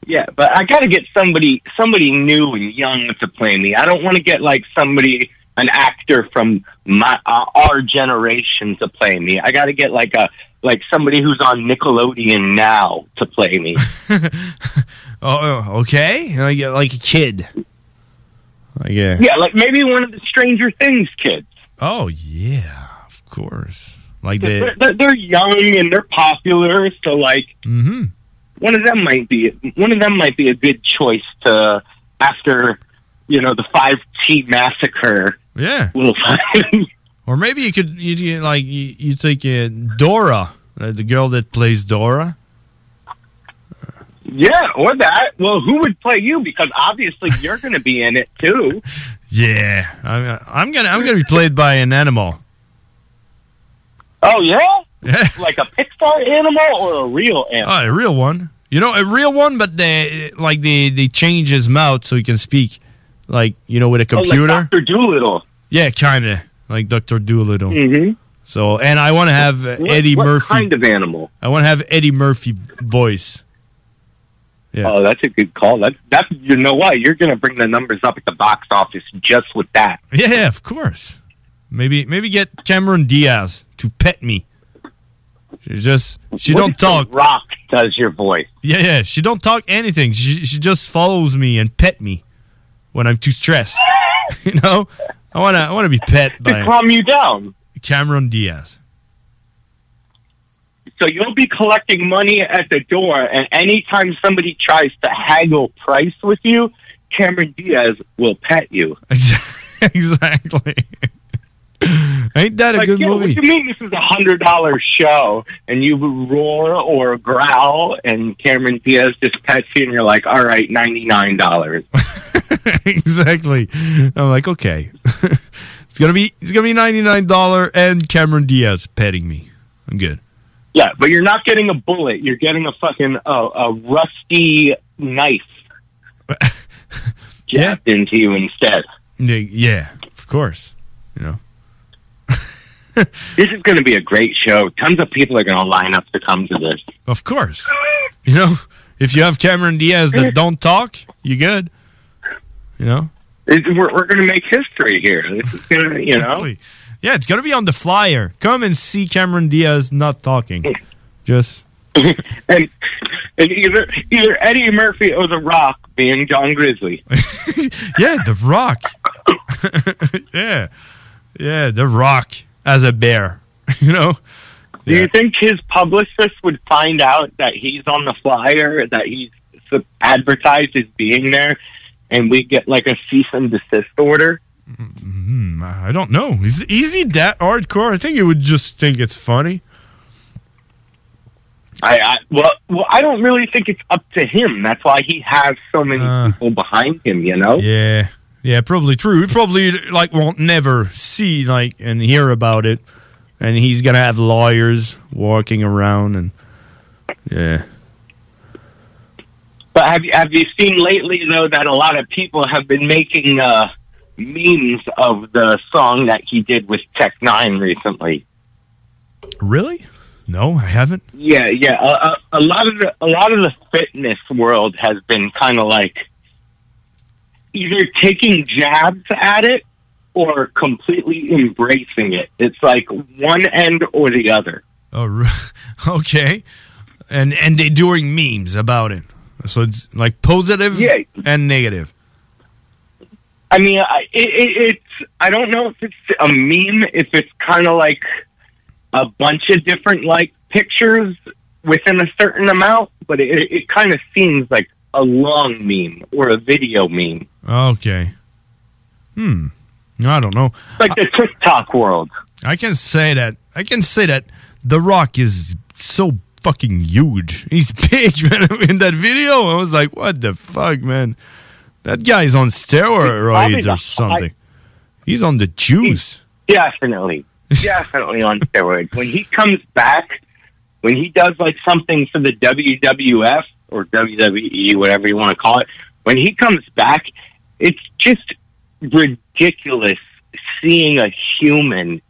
Yeah, but I got to get somebody somebody new and young to play me. I don't want to get like somebody an actor from my uh, our generation to play me. I got to get like a like somebody who's on Nickelodeon now to play me. Oh, oh, okay, like like a kid. Like yeah. yeah, like maybe one of the Stranger Things kids. Oh yeah, of course. Like They're, the they're, they're young and they're popular, so like hmm one of them might be one of them might be a good choice to after you know the five T massacre. Yeah. We'll find Or maybe you could you, you like you, you take uh, Dora, uh, the girl that plays Dora. yeah, or that. Well, who would play you? Because obviously you're going to be in it too. Yeah, I'm, I'm gonna I'm gonna be played by an animal. Oh yeah, like a Pixar animal or a real animal? Oh, a real one. You know, a real one, but they like they they change his mouth so he can speak, like you know, with a Oh, like computer. Dr. Doolittle. yeah, kind of like Doctor Doolittle. Mm-hmm. So, and I want to have What- Eddie what Murphy. kind of animal? I want to have Eddie Murphy voice. Yeah. Oh, that's a good call. That that you know what? You're going to bring the numbers up at the box office just with that. Yeah, of course. Maybe maybe get Cameron Diaz to pet me. She just she What don't talk. Rock does your voice. Yeah, yeah. She don't talk anything. She she just follows me and pet me when I'm too stressed. you know, I wanna I wanna be pet To by calm you down. Cameron Diaz. So you'll be collecting money at the door, and anytime somebody tries to haggle price with you, Cameron Diaz will pet you. exactly. Ain't that a Like, good yeah, movie? What do you mean this is a hundred dollar show and you roar or growl and Cameron Diaz just pets you and you're like, all right, ninety nine dollars. exactly. I'm like, okay. it's gonna be it's gonna be ninety nine dollar and Cameron Diaz petting me. I'm good. Yeah, but you're not getting a bullet. You're getting a fucking uh, a rusty knife jabbed into you instead. Yeah, yeah, of course. You know. This is going to be a great show. Tons of people are going to line up to come to this. Of course. You know, if you have Cameron Diaz that don't talk, you good. You know? It- we're we're going to make history here. This is going to, you know. Yeah, it's gonna be on the flyer. Come and see Cameron Diaz not talking. Just and, and either either Eddie Murphy or The Rock being John Grizzly. yeah, The Rock. yeah, yeah, The Rock as a bear. you know, Do you think his publicist would find out that he's on the flyer, that he's advertised as being there, and we get like a cease and desist order? Hmm, I don't know. Is is he that hardcore? I think he would just think it's funny. I, I well, well, I don't really think it's up to him. That's why he has so many people behind him. You know. Yeah, yeah, probably true. He probably like won't never see like and hear about it, and he's gonna have lawyers walking around and yeah. But have you have you seen lately though that a lot of people have been making uh, memes of the song that he did with Tech Nine recently? Really? No, I haven't. Yeah, yeah. A, a, a lot of the a lot of the fitness world has been kind of like either taking jabs at it or completely embracing it. It's like one end or the other. Oh, okay. And and they doing memes about it. So it's like positive Yeah. and negative. I mean, I, it, it, it's I don't know if it's a meme, if it's kind of like a bunch of different like pictures within a certain amount, but it, it kind of seems like a long meme or a video meme, Okay. Hmm. I don't know. like the TikTok world. I can say that. I can say that The Rock is so fucking huge. He's big, man. In that video, I was like, "What the fuck, man? That guy's on steroids or something. He's on the juice." Definitely, definitely on steroids. When he comes back, when he does like something for the WWF or WWE, whatever you want to call it, when he comes back, it's just ridiculous seeing a human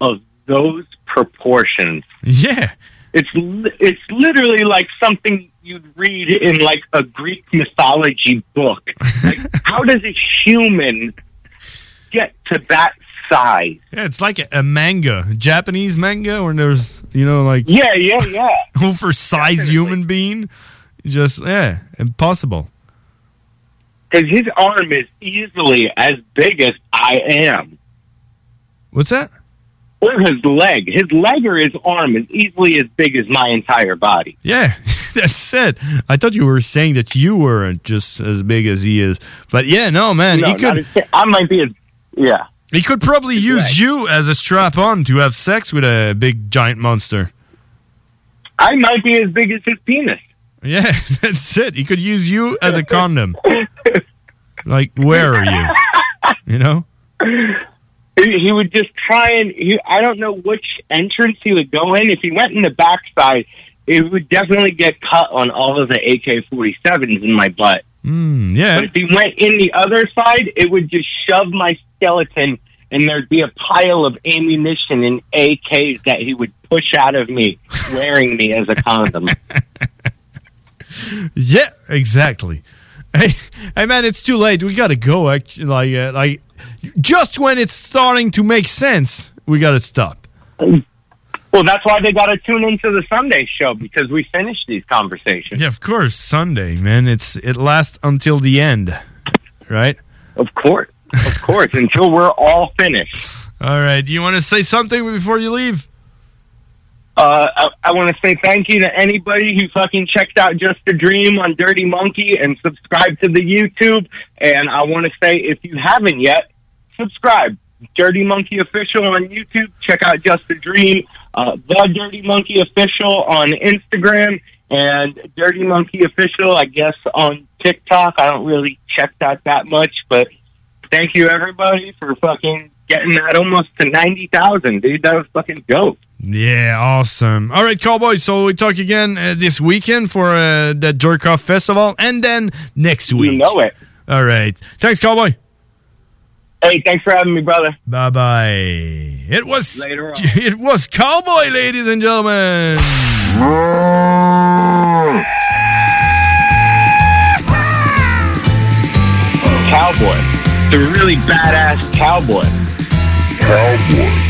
of those proportions. Yeah. It's it's literally like something you'd read in like a Greek mythology book. Like, how does a human get to that size? Yeah, it's like a, a manga, Japanese manga, where there's you know like Yeah, yeah, yeah. For oversized human being. Just yeah, impossible. Because his arm is easily as big as I am. What's that? Or his leg. His leg or his arm is easily as big as my entire body. Yeah, That's it. I thought you were saying that you weren't just as big as he is. But yeah, no, man. No, he could. as- I might be. A, yeah. He could probably use you as a strap on to have sex with a big giant monster. I might be as big as his penis. Yeah, that's it. He could use you as a condom. like, where are you? You know? He, he would just try and he, I don't know which entrance he would go in. If he went in the backside, it would definitely get cut on all of the AK 47s in my butt. Mm, yeah. But if he went in the other side, it would just shove my skeleton and there'd be a pile of ammunition and AKs that he would push out of me, wearing me as a condom. Yeah, exactly. Hey, hey, man, it's too late. We gotta go. Actually, like, uh, like, just when it's starting to make sense, we gotta stop. Well, that's why they got to tune into the Sunday show because we finished these conversations. Yeah, of course, Sunday, man. It's it lasts until the end, right? Of course, of course, until we're all finished. All right. Do you want to say something before you leave? Uh, I, I want to say thank you to anybody who fucking checked out Just a Dream on Dirty Monkey and subscribed to the YouTube. And I want to say, if you haven't yet, subscribe. Dirty Monkey Official on YouTube. Check out Just a Dream. Uh, the Dirty Monkey Official on Instagram. And Dirty Monkey Official, I guess, on TikTok. I don't really check that that much, but thank you everybody for fucking getting that almost to 90,000, dude. That was fucking dope. Yeah, awesome. All right, Cowboy. So we talk again uh, this weekend for uh, the Jerk Off Festival, and then next week. You know it. All right. Thanks, Cowboy. Hey, thanks for having me, brother. Bye bye. It was Later on. it was Cowboy, ladies and gentlemen. Cowboy. The really badass cowboy. Cowboy.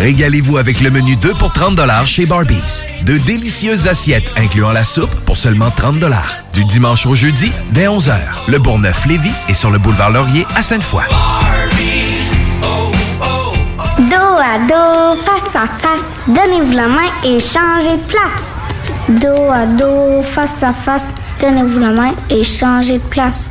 Régalez-vous avec le menu 2 pour 30 chez Barbies. De délicieuses assiettes incluant la soupe pour seulement 30 Du dimanche au jeudi, dès 11h. Le Bourgneuf-Lévis est sur le boulevard Laurier à Sainte-Foy. Dos à dos, face à face, donnez-vous la main et changez de place. Dos à dos, face à face, donnez-vous la main et changez de place.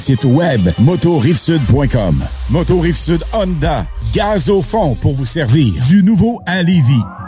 site web motorivesud.com. Moto Rive-Sud Honda, gaz au fond pour vous servir. Du nouveau à Lévis.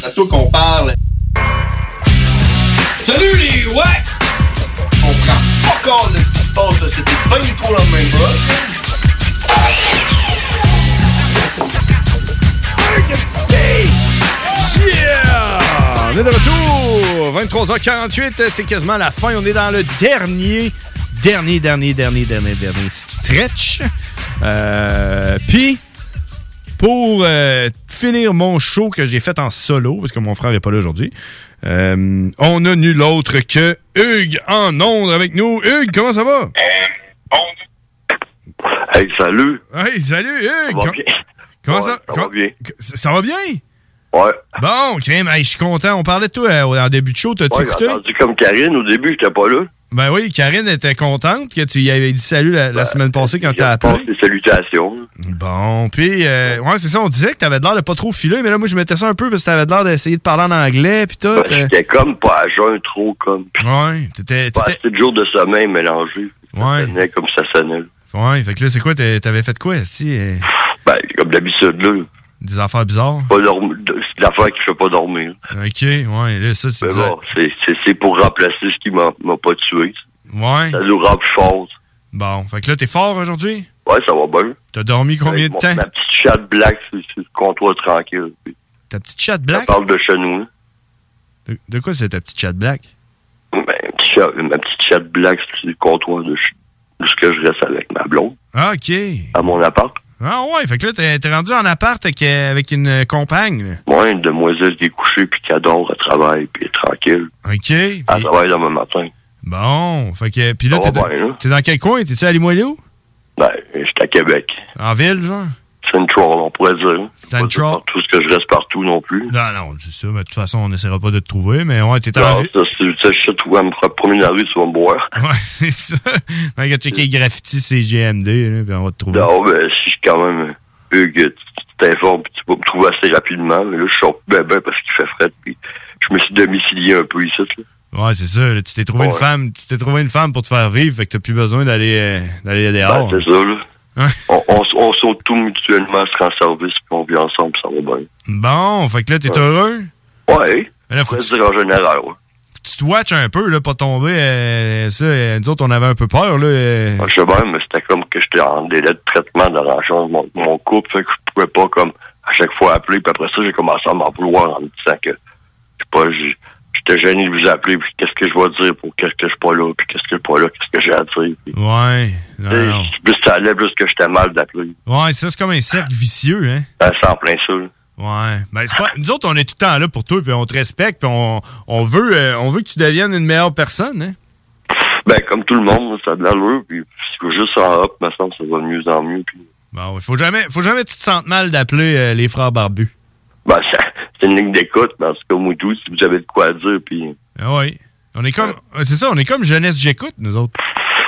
C'est à toi qu'on parle. Salut les ouais! On prend pas compte de ce qui se passe là. C'était pas du tout la même! On est de retour! 23h48, c'est quasiment la fin. On est dans le dernier, dernier, dernier, dernier, dernier, dernier stretch. Euh, Puis, pour euh, finir mon show que j'ai fait en solo, parce que mon frère n'est pas là aujourd'hui, euh, on a nul autre que Hugues en ondes avec nous. Hugues, comment ça va? Hey, salut. Hey, salut Hugues! Ça va Com- bien? Comment Ouais, ça? ça va bien. Ça, ça va bien? Ouais. Bon, crème, hey, je suis content. On parlait de toi euh, en début de show. T'as-tu Ouais, écouté? j'ai entendu comme Karine au début, j'étais pas là. Ben oui, Karine était contente que tu y avais dit salut la, la semaine passée quand t'as appelé. Des salutations. Bon, puis, euh, ouais, c'est ça, on disait que t'avais l'air de pas trop filer, mais là, moi, je mettais ça un peu parce que t'avais l'air d'essayer de parler en anglais, puis tout. euh. J'étais comme pas à jeun, trop comme. Ouais, t'étais. Pas assez de jours de sommeil mélangés. Ouais. Ça sonnait comme ça sonnait. Ouais, fait que là, c'est quoi, t'avais fait quoi, si? euh, Ben, comme d'habitude, là. Des affaires bizarres? Pas dormir. C'est l'affaire qui fait pas dormir. Ok, ouais, là, ça, c'est Mais bon, c'est- pour remplacer ce qui m'a m'a pas tué. Ouais. Ça nous rend plus fort. Bon, fait que là, t'es fort aujourd'hui? Ouais, ça va bien. T'as dormi combien de Mon- temps? Ma petite chatte black, c'est le comptoir tranquille. Ta petite chatte black? Ça parle de chez nous. De, de quoi c'est ta petite chatte black? Ben, un petit chat- ma petite chatte black, c'est le comptoir de, de ce que je reste avec ma blonde, Ah, ok. à mon appart. Ah ouais, fait que là, t'es t'es rendu en appart avec, avec une compagne. là. Moi, une demoiselle qui est couchée puis qui adore, elle travaille puis elle est tranquille. OK. Elle travaille demain matin. Bon, fait que. Puis là, t'es dans, bien, là. t'es dans quel coin? T'es-tu à Limoilou? Ben, j'étais à Québec. En ville, genre? Central, on pourrait dire. Central? Tout ce que je reste partout non plus. Non, non, c'est ça. Mais de toute façon, on n'essaiera pas de te trouver. Mais ouais, t'es en c'est ça, je sais tout, à me promener dans la rue, tu vas me boire. Ouais, c'est ça. Fait que checker les graffitis CGMD, là, puis on va te trouver. Non, ben, si je suis quand même, Hugues, tu tu t'informes puis tu vas me trouver assez rapidement. Mais là, je sors ben, ben parce qu'il fait frais puis je me suis domicilié un peu ici, là. Ouais, c'est ça. là, tu t'es trouvé une femme, tu t'es trouvé une femme pour te faire vivre, fait que t'as plus besoin d'aller euh, d'aller dehors. Ben, c'est ça, là. On, on, on saute tout mutuellement, se rend service, puis on vit ensemble, ça va bien. Bon, fait que là, t'es Ouais. heureux? Ouais. Là, faut dire en général, ouais. Tu te watches un peu, là, pas tomber. euh, ça, euh, nous autres, on avait un peu peur, là. euh. Je sais bien, mais c'était comme que j'étais en délai de traitement de l'argent de mon, mon couple, fait que je pouvais pas comme à chaque fois appeler, puis après ça, j'ai commencé à m'en vouloir en me disant que je sais pas, j'ai- j'étais gêné de vous appeler, puis qu'est-ce que je vais dire pour qu'est-ce que je suis pas là, puis qu'est-ce que je suis pas là, qu'est-ce que j'ai à dire. Puis, Ouais. Non, non. plus ça allait, plus que j'étais mal d'appeler. Ouais, ça, c'est comme un cercle vicieux, hein. Ça c'est en plein ça. Ouais. Ben, c'est pas... Nous autres, on est tout le temps là pour toi, puis on te respecte, puis on, on, veut, euh, on veut que tu deviennes une meilleure personne, hein. Ben, comme tout le monde, ça a de l'allure, puis veux juste en hop, me semble, ça va de mieux en mieux, puis Bon, faut jamais, faut jamais que tu te sentes mal d'appeler euh, les frères barbus. ben, ça- c'est une ligne d'écoute, mais en tout cas, moi, tout, si vous avez de quoi dire, puis Ah oui. On est comme, c'est ça, on est comme jeunesse j'écoute, nous autres.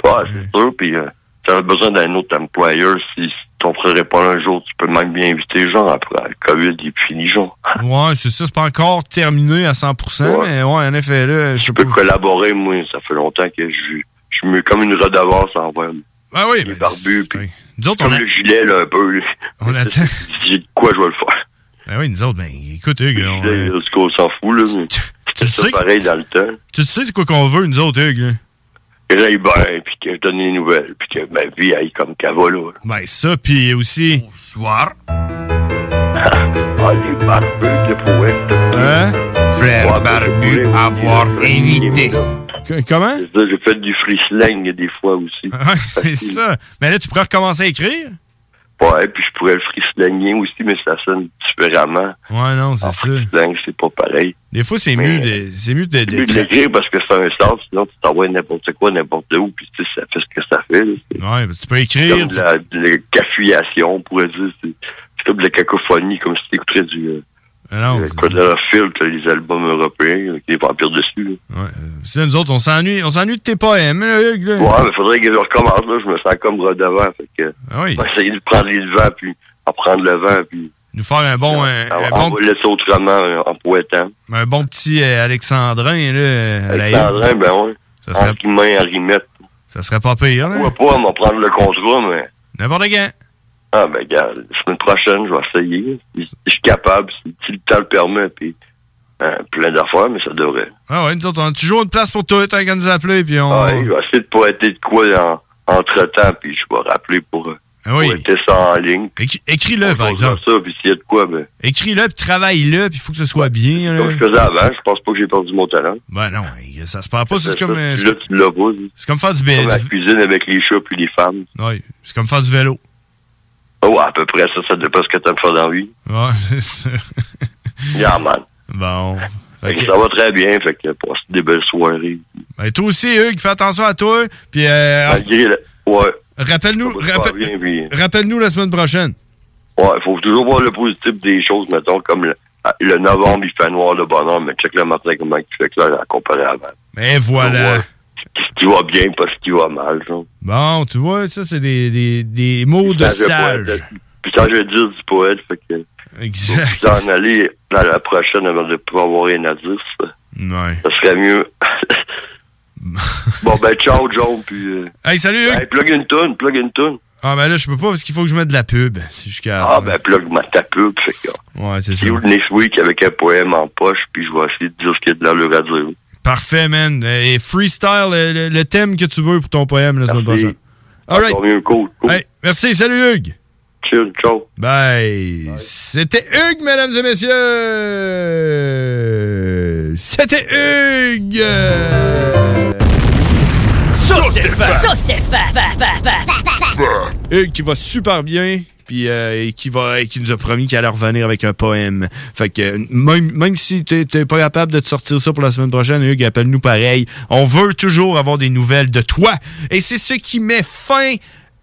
Ouais, c'est sûr. Puis, euh, tu as besoin d'un autre employeur. Si ton frère est pas là un jour, tu peux même bien inviter genre après le COVID, il est fini, genre. Ouais, c'est ça, c'est pas encore terminé à 100%, mais ouais, en effet, là, je pas. peux collaborer, moi. Ça fait longtemps que je, je mieux comme une redevance envers Ah oui, les barbus. Puis, Nous autres, comme on a- le gilet, là, un peu. On attend. De quoi, je vais le faire. Ben oui, nous autres, ben, écoute, Hugues, on, Le gilet, là, on s'en fout, là. mais ça sais pareil dans le temps. tu sais c'est quoi qu'on veut, nous autres, Hugues, là? Que j'aille bien, puis que je donne des nouvelles, puis que ma vie aille comme qu'elle va, là. Ben, ça, puis aussi... Bonsoir. Ah, les barbus de poète. Hein? Frère barbu, avoir invité. Comment? C'est ça, j'ai fait du free slang des fois aussi. C'est ça. Mais là, tu pourrais recommencer à écrire? Ouais, puis je pourrais le freeslanger aussi, mais ça sonne différemment. Ouais, non, c'est ça. C'est pas pareil. Des fois, c'est Mais- mieux de, c'est mieux de, mieux l'écrire parce que c'est un sort, sinon tu t'envoies n'importe quoi, n'importe où, puis tu sais, ça fait ce que ça fait. là. Ouais, que tu peux écrire. comme de la, de la cafouillation, on pourrait dire. C'est c'est comme de la cacophonie, comme si tu écouterais du euh, non, euh, Quadraphile, t'as les albums européens avec les vampires dessus. là. Ouais. C'est nous autres, on s'ennuie, on s'ennuie de tes poèmes, là, Hugues, là. Ouais, mais faudrait que je recommence, là. Je me sens comme redevant. Fait que, Ah oui. on va essayer de prendre les devants, puis en prendre le vent, puis Nous faire un bon, un, un on, bon, va laisser autrement euh, en poétant. un bon petit euh, Alexandrin, là. la Alexandrin, ben ouais. Ça serait- En rimette. Ça serait pas pire, là. Pourquoi pas, on va prendre le contrat, mais... N'importe quand. Ah, ben, regarde, la semaine prochaine, je vais essayer. Je suis capable, si, le temps le permet, puis euh, plein d'affaires, mais ça devrait. Ah ouais, nous autres, on a toujours une place pour toi, tant qu'à nous appeler, puis on... Ah, ouais, je vais essayer de poéter de quoi en, entre-temps, puis je vais rappeler pour euh, Ah oui. ça en ligne. Écris-le, par exemple. ça, puis s'il y a de quoi, ben... Écris-le, puis travaille-le, puis il faut que ce soit bien, Comme je faisais avant, je pense pas que j'ai perdu mon talent. Ben non, ça se perd pas, c'est comme... euh, Puis là, tu l'as pas. C'est comme faire du Comme vélo. la cuisine avec les chats puis les femmes. Oui, c'est comme faire du vélo. Oh, à peu près ça, ça dépend ce que t'aimes faire dans la vie. Ouais, c'est ça. Yeah, man. Bon. Fait que Ça va très bien, fait que passe des belles soirées. Ben, toi aussi, Hugues, fais attention à toi. Puis, euh, Malgré. Ouais. rappelle-nous, rappelle- super bien, puis... rappelle-nous la semaine prochaine. Ouais, il faut toujours voir le positif des choses, mettons, comme le, le novembre, il fait noir le bonheur, mais check le matin comment il fait clair à comparer avant. Mais voilà. Ce qui va bien, pas ce qui va mal, genre. Bon, tu vois, ça, c'est des, des, des mots de sage. poète, Puis quand je vais dire du poète, fait que... Exact. Faut en aller dans la prochaine avant de pas avoir rien à dire, ça, Ouais. ça serait mieux. bon, ben, ciao, John, puis... euh, Hey, salut, Hugues. Hey, plug une toune, plug une toune. Ah, ben là, je peux pas parce qu'il faut que je mette de la pub. C'est jusqu'à. Ah, ben, plug ma ta pub, fait que... Ouais, c'est ça. You next week avec un poème en poche, puis je vais essayer de dire ce qu'il y a de l'allure à dire. Parfait, man. Et freestyle le, thème que tu veux pour ton poème la semaine prochaine. All right. Encore mieux, cool, cool. Hey, merci, salut Hugues. Ciao. Bye. C'était Hugues, mesdames et messieurs. C'était Hugues. Hugues qui va super bien, euh, et qui va, nous a promis qu'il allait revenir avec un poème. Fait que même, même si t'es pas capable de te sortir ça pour la semaine prochaine, Hugues, appelle-nous pareil. On veut toujours avoir des nouvelles de toi. Et c'est ce qui met fin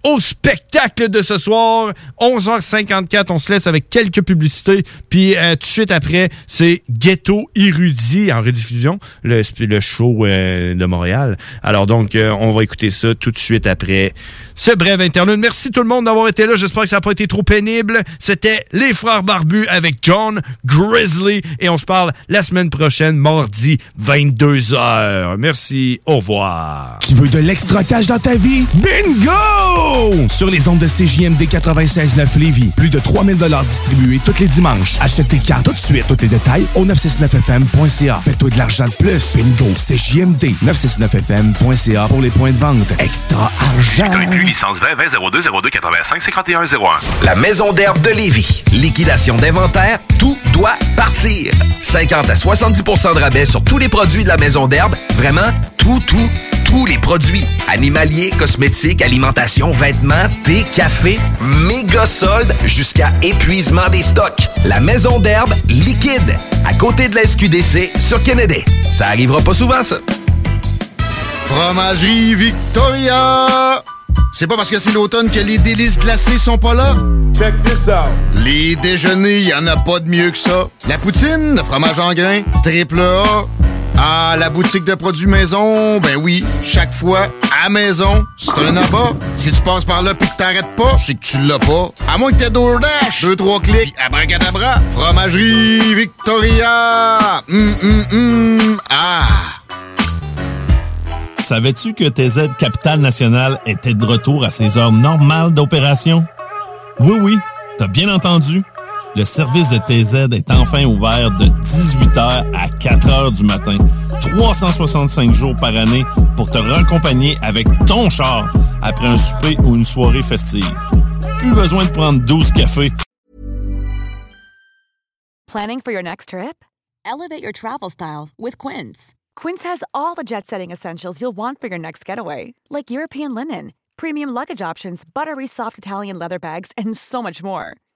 au spectacle de ce soir. 11h54, on se laisse avec quelques publicités. Puis euh, tout de suite après, c'est Ghetto Érudit en rediffusion, le, le show euh, de Montréal. Alors donc, euh, on va écouter ça tout de suite après ce bref interlude. Merci tout le monde d'avoir été là. J'espère que ça n'a pas été trop pénible. C'était Les Frères Barbus avec John Grizzly. Et on se parle la semaine prochaine, mardi, 22h. Merci, au revoir. Tu veux de l'extra dans ta vie? Bingo! Sur les ondes de CJMD 96.9 Lévis, plus de 3000 distribués tous les dimanches. Achète tes cartes tout de suite. Tous les détails au 969FM.ca. Fais-toi de l'argent de plus. Bingo! CJMD 969FM.ca pour les points de vente. Extra argent! licence 20 20 02 02 85 51 01. La Maison d'herbe de Lévis. Liquidation d'inventaire, tout doit partir. 50 à 70% de rabais sur tous les produits de la Maison d'herbe. Vraiment, tout, tout, tous les produits. Animaliers, cosmétiques, alimentation, vêtements, thé, café, méga soldes jusqu'à épuisement des stocks. La Maison d'herbe liquide, à côté de la SQDC sur Kennedy. Ça arrivera pas souvent, ça. Fromagerie Victoria! C'est pas parce que c'est l'automne que les délices glacées sont pas là? Check this out! Les déjeuners, y en a pas de mieux que ça. La poutine, le fromage en grains, triple A. Ah, la boutique de produits maison, ben oui, chaque fois, à maison, c'est un abat. Si tu passes par là pis que t'arrêtes pas, c'est que tu l'as pas. À moins que t'aies DoorDash, deux, trois clics, pis abracadabra, fromagerie Victoria! Hum, hum, hum, ah! Savais-tu que TZ Capital National était de retour à ses heures normales d'opération? Oui, oui, t'as bien entendu. Le service de TZ est enfin ouvert de 18h à 4h du matin, 365 jours par année pour te raccompagner avec ton char après un souper ou une soirée festive. Plus besoin de prendre 12 cafés. Planning for your next trip? Elevate your travel style with Quince. Quince has all the jet setting essentials you'll want for your next getaway, like European linen, premium luggage options, buttery soft Italian leather bags, and so much more.